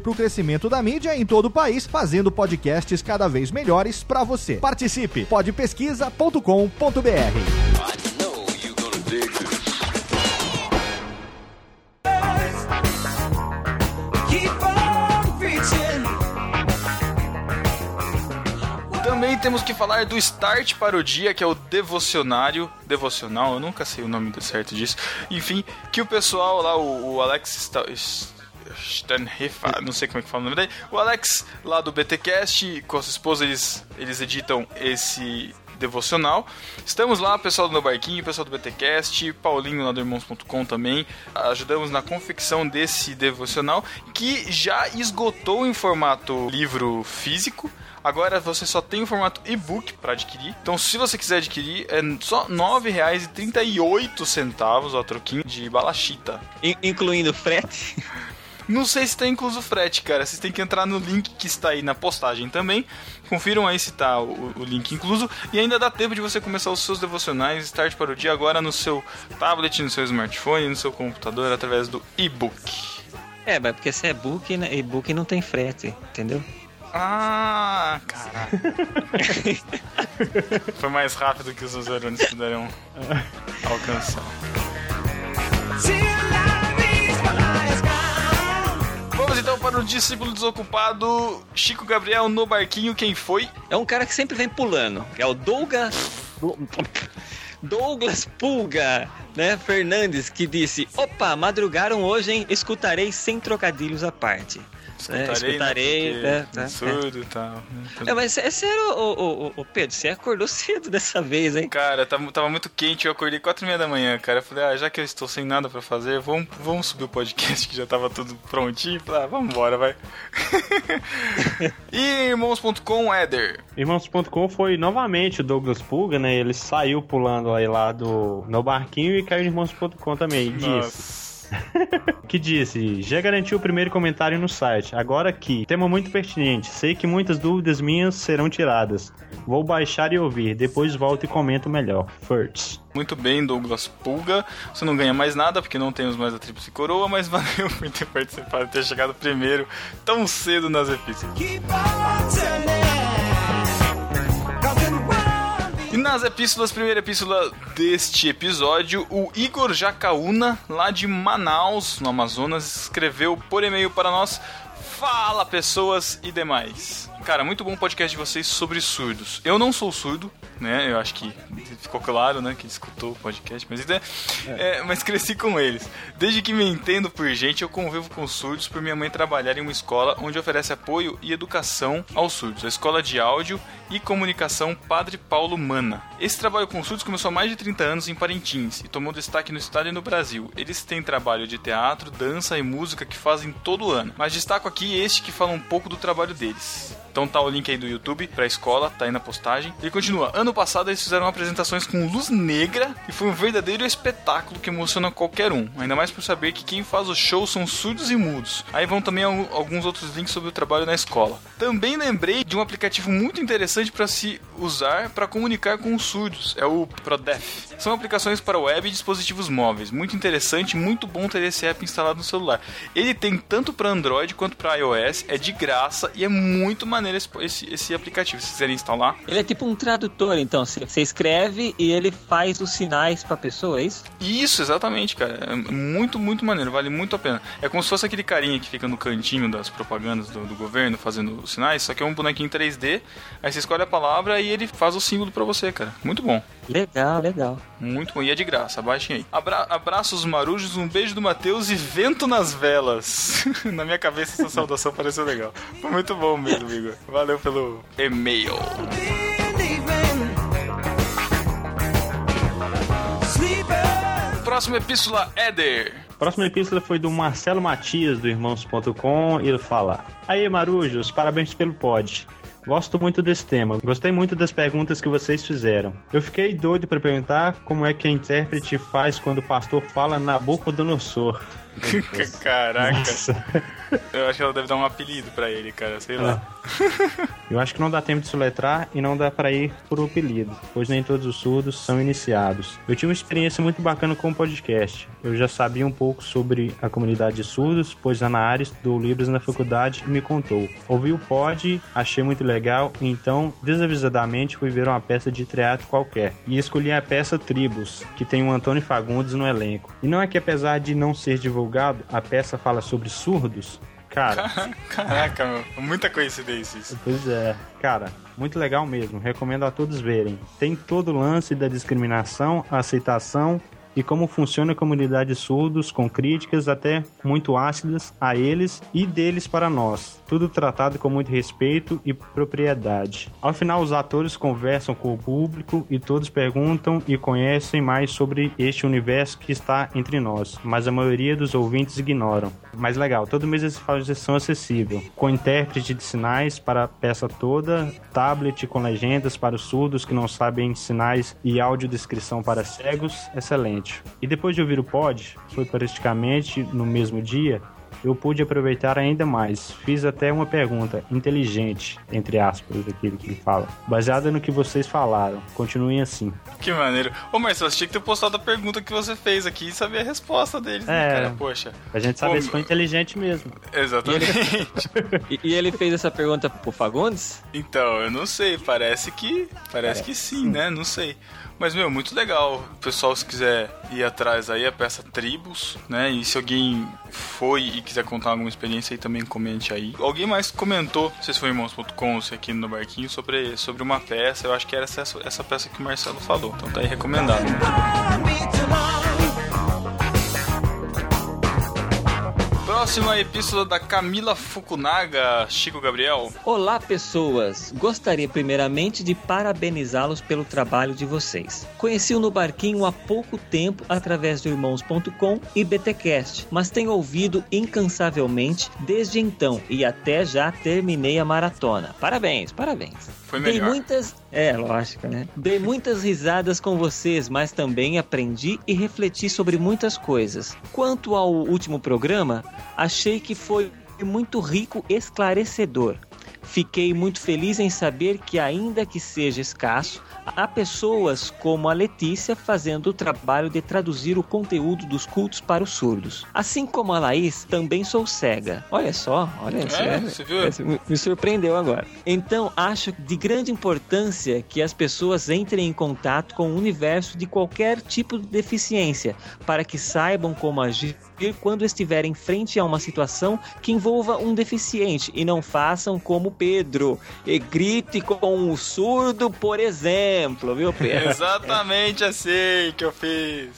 [SPEAKER 16] para o crescimento da mídia em todo o país, fazendo podcasts cada vez melhores para você. Participe! podpesquisa.com.br.
[SPEAKER 3] Também temos que falar do Start para o Dia, que é o devocionário, devocional, eu nunca sei o nome certo disso. Enfim, que o pessoal lá, o, o Alex Sta- S- Sternheffer, não sei como é que fala o nome dele, o Alex lá do BTcast, com a sua esposa, eles, eles editam esse devocional. Estamos lá, pessoal do meu barquinho, pessoal do BTcast, Paulinho lá do Irmãos.com também. Ajudamos na confecção desse devocional que já esgotou em formato livro físico. Agora você só tem o formato e-book para adquirir. Então, se você quiser adquirir, é só R$ 9,38 ó, troquinho de balachita.
[SPEAKER 14] In- incluindo frete. [laughs]
[SPEAKER 3] Não sei se tá incluso frete, cara. Vocês têm que entrar no link que está aí na postagem também. Confiram aí se tá o, o link incluso. E ainda dá tempo de você começar os seus devocionais, start para o dia agora no seu tablet, no seu smartphone, no seu computador, através do e-book.
[SPEAKER 14] É, mas porque se é book, né, e-book não tem frete, entendeu?
[SPEAKER 3] Ah, caraca. [laughs] Foi mais rápido que os usuários puderam alcançar. Vamos então para o discípulo desocupado, Chico Gabriel no barquinho, quem foi?
[SPEAKER 14] É um cara que sempre vem pulando. É o Douglas. Douglas Pulga, né? Fernandes, que disse: Opa, madrugaram hoje, hein? Escutarei sem trocadilhos à parte. É, escutarei,
[SPEAKER 3] né?
[SPEAKER 14] né?
[SPEAKER 3] porque
[SPEAKER 14] tá,
[SPEAKER 3] Surdo e tal. né?
[SPEAKER 14] É, mas é sério, ô, ô, ô, ô, Pedro, você acordou [laughs] cedo dessa vez, hein?
[SPEAKER 3] Cara, tava, tava muito quente, eu acordei 4 e meia da manhã, cara. Eu falei, ah, já que eu estou sem nada pra fazer, vamos, vamos subir o podcast que já tava tudo prontinho. Falei, ah, vamos embora, vai. [laughs] e irmãos.com, Éder.
[SPEAKER 15] Irmãos.com foi novamente o Douglas Pulga, né? Ele saiu pulando aí lá do no barquinho e caiu em Irmãos.com também. Disse. [laughs] que disse: Já garantiu o primeiro comentário no site. Agora aqui, tema muito pertinente. Sei que muitas dúvidas minhas serão tiradas. Vou baixar e ouvir. Depois volto e comento melhor. First.
[SPEAKER 3] Muito bem, Douglas Pulga. Você não ganha mais nada porque não temos mais a Tríplice Coroa, mas [laughs] valeu por ter participado, ter chegado primeiro tão cedo nas epístolas. Nas epístolas, primeira epístola deste episódio, o Igor Jacaúna, lá de Manaus, no Amazonas, escreveu por e-mail para nós. Fala, pessoas e demais. Cara, muito bom podcast de vocês sobre surdos. Eu não sou surdo, né? Eu acho que ficou claro, né? Que escutou o podcast, mas, é, é, mas cresci com eles. Desde que me entendo por gente, eu convivo com surdos por minha mãe trabalhar em uma escola onde oferece apoio e educação aos surdos. A Escola de Áudio e Comunicação Padre Paulo Mana. Esse trabalho com surdos começou há mais de 30 anos em Parintins e tomou destaque no estado e no Brasil. Eles têm trabalho de teatro, dança e música que fazem todo ano. Mas destaco aqui este que fala um pouco do trabalho deles. Então tá o link aí do YouTube pra escola, tá aí na postagem. Ele continua. Ano passado eles fizeram apresentações com luz negra e foi um verdadeiro espetáculo que emociona qualquer um. Ainda mais por saber que quem faz o show são surdos e mudos. Aí vão também al- alguns outros links sobre o trabalho na escola. Também lembrei de um aplicativo muito interessante para se usar para comunicar com os surdos. É o ProDef. São aplicações para web e dispositivos móveis. Muito interessante, muito bom ter esse app instalado no celular. Ele tem tanto para Android quanto para iOS, é de graça e é muito maneiro esse, esse, esse aplicativo. Se quiserem instalar.
[SPEAKER 14] Ele é tipo um tradutor, então. Você escreve e ele faz os sinais pra pessoa, é isso?
[SPEAKER 3] Isso, exatamente, cara. É muito, muito maneiro. Vale muito a pena. É como se fosse aquele carinha que fica no cantinho das propagandas do, do governo fazendo os sinais, só que é um bonequinho 3D. Aí você escolhe a palavra e ele faz o símbolo pra você, cara. Muito bom.
[SPEAKER 14] Legal, legal.
[SPEAKER 3] Muito bom. E é de graça, baixem aí. Abra abraços marujos, um beijo do Matheus e vento nas velas. [laughs] Na minha cabeça essa saudação [laughs] pareceu legal. Foi muito bom mesmo, Igor. Valeu pelo e-mail. Próxima epístola, Éder.
[SPEAKER 15] Próxima epístola foi do Marcelo Matias, do Irmãos.com, e ele fala: Aí, Marujos, parabéns pelo pod. Gosto muito desse tema. Gostei muito das perguntas que vocês fizeram. Eu fiquei doido para perguntar como é que a intérprete faz quando o pastor fala Nabucodonosor. [laughs]
[SPEAKER 3] Caraca.
[SPEAKER 15] Nossa.
[SPEAKER 3] Eu acho que ela deve dar um apelido pra ele, cara. Sei lá.
[SPEAKER 15] Eu acho que não dá tempo de soletrar e não dá para ir por apelido, pois nem todos os surdos são iniciados. Eu tive uma experiência muito bacana com o podcast. Eu já sabia um pouco sobre a comunidade de surdos, pois a Ana área estudou livros na faculdade e me contou. Ouvi o pod, achei muito legal, então, desavisadamente, fui ver uma peça de teatro qualquer. E escolhi a peça Tribos, que tem o Antônio Fagundes no elenco. E não é que apesar de não ser divulgado, a peça fala sobre surdos? Cara, [laughs]
[SPEAKER 3] Caraca, meu. Muita coincidência isso.
[SPEAKER 15] Pois é, cara, muito legal mesmo. Recomendo a todos verem. Tem todo o lance da discriminação, aceitação e como funciona a comunidade de surdos, com críticas até muito ácidas a eles e deles para nós. Tudo tratado com muito respeito e propriedade. Ao final, os atores conversam com o público e todos perguntam e conhecem mais sobre este universo que está entre nós, mas a maioria dos ouvintes ignoram. Mas legal, todo mês eles fazem sessão acessível, com intérprete de sinais para a peça toda, tablet com legendas para os surdos que não sabem sinais e audiodescrição para cegos, excelente. E depois de ouvir o pod, foi praticamente no mesmo dia, eu pude aproveitar ainda mais. Fiz até uma pergunta inteligente, entre aspas, daquilo que ele fala, baseada no que vocês falaram. Continuem assim.
[SPEAKER 3] Que maneiro. Ô, Marcelo, você tinha que ter postado a pergunta que você fez aqui e saber a resposta deles, né,
[SPEAKER 15] É.
[SPEAKER 3] cara? Poxa.
[SPEAKER 15] A gente saber
[SPEAKER 3] Pô,
[SPEAKER 15] se foi inteligente mesmo.
[SPEAKER 3] Exatamente. [laughs]
[SPEAKER 14] E, e ele fez essa pergunta pro Fagundes?
[SPEAKER 3] Então, eu não sei, parece que. Parece que sim, né? Não sei. Mas, meu, muito legal. O pessoal, se quiser ir atrás aí, a peça Tribos, né? E se alguém foi e quiser contar alguma experiência aí, também comente aí. Alguém mais comentou, não sei se foi irmãos.com ou se aqui no Barquinho, sobre, sobre uma peça. Eu acho que era essa, essa peça que o Marcelo falou. Então tá aí recomendado. Próxima epístola da Camila Fukunaga, Chico Gabriel.
[SPEAKER 14] Olá, pessoas! Gostaria primeiramente de parabenizá-los pelo trabalho de vocês. Conheci o No Barquinho há pouco tempo através do Irmãos.com e BTcast, mas tenho ouvido incansavelmente desde então e até já terminei a maratona. Parabéns, parabéns!
[SPEAKER 3] Foi
[SPEAKER 14] Dei
[SPEAKER 3] melhor.
[SPEAKER 14] muitas. É, lógico, né? Dei muitas risadas com vocês, mas também aprendi e refleti sobre muitas coisas. Quanto ao último programa, achei que foi muito rico e esclarecedor. Fiquei muito feliz em saber que, ainda que seja escasso, há pessoas como a Letícia fazendo o trabalho de traduzir o conteúdo dos cultos para os surdos. Assim como a Laís, também sou cega. Olha só, olha isso.
[SPEAKER 3] É, você viu?
[SPEAKER 14] Me me surpreendeu agora. Então, acho de grande importância que as pessoas entrem em contato com o universo de qualquer tipo de deficiência, para que saibam como agir quando estiverem frente a uma situação que envolva um deficiente e não façam como Pedro e grite com o surdo, por exemplo, viu, Pedro? [laughs]
[SPEAKER 3] Exatamente assim que eu fiz.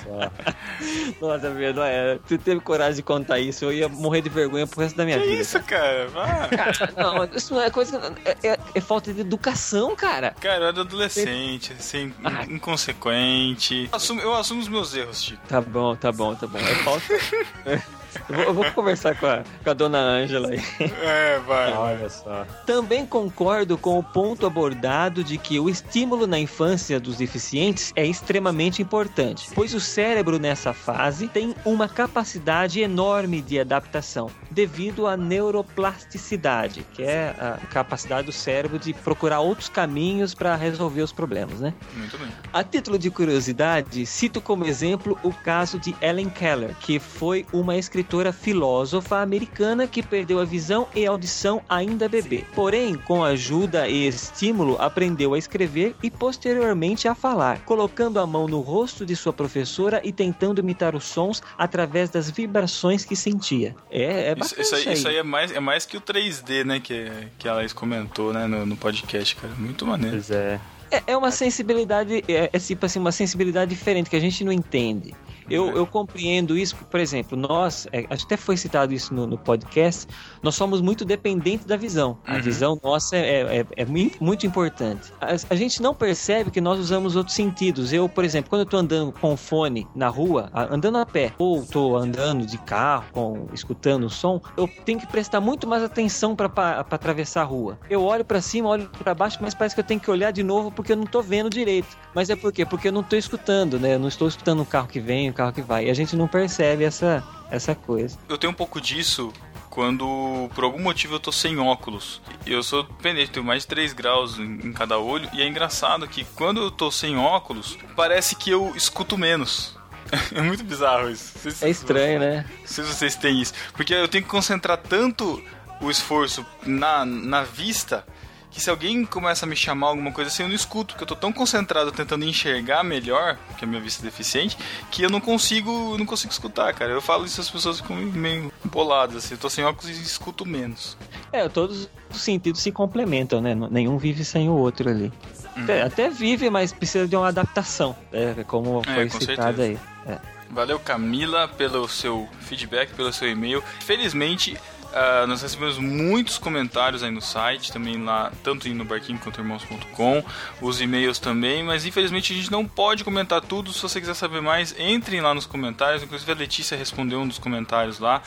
[SPEAKER 3] [laughs]
[SPEAKER 14] Nossa, Pedro, é, tu teve coragem de contar isso, eu ia morrer de vergonha pro resto da minha
[SPEAKER 3] Que
[SPEAKER 14] vida.
[SPEAKER 3] isso, cara?
[SPEAKER 14] Cara, não, isso não é coisa. É, é- é falta de educação, cara.
[SPEAKER 3] Cara, eu era adolescente, assim, in- inconsequente. Assumo- eu assumo os meus erros, Chico.
[SPEAKER 14] Tá bom, tá bom, tá bom. É falta. [laughs] Eu vou, eu vou conversar com a, com a dona Ângela aí.
[SPEAKER 3] É, vai.
[SPEAKER 15] Olha só.
[SPEAKER 14] Também concordo com o ponto abordado de que o estímulo na infância dos deficientes é extremamente importante, pois o cérebro nessa fase tem uma capacidade enorme de adaptação, devido à neuroplasticidade, que é a capacidade do cérebro de procurar outros caminhos para resolver os problemas, né?
[SPEAKER 3] Muito bem.
[SPEAKER 14] A título de curiosidade, cito como exemplo o caso de Ellen Keller, que foi uma escritora escritora filósofa americana que perdeu a visão e a audição ainda bebê. Porém, com ajuda e estímulo, aprendeu a escrever e posteriormente a falar, colocando a mão no rosto de sua professora e tentando imitar os sons através das vibrações que sentia. É, é
[SPEAKER 3] Isso,
[SPEAKER 14] bacana
[SPEAKER 3] isso aí, isso aí é, mais, é mais que o 3D, né? Que, que a Laís comentou, né? No, no podcast, cara. Muito maneiro.
[SPEAKER 15] Pois é.
[SPEAKER 14] É, é uma sensibilidade, é, é tipo assim, uma sensibilidade diferente que a gente não entende. Eu, eu compreendo isso, por exemplo, nós, é, acho que até foi citado isso no, no podcast, nós somos muito dependentes da visão. A
[SPEAKER 3] Uhum.
[SPEAKER 14] visão nossa é, é, é muito, muito importante. A, a gente não percebe que nós usamos outros sentidos. Eu, por exemplo, quando eu tô andando com fone na rua, a- andando a pé, ou tô andando de carro, com, escutando o som, eu tenho que prestar muito mais atenção para atravessar a rua. Eu olho para cima, olho para baixo, mas parece que eu tenho que olhar de novo porque eu não tô vendo direito. Mas é por quê? Porque eu não tô escutando, né? Eu não estou escutando o carro que vem, o carro que vai. E a gente não percebe essa, essa coisa.
[SPEAKER 3] Eu tenho um pouco disso quando por algum motivo eu tô sem óculos. Eu sou dependente, tenho mais de 3 graus em, em cada olho. E é engraçado que quando eu tô sem óculos, parece que eu escuto menos. [laughs] É muito bizarro isso. Se-
[SPEAKER 14] É estranho, né?
[SPEAKER 3] Não sei se vocês têm isso. Porque eu tenho que concentrar tanto o esforço na, na vista que se alguém começa a me chamar alguma coisa assim, eu não escuto, porque eu tô tão concentrado tentando enxergar melhor, porque a minha vista é deficiente, que eu não consigo, não consigo escutar, cara. Eu falo isso as pessoas ficam meio boladas, assim, eu tô sem óculos e escuto menos.
[SPEAKER 14] É, todos os sentidos se complementam, né? Nenhum vive sem o outro ali.
[SPEAKER 3] Uhum.
[SPEAKER 14] Até, até vive, mas precisa de uma adaptação, né? Como
[SPEAKER 3] É,
[SPEAKER 14] foi
[SPEAKER 3] com
[SPEAKER 14] citado aí.
[SPEAKER 3] certeza.
[SPEAKER 14] É.
[SPEAKER 3] Valeu, Camila, pelo seu feedback, pelo seu e-mail. Felizmente, ah, nós recebemos muitos comentários aí no site, também lá, tanto no barquinho quanto irmãos.com, os e-mails também, mas infelizmente a gente não pode comentar tudo. Se você quiser saber mais, entrem lá nos comentários. Inclusive a Letícia respondeu um dos comentários lá.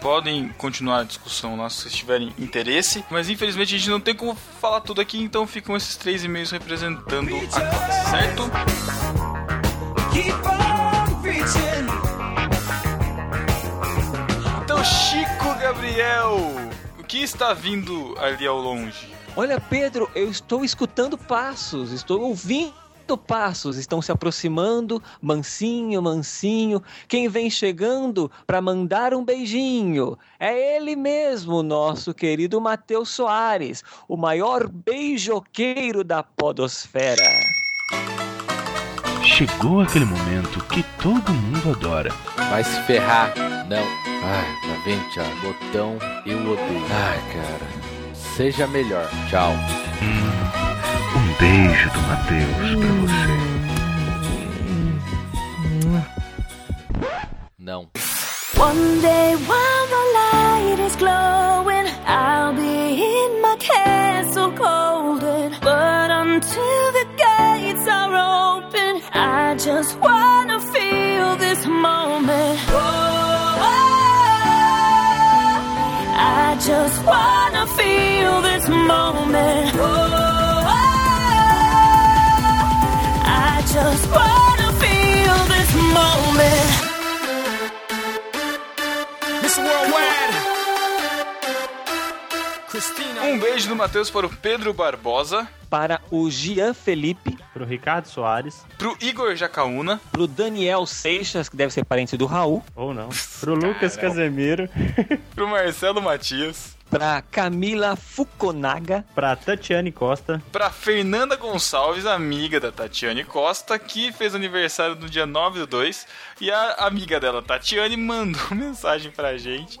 [SPEAKER 3] Podem continuar a discussão lá se vocês tiverem interesse, mas infelizmente a gente não tem como falar tudo aqui, então ficam esses três e-mails representando a classe, certo?
[SPEAKER 7] Keep
[SPEAKER 3] Gabriel, o que está vindo ali ao longe?
[SPEAKER 14] Olha, Pedro, eu estou escutando passos, estou ouvindo passos, estão se aproximando, mansinho, mansinho. Quem vem chegando para mandar um beijinho? É ele mesmo, nosso querido Matheus Soares, o maior beijoqueiro da podosfera.
[SPEAKER 13] Chegou aquele momento que todo mundo adora.
[SPEAKER 2] Vai se ferrar. Não. Ai, tá vendo, Thiago? Botão, eu odeio. Ai, cara. Seja melhor. Tchau.
[SPEAKER 13] Um beijo do Matheus pra você.
[SPEAKER 2] Não.
[SPEAKER 7] One day while the light is glowing, I'll be in my castle golden. But until the gates are open, I just wanna feel this moment. Just wanna feel this moment. Oh, I just wanna feel this moment.
[SPEAKER 17] Miss Worldwide.
[SPEAKER 3] Um beijo do Matheus para o Pedro Barbosa,
[SPEAKER 14] Para o Gian Felipe,
[SPEAKER 15] Pro Ricardo Soares.
[SPEAKER 3] pro Igor Jacaúna,
[SPEAKER 14] pro Daniel Seixas, que deve ser parente do Raul,
[SPEAKER 15] Ou não. Pro Lucas Casemiro. [laughs]
[SPEAKER 3] pro Marcelo Matias,
[SPEAKER 14] pra Camila Fukunaga,
[SPEAKER 15] Pra Tatiane Costa.
[SPEAKER 3] pra Fernanda Gonçalves, amiga da Tatiane Costa, que fez aniversário no dia 9 do 2, e a amiga dela, Tatiane, mandou [laughs] mensagem pra gente,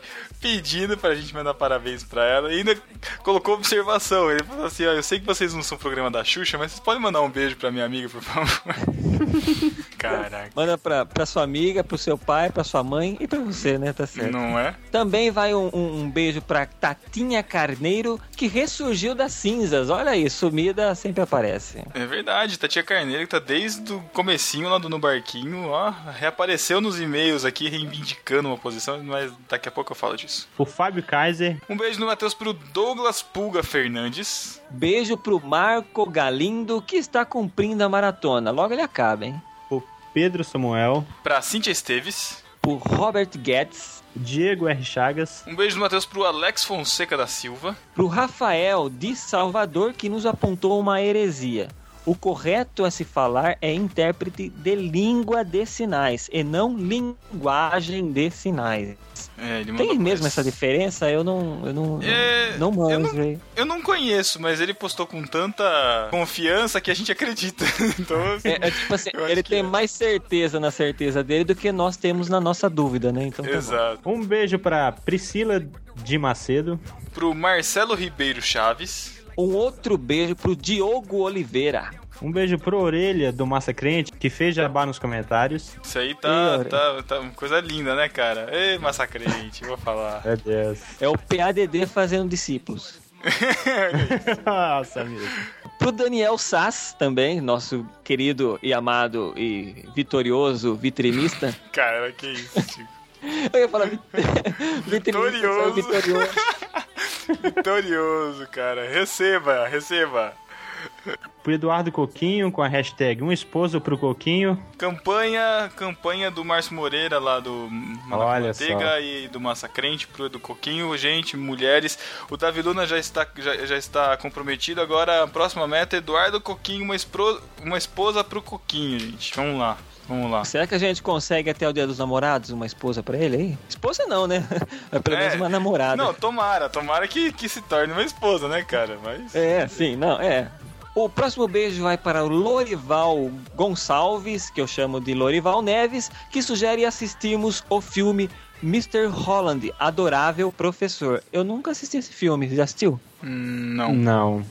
[SPEAKER 3] pedindo pra gente mandar parabéns pra ela, e ainda colocou observação, ele falou assim, ó, eu sei que vocês não são programa da Xuxa, mas vocês podem mandar um beijo pra minha amiga, por favor? [laughs] Caraca.
[SPEAKER 14] manda pra, pra sua amiga, pro seu pai, pra sua mãe e pra você, né? Tá certo.
[SPEAKER 3] Não é?
[SPEAKER 14] Também vai um, um- um beijo pra Tatinha Carneiro, que ressurgiu das cinzas. Olha aí, sumida sempre aparece.
[SPEAKER 3] É verdade, Tatia Carneiro que tá desde o comecinho lá do No Barquinho, ó, reapareceu nos e-mails aqui reivindicando uma posição, mas daqui a pouco eu falo disso.
[SPEAKER 15] O Fábio Kaiser.
[SPEAKER 3] Um beijo no Matheus pro Douglas Pulga Fernandes.
[SPEAKER 14] Beijo pro Marco Galindo, que está cumprindo a maratona. Logo ele acaba, hein?
[SPEAKER 15] O Pedro Samuel.
[SPEAKER 3] Pra Cíntia Esteves.
[SPEAKER 14] Pro Robert Guedes.
[SPEAKER 15] Diego R. Chagas.
[SPEAKER 3] Um beijo no Matheus pro Alex Fonseca da Silva.
[SPEAKER 14] Pro Rafael de Salvador, que nos apontou uma heresia. O correto a se falar é intérprete de língua de sinais e não linguagem de sinais.
[SPEAKER 3] É, ele
[SPEAKER 14] Tem mesmo essa diferença? Eu não, eu não,
[SPEAKER 3] É,
[SPEAKER 14] não
[SPEAKER 3] eu
[SPEAKER 14] manjo. hein?
[SPEAKER 3] Eu não conheço, mas ele postou com tanta confiança que a gente acredita. [laughs] Então, assim,
[SPEAKER 14] É, é tipo assim,
[SPEAKER 3] eu
[SPEAKER 14] ele tem
[SPEAKER 3] é.
[SPEAKER 14] mais certeza na certeza dele do que nós temos na nossa dúvida, né? Então, tá bom.
[SPEAKER 3] Exato.
[SPEAKER 15] Um beijo pra Priscila de Macedo.
[SPEAKER 3] Pro Marcelo Ribeiro Chaves.
[SPEAKER 14] Um outro beijo pro Diogo Oliveira.
[SPEAKER 15] Um beijo pro Orelha do Massa Crente, que fez jabá nos comentários.
[SPEAKER 3] Isso aí tá, tá, tá uma coisa linda, né, cara? Ei, massacrente, vou falar.
[SPEAKER 15] Meu Deus.
[SPEAKER 14] É o PADD fazendo discípulos. [laughs]
[SPEAKER 15] Nossa, amigo.
[SPEAKER 14] Pro Daniel Sass também, nosso querido e amado e vitorioso vitrinista.
[SPEAKER 3] Cara, que isso, Chico. [laughs]
[SPEAKER 14] Eu ia falar
[SPEAKER 3] Vitorioso.
[SPEAKER 14] vitorioso. [laughs]
[SPEAKER 3] Vitorioso, cara. Receba, receba.
[SPEAKER 15] Pro Eduardo Coquinho com a hashtag Um Esposo pro Coquinho.
[SPEAKER 3] Campanha, campanha do Márcio Moreira lá do Manteiga
[SPEAKER 15] só.
[SPEAKER 3] e do Massa Crente pro do Coquinho, gente, mulheres. O Davi Luna já está, já, já está comprometido. Agora a próxima meta é Eduardo Coquinho, uma, espro, uma esposa pro Coquinho, gente. Vamos lá, vamos lá.
[SPEAKER 14] Será que a gente consegue até o dia dos namorados uma esposa pra ele aí? Esposa não, né? [laughs] É pelo menos
[SPEAKER 3] É.
[SPEAKER 14] uma namorada.
[SPEAKER 3] Não, tomara, tomara que, que se torne uma esposa, né, cara? Mas.
[SPEAKER 14] É, sim, não, é. O próximo beijo vai para o Lorival Gonçalves, que eu chamo de Lorival Neves, que sugere assistirmos o filme Mr. Holland, Adorável Professor. Eu nunca assisti esse filme, já assistiu?
[SPEAKER 3] Hum, não.
[SPEAKER 15] Não,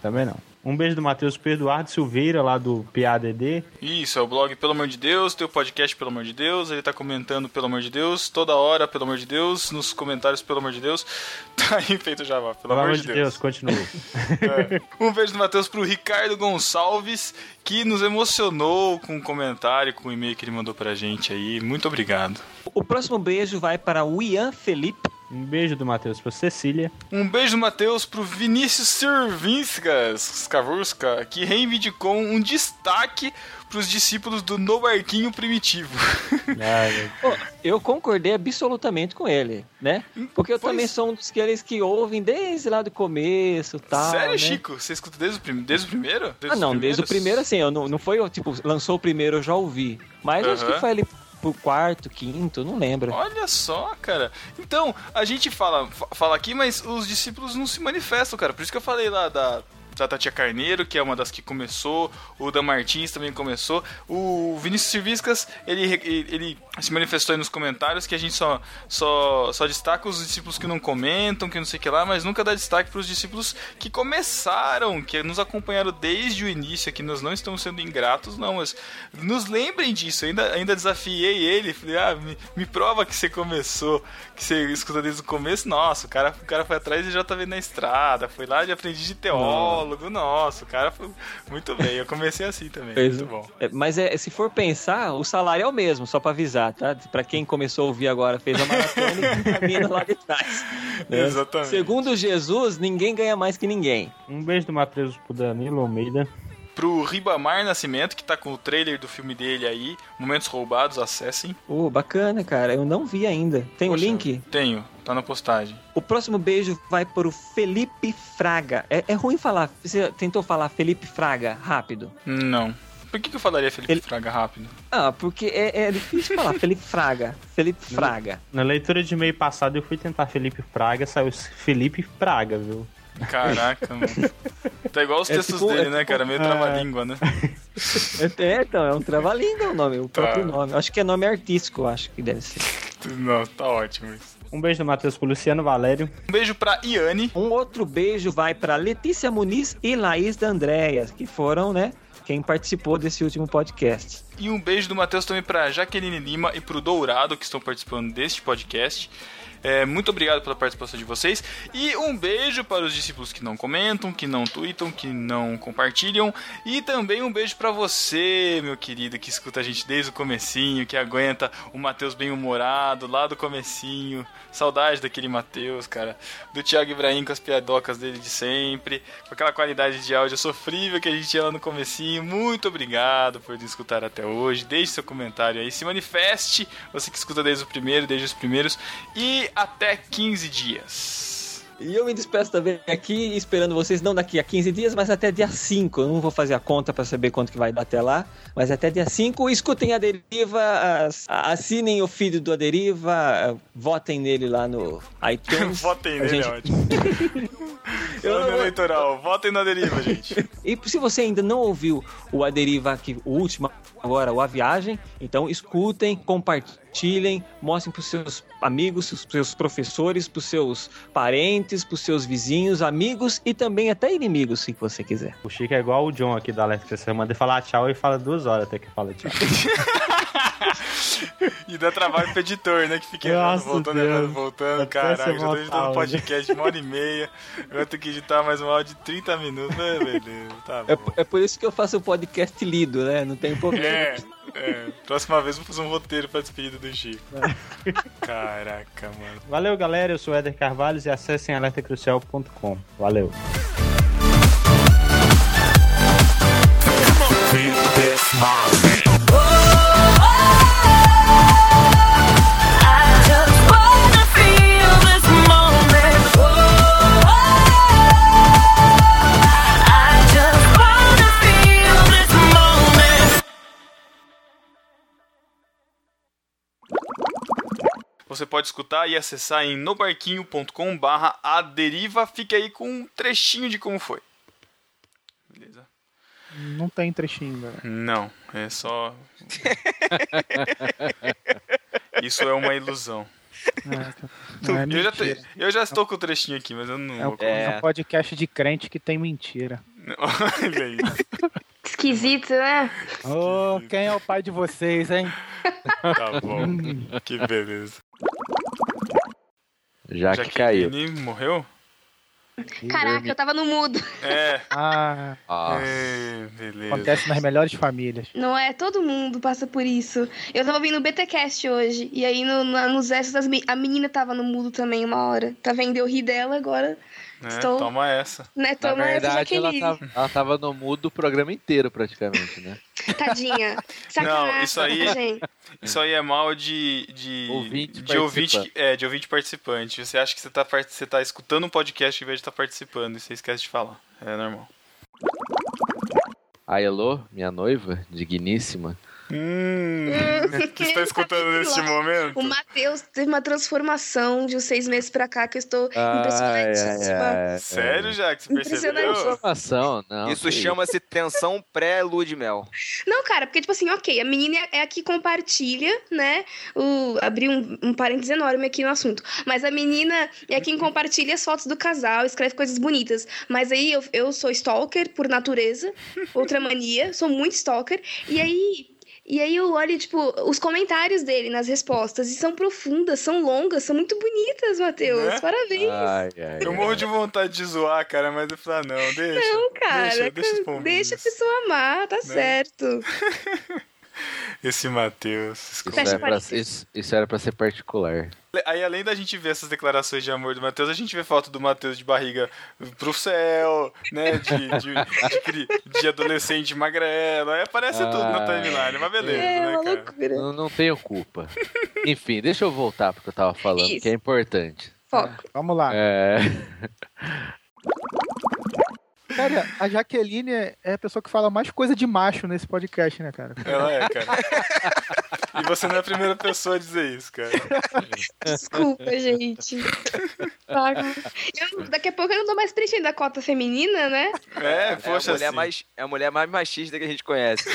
[SPEAKER 15] também não. Um beijo do Matheus pro Eduardo Silveira, lá do PADD.
[SPEAKER 3] Isso, é o blog Pelo Amor de Deus, tem o podcast Pelo Amor de Deus, ele tá comentando Pelo Amor de Deus, toda hora, pelo amor de Deus, nos comentários, pelo amor de Deus. [laughs] Tá aí feito já, pelo,
[SPEAKER 15] Pelo amor de Deus, continua.
[SPEAKER 3] É. Um beijo do Matheus pro Ricardo Gonçalves, que nos emocionou com o comentário, com o e-mail que ele mandou pra gente aí. Muito obrigado.
[SPEAKER 14] O próximo beijo vai para o Ian Felipe.
[SPEAKER 15] Um beijo do Matheus pra Cecília.
[SPEAKER 3] Um beijo do Matheus pro Vinícius Servinskas, Skavurska, que reivindicou um destaque pros discípulos do No Barquinho Primitivo. [laughs]
[SPEAKER 14] Pô, eu concordei absolutamente com ele, né? Porque eu
[SPEAKER 3] Pois-
[SPEAKER 14] também sou um dos aqueles que ouvem desde lá do começo tal.
[SPEAKER 3] Sério,
[SPEAKER 14] né?
[SPEAKER 3] Chico? Você escuta desde o, prim... desde o primeiro?
[SPEAKER 14] Ah, não, desde o primeiro, assim, eu não, não foi, eu, tipo, lançou o primeiro, eu já ouvi. Mas eu acho que foi ali pro quarto, quinto, não lembro.
[SPEAKER 3] Olha só, cara. Então, a gente fala, fa- fala aqui, mas os discípulos não se manifestam, cara. Por isso que eu falei lá da, Tatia Carneiro, que é uma das que começou, o da Martins também começou. O Vinícius Serviscas, ele, ele, se manifestou aí nos comentários que a gente só, só, só destaca os discípulos que não comentam, que não sei o que lá, mas nunca dá destaque para os discípulos que começaram, que nos acompanharam desde o início, que nós não estamos sendo ingratos, não, mas nos lembrem disso. Eu ainda, ainda desafiei ele, falei, ah, me, me prova que você começou, que você escuta desde o começo. Nossa, o cara, o cara foi atrás e já tá vendo na estrada, foi lá de aprendiz de teólogo. Nossa, o cara foi muito bem. Eu comecei assim também,
[SPEAKER 14] Pois
[SPEAKER 3] muito bom.
[SPEAKER 14] é, Mas é, se for pensar, o salário é o mesmo, só pra avisar, tá? Pra quem começou a ouvir agora, fez a maratona e caminha lá de trás. [laughs] né?
[SPEAKER 3] Exatamente.
[SPEAKER 14] Segundo Jesus, ninguém ganha mais que ninguém.
[SPEAKER 15] Um beijo do Matheus pro Danilo Almeida.
[SPEAKER 3] Pro Ribamar Nascimento, que tá com o trailer do filme dele aí, Momentos Roubados, acessem.
[SPEAKER 14] Pô, bacana, cara. Eu não vi ainda. Tem o link?
[SPEAKER 3] Tenho, tá na postagem.
[SPEAKER 14] O próximo beijo vai pro Felipe Fraga. É, é ruim falar. Você tentou falar Felipe Fraga rápido?
[SPEAKER 3] Não. Por que, que eu falaria Felipe Fraga rápido?
[SPEAKER 14] Ah, porque é, é difícil falar Felipe Fraga. Felipe Fraga.
[SPEAKER 15] Na leitura de e-mail passado eu fui tentar Felipe Fraga, saiu Felipe Fraga, viu?
[SPEAKER 3] Caraca, mano. Tá igual os
[SPEAKER 14] É
[SPEAKER 3] textos
[SPEAKER 14] tipo-
[SPEAKER 3] dele,
[SPEAKER 14] é
[SPEAKER 3] né,
[SPEAKER 14] tipo-
[SPEAKER 3] cara? Meio
[SPEAKER 15] É.
[SPEAKER 3] trava-língua, né?
[SPEAKER 14] É, então, é um trava-língua o nome, o próprio
[SPEAKER 3] Tá.
[SPEAKER 14] nome. Acho que é nome artístico, acho que deve ser.
[SPEAKER 3] Não, tá ótimo isso.
[SPEAKER 15] Um beijo do Matheus pro Luciano Valério.
[SPEAKER 3] Um beijo pra Iane.
[SPEAKER 14] Um outro beijo vai pra Letícia Muniz e Laís da Andréas, que foram, né, quem participou desse último podcast.
[SPEAKER 3] E um beijo do Matheus também pra Jaqueline Lima e pro Dourado, que estão participando deste podcast. É, muito obrigado pela participação de vocês. E um beijo para os discípulos que não comentam, que não tweetam, que não compartilham. E também um beijo para você, meu querido, que escuta a gente desde o comecinho, que aguenta o Matheus bem-humorado lá do comecinho. Saudade daquele Matheus, cara. Do Thiago Ibrahim com as piadocas dele de sempre. Com aquela qualidade de áudio sofrível que a gente tinha lá no comecinho. Muito obrigado por escutar até hoje. Deixe seu comentário aí, se manifeste. Você que escuta desde o primeiro, desde os primeiros. E até 15 dias.
[SPEAKER 14] E eu me despeço também aqui, esperando vocês, não daqui a 15 dias, mas até dia 5. Eu não vou fazer a conta pra saber quanto que vai dar até lá, mas até dia 5. Escutem a Deriva, as- assinem o feed do A Deriva, votem nele lá no iTunes. [laughs]
[SPEAKER 3] Votem nele,
[SPEAKER 14] gente-
[SPEAKER 3] é ótimo. [laughs] Ano eleitoral, votem na deriva, gente. [laughs]
[SPEAKER 14] E se você ainda não ouviu o A Deriva, que, o último agora, o A Viagem, então escutem, compartilhem, mostrem pros seus amigos, pros seus professores, pros seus parentes, pros seus vizinhos, amigos e também até inimigos, se você quiser.
[SPEAKER 15] O Chico é igual o John aqui da Alerta. Você manda ele falar tchau e fala duas horas até que fala tchau. [laughs]
[SPEAKER 3] E dá trabalho pro editor, né? Que fica errando, voltando,
[SPEAKER 15] Deus.
[SPEAKER 3] errando, voltando.
[SPEAKER 15] Até
[SPEAKER 3] Caraca, já tô
[SPEAKER 15] voltar
[SPEAKER 3] editando um
[SPEAKER 15] hoje.
[SPEAKER 3] podcast de uma hora e meia. Eu ter que editar mais um áudio de 30 minutos. Ah, beleza, tá
[SPEAKER 14] É, é por isso que eu faço o podcast lido, né? Não tem [laughs] problema.
[SPEAKER 3] É, é. Próxima vez eu vou fazer um roteiro pra despedida do Chico. Caraca, mano.
[SPEAKER 15] Valeu, galera. Eu sou o Éder Carvalho e acessem alertacrucial.com. Valeu.
[SPEAKER 3] Você pode escutar e acessar em nobarquinho.com barra a deriva. Fica aí com um trechinho de como foi. Beleza?
[SPEAKER 5] Não tem trechinho, né?
[SPEAKER 3] Não, é só. [laughs] Isso é uma ilusão.
[SPEAKER 5] Não é
[SPEAKER 3] eu, já te- eu já estou com o trechinho aqui, mas eu não
[SPEAKER 5] É
[SPEAKER 3] vou
[SPEAKER 5] é um podcast de crente que tem mentira. [laughs]
[SPEAKER 3] Olha aí.
[SPEAKER 4] Esquisito, né?
[SPEAKER 5] Ô, quem é o pai de vocês, hein?
[SPEAKER 3] Tá bom. que beleza.
[SPEAKER 2] Já que caiu.
[SPEAKER 3] Morreu?
[SPEAKER 4] Caraca, eu tava no mudo.
[SPEAKER 3] É.
[SPEAKER 5] Ah,
[SPEAKER 3] É, beleza.
[SPEAKER 5] acontece nas melhores famílias.
[SPEAKER 4] Não é? Todo mundo passa por isso. Eu tava ouvindo o BTcast hoje, e aí no, na- nos me- a menina tava no mudo também uma hora. Tá vendo? Eu ri dela agora.
[SPEAKER 3] É,
[SPEAKER 4] Estou-
[SPEAKER 3] Toma essa.
[SPEAKER 4] Né,
[SPEAKER 2] Na
[SPEAKER 4] toma essa
[SPEAKER 2] verdade, ela
[SPEAKER 4] Jaqueline.
[SPEAKER 2] tava, ela tava no mudo o programa inteiro, praticamente, né? [laughs]
[SPEAKER 4] Tadinha. Sacanagem,
[SPEAKER 3] Não, isso aí,
[SPEAKER 4] gente.
[SPEAKER 3] isso aí é mal de de
[SPEAKER 2] Ouvinte
[SPEAKER 3] de ouvinte,
[SPEAKER 2] participante.
[SPEAKER 3] é, de ouvinte participante. Você acha que você tá part- você tá escutando um podcast em vez de estar participando e você esquece de falar. É normal.
[SPEAKER 2] A Elô, minha noiva, digníssima.
[SPEAKER 3] Hum, que está escutando neste momento?
[SPEAKER 4] O Matheus teve uma transformação de uns seis meses pra cá que eu estou
[SPEAKER 2] Ai,
[SPEAKER 4] impressionadíssima.
[SPEAKER 2] ai, ai.
[SPEAKER 3] Sério, já que você
[SPEAKER 4] Impressionante.
[SPEAKER 3] percebeu?
[SPEAKER 2] Informação, não.
[SPEAKER 1] Isso chama-se tensão pré-lua de mel.
[SPEAKER 4] Não, cara, porque, tipo assim, ok, a menina é a que compartilha, né? O, abri um, um parênteses enorme aqui no assunto. Mas a menina é quem compartilha as fotos do casal, escreve coisas bonitas. Mas aí eu, eu sou stalker por natureza, outra mania, sou muito stalker. E aí. E aí eu olho, tipo, os comentários dele nas respostas. E são profundas, são longas, são muito bonitas, Matheus.
[SPEAKER 3] Né?
[SPEAKER 4] Parabéns.
[SPEAKER 2] Ai, ai,
[SPEAKER 3] Eu morro de vontade de zoar, cara, mas eu falei, ah, não, deixa.
[SPEAKER 4] Não, cara.
[SPEAKER 3] Deixa, deixa
[SPEAKER 4] deixa a pessoa amar, tá certo. [laughs]
[SPEAKER 3] Esse Matheus.
[SPEAKER 2] Isso era, pra, isso, isso era pra ser particular.
[SPEAKER 3] Aí, além da gente ver essas declarações de amor do Matheus, a gente vê foto do Matheus de barriga pro céu, né? De, de, de de adolescente magrelo. Aí aparece tudo na
[SPEAKER 2] Ai.
[SPEAKER 3] timeline, mas beleza,
[SPEAKER 4] É
[SPEAKER 3] né, cara?
[SPEAKER 4] loucura.
[SPEAKER 2] Não, não tenho culpa. Enfim, deixa eu voltar porque eu tava falando,
[SPEAKER 4] Isso.
[SPEAKER 2] que é importante.
[SPEAKER 4] Foco.
[SPEAKER 5] Vamos lá.
[SPEAKER 2] É.
[SPEAKER 5] Cara, a Jaqueline é é a pessoa que fala mais coisa de macho nesse podcast, né, cara?
[SPEAKER 3] Ela é, cara. [laughs] E você não é a primeira pessoa a dizer isso, cara.
[SPEAKER 4] Desculpa, gente. Eu- daqui a pouco eu não tô mais triste ainda da cota feminina, né?
[SPEAKER 3] É,
[SPEAKER 1] É
[SPEAKER 3] poxa,
[SPEAKER 1] a mulher,
[SPEAKER 3] assim.
[SPEAKER 1] mais, é a mulher mais machista que a gente conhece.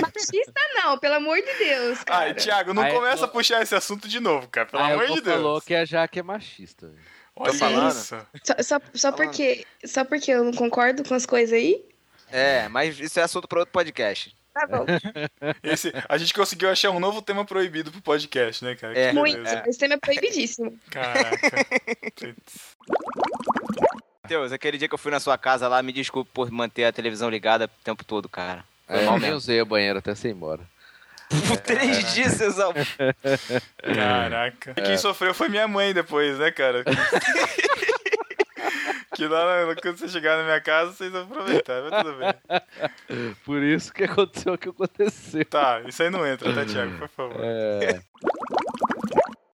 [SPEAKER 4] Machista não, pelo amor de Deus, cara.
[SPEAKER 3] Ai, Thiago, não
[SPEAKER 2] Aí,
[SPEAKER 3] começa
[SPEAKER 2] eu-
[SPEAKER 3] a puxar esse assunto de novo, cara. Pelo
[SPEAKER 2] a
[SPEAKER 3] amor de Deus.
[SPEAKER 2] falou que a Jaque é machista. velho.
[SPEAKER 3] Olha
[SPEAKER 1] falando.
[SPEAKER 3] isso.
[SPEAKER 4] Só, só, só porque, só porque eu não concordo com as coisas aí?
[SPEAKER 1] É, mas isso é assunto para outro podcast.
[SPEAKER 4] Tá bom. [laughs]
[SPEAKER 3] Esse, a gente conseguiu achar um novo tema proibido pro podcast, né, cara?
[SPEAKER 1] É.
[SPEAKER 4] Muito.
[SPEAKER 3] beleza.
[SPEAKER 4] Esse tema é proibidíssimo.
[SPEAKER 3] Caraca. [laughs]
[SPEAKER 1] Matheus, aquele dia que eu fui na sua casa lá, me desculpe por manter a televisão ligada o tempo todo, cara. Foi
[SPEAKER 2] É,
[SPEAKER 1] mal
[SPEAKER 2] eu nem
[SPEAKER 1] mesmo.
[SPEAKER 2] usei o banheiro até você ir embora. [laughs]
[SPEAKER 1] Por três dias, Cezão.
[SPEAKER 3] Caraca. E quem sofreu foi minha mãe depois, né, cara? Que lá quando você chegar na minha casa, vocês vão aproveitar, mas tudo bem.
[SPEAKER 2] Por isso que aconteceu o que aconteceu.
[SPEAKER 3] Tá, isso aí não entra, tá, Thiago? Por favor.
[SPEAKER 2] É.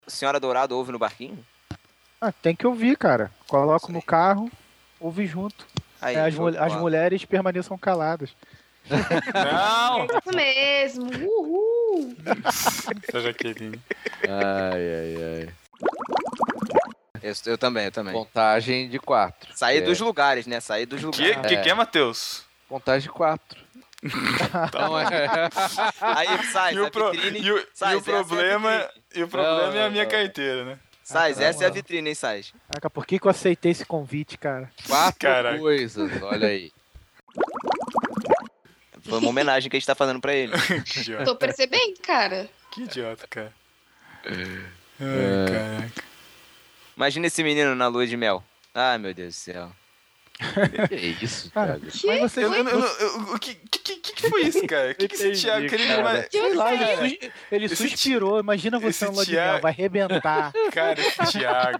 [SPEAKER 1] Senhora Dourado ouve no barquinho?
[SPEAKER 5] Ah, tem que ouvir, cara. Coloco no carro, ouve junto.
[SPEAKER 1] Aí,
[SPEAKER 5] É, as, as mulheres permaneçam caladas.
[SPEAKER 3] Não!
[SPEAKER 4] Isso mesmo. Uhul.
[SPEAKER 3] Essa Jaqueline.
[SPEAKER 2] Ai, ai, ai.
[SPEAKER 1] Eu, eu também, eu também.
[SPEAKER 2] Contagem de quatro.
[SPEAKER 1] Sair
[SPEAKER 2] É.
[SPEAKER 1] dos lugares, né? Sair dos lugares.
[SPEAKER 3] que, que é, Matheus?
[SPEAKER 2] Contagem de quatro. Não é. [laughs]
[SPEAKER 1] Aí sai,
[SPEAKER 3] E o,
[SPEAKER 1] a
[SPEAKER 3] pro-
[SPEAKER 1] vitrine.
[SPEAKER 3] e o- e o
[SPEAKER 1] é
[SPEAKER 3] problema,
[SPEAKER 1] vitrine.
[SPEAKER 3] e o problema
[SPEAKER 2] Não,
[SPEAKER 3] é a minha
[SPEAKER 2] não.
[SPEAKER 3] carteira, né?
[SPEAKER 1] Sais,
[SPEAKER 5] Ah,
[SPEAKER 1] essa é a vitrine, hein, Sais?
[SPEAKER 5] Caraca, por que, que eu aceitei esse convite, cara?
[SPEAKER 2] Quatro
[SPEAKER 3] Caraca.
[SPEAKER 2] coisas, olha aí.
[SPEAKER 1] Foi uma homenagem que a gente tá fazendo pra ele. [laughs]
[SPEAKER 3] Que idiota.
[SPEAKER 4] Tô percebendo, cara.
[SPEAKER 3] Que idiota, cara.
[SPEAKER 2] É.
[SPEAKER 3] Ai, caraca.
[SPEAKER 1] Imagina esse menino na lua de mel. Ai, meu Deus do céu.
[SPEAKER 2] Que isso,
[SPEAKER 5] Cara,
[SPEAKER 2] Thiago?
[SPEAKER 5] mas você.
[SPEAKER 3] Eu, eu, eu, eu- o que, que, que, que foi isso, cara? O que, que esse Thiago queria
[SPEAKER 5] Sei lá, ele, sus- ele suspirou. Imagina você no lua de
[SPEAKER 3] Thiago-
[SPEAKER 5] mel, vai arrebentar. [laughs]
[SPEAKER 3] Cara, esse Thiago.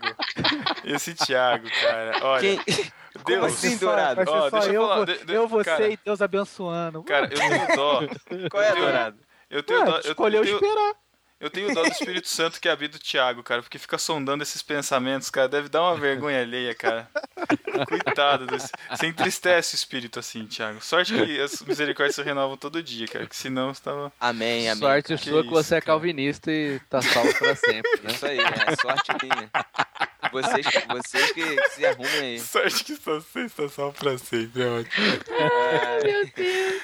[SPEAKER 3] Esse Thiago, cara. Olha.
[SPEAKER 1] Quem-
[SPEAKER 3] Deus.
[SPEAKER 1] Como assim, Dourado?
[SPEAKER 3] Ó, deixa eu
[SPEAKER 5] eu,
[SPEAKER 3] falar, de- de-
[SPEAKER 5] eu, você
[SPEAKER 3] cara.
[SPEAKER 5] e Deus abençoando.
[SPEAKER 3] Cara, eu tenho dó.
[SPEAKER 1] Qual é, Dourado?
[SPEAKER 3] Eu tenho
[SPEAKER 5] Ué,
[SPEAKER 3] dó. Eu,
[SPEAKER 5] escolheu
[SPEAKER 3] eu tenho,
[SPEAKER 5] esperar.
[SPEAKER 3] Eu tenho dó do Espírito [laughs] Santo que habita o Thiago, cara, porque fica sondando esses pensamentos, cara. Deve dar uma vergonha alheia, cara. [laughs] Coitado desse. Você entristece o espírito assim, Thiago. Sorte que as misericórdias se renovam todo dia, cara. Que senão você tava.
[SPEAKER 1] Amém, amém.
[SPEAKER 2] Sorte
[SPEAKER 3] Que
[SPEAKER 2] sua que você
[SPEAKER 3] isso,
[SPEAKER 2] é
[SPEAKER 3] cara.
[SPEAKER 2] calvinista e tá salvo pra sempre, né?
[SPEAKER 1] Isso aí, é sorte minha. Vocês, vocês que, que se arrumem aí.
[SPEAKER 3] Sorte que só você está só pra sempre, é ótimo.
[SPEAKER 1] Ai, meu Deus.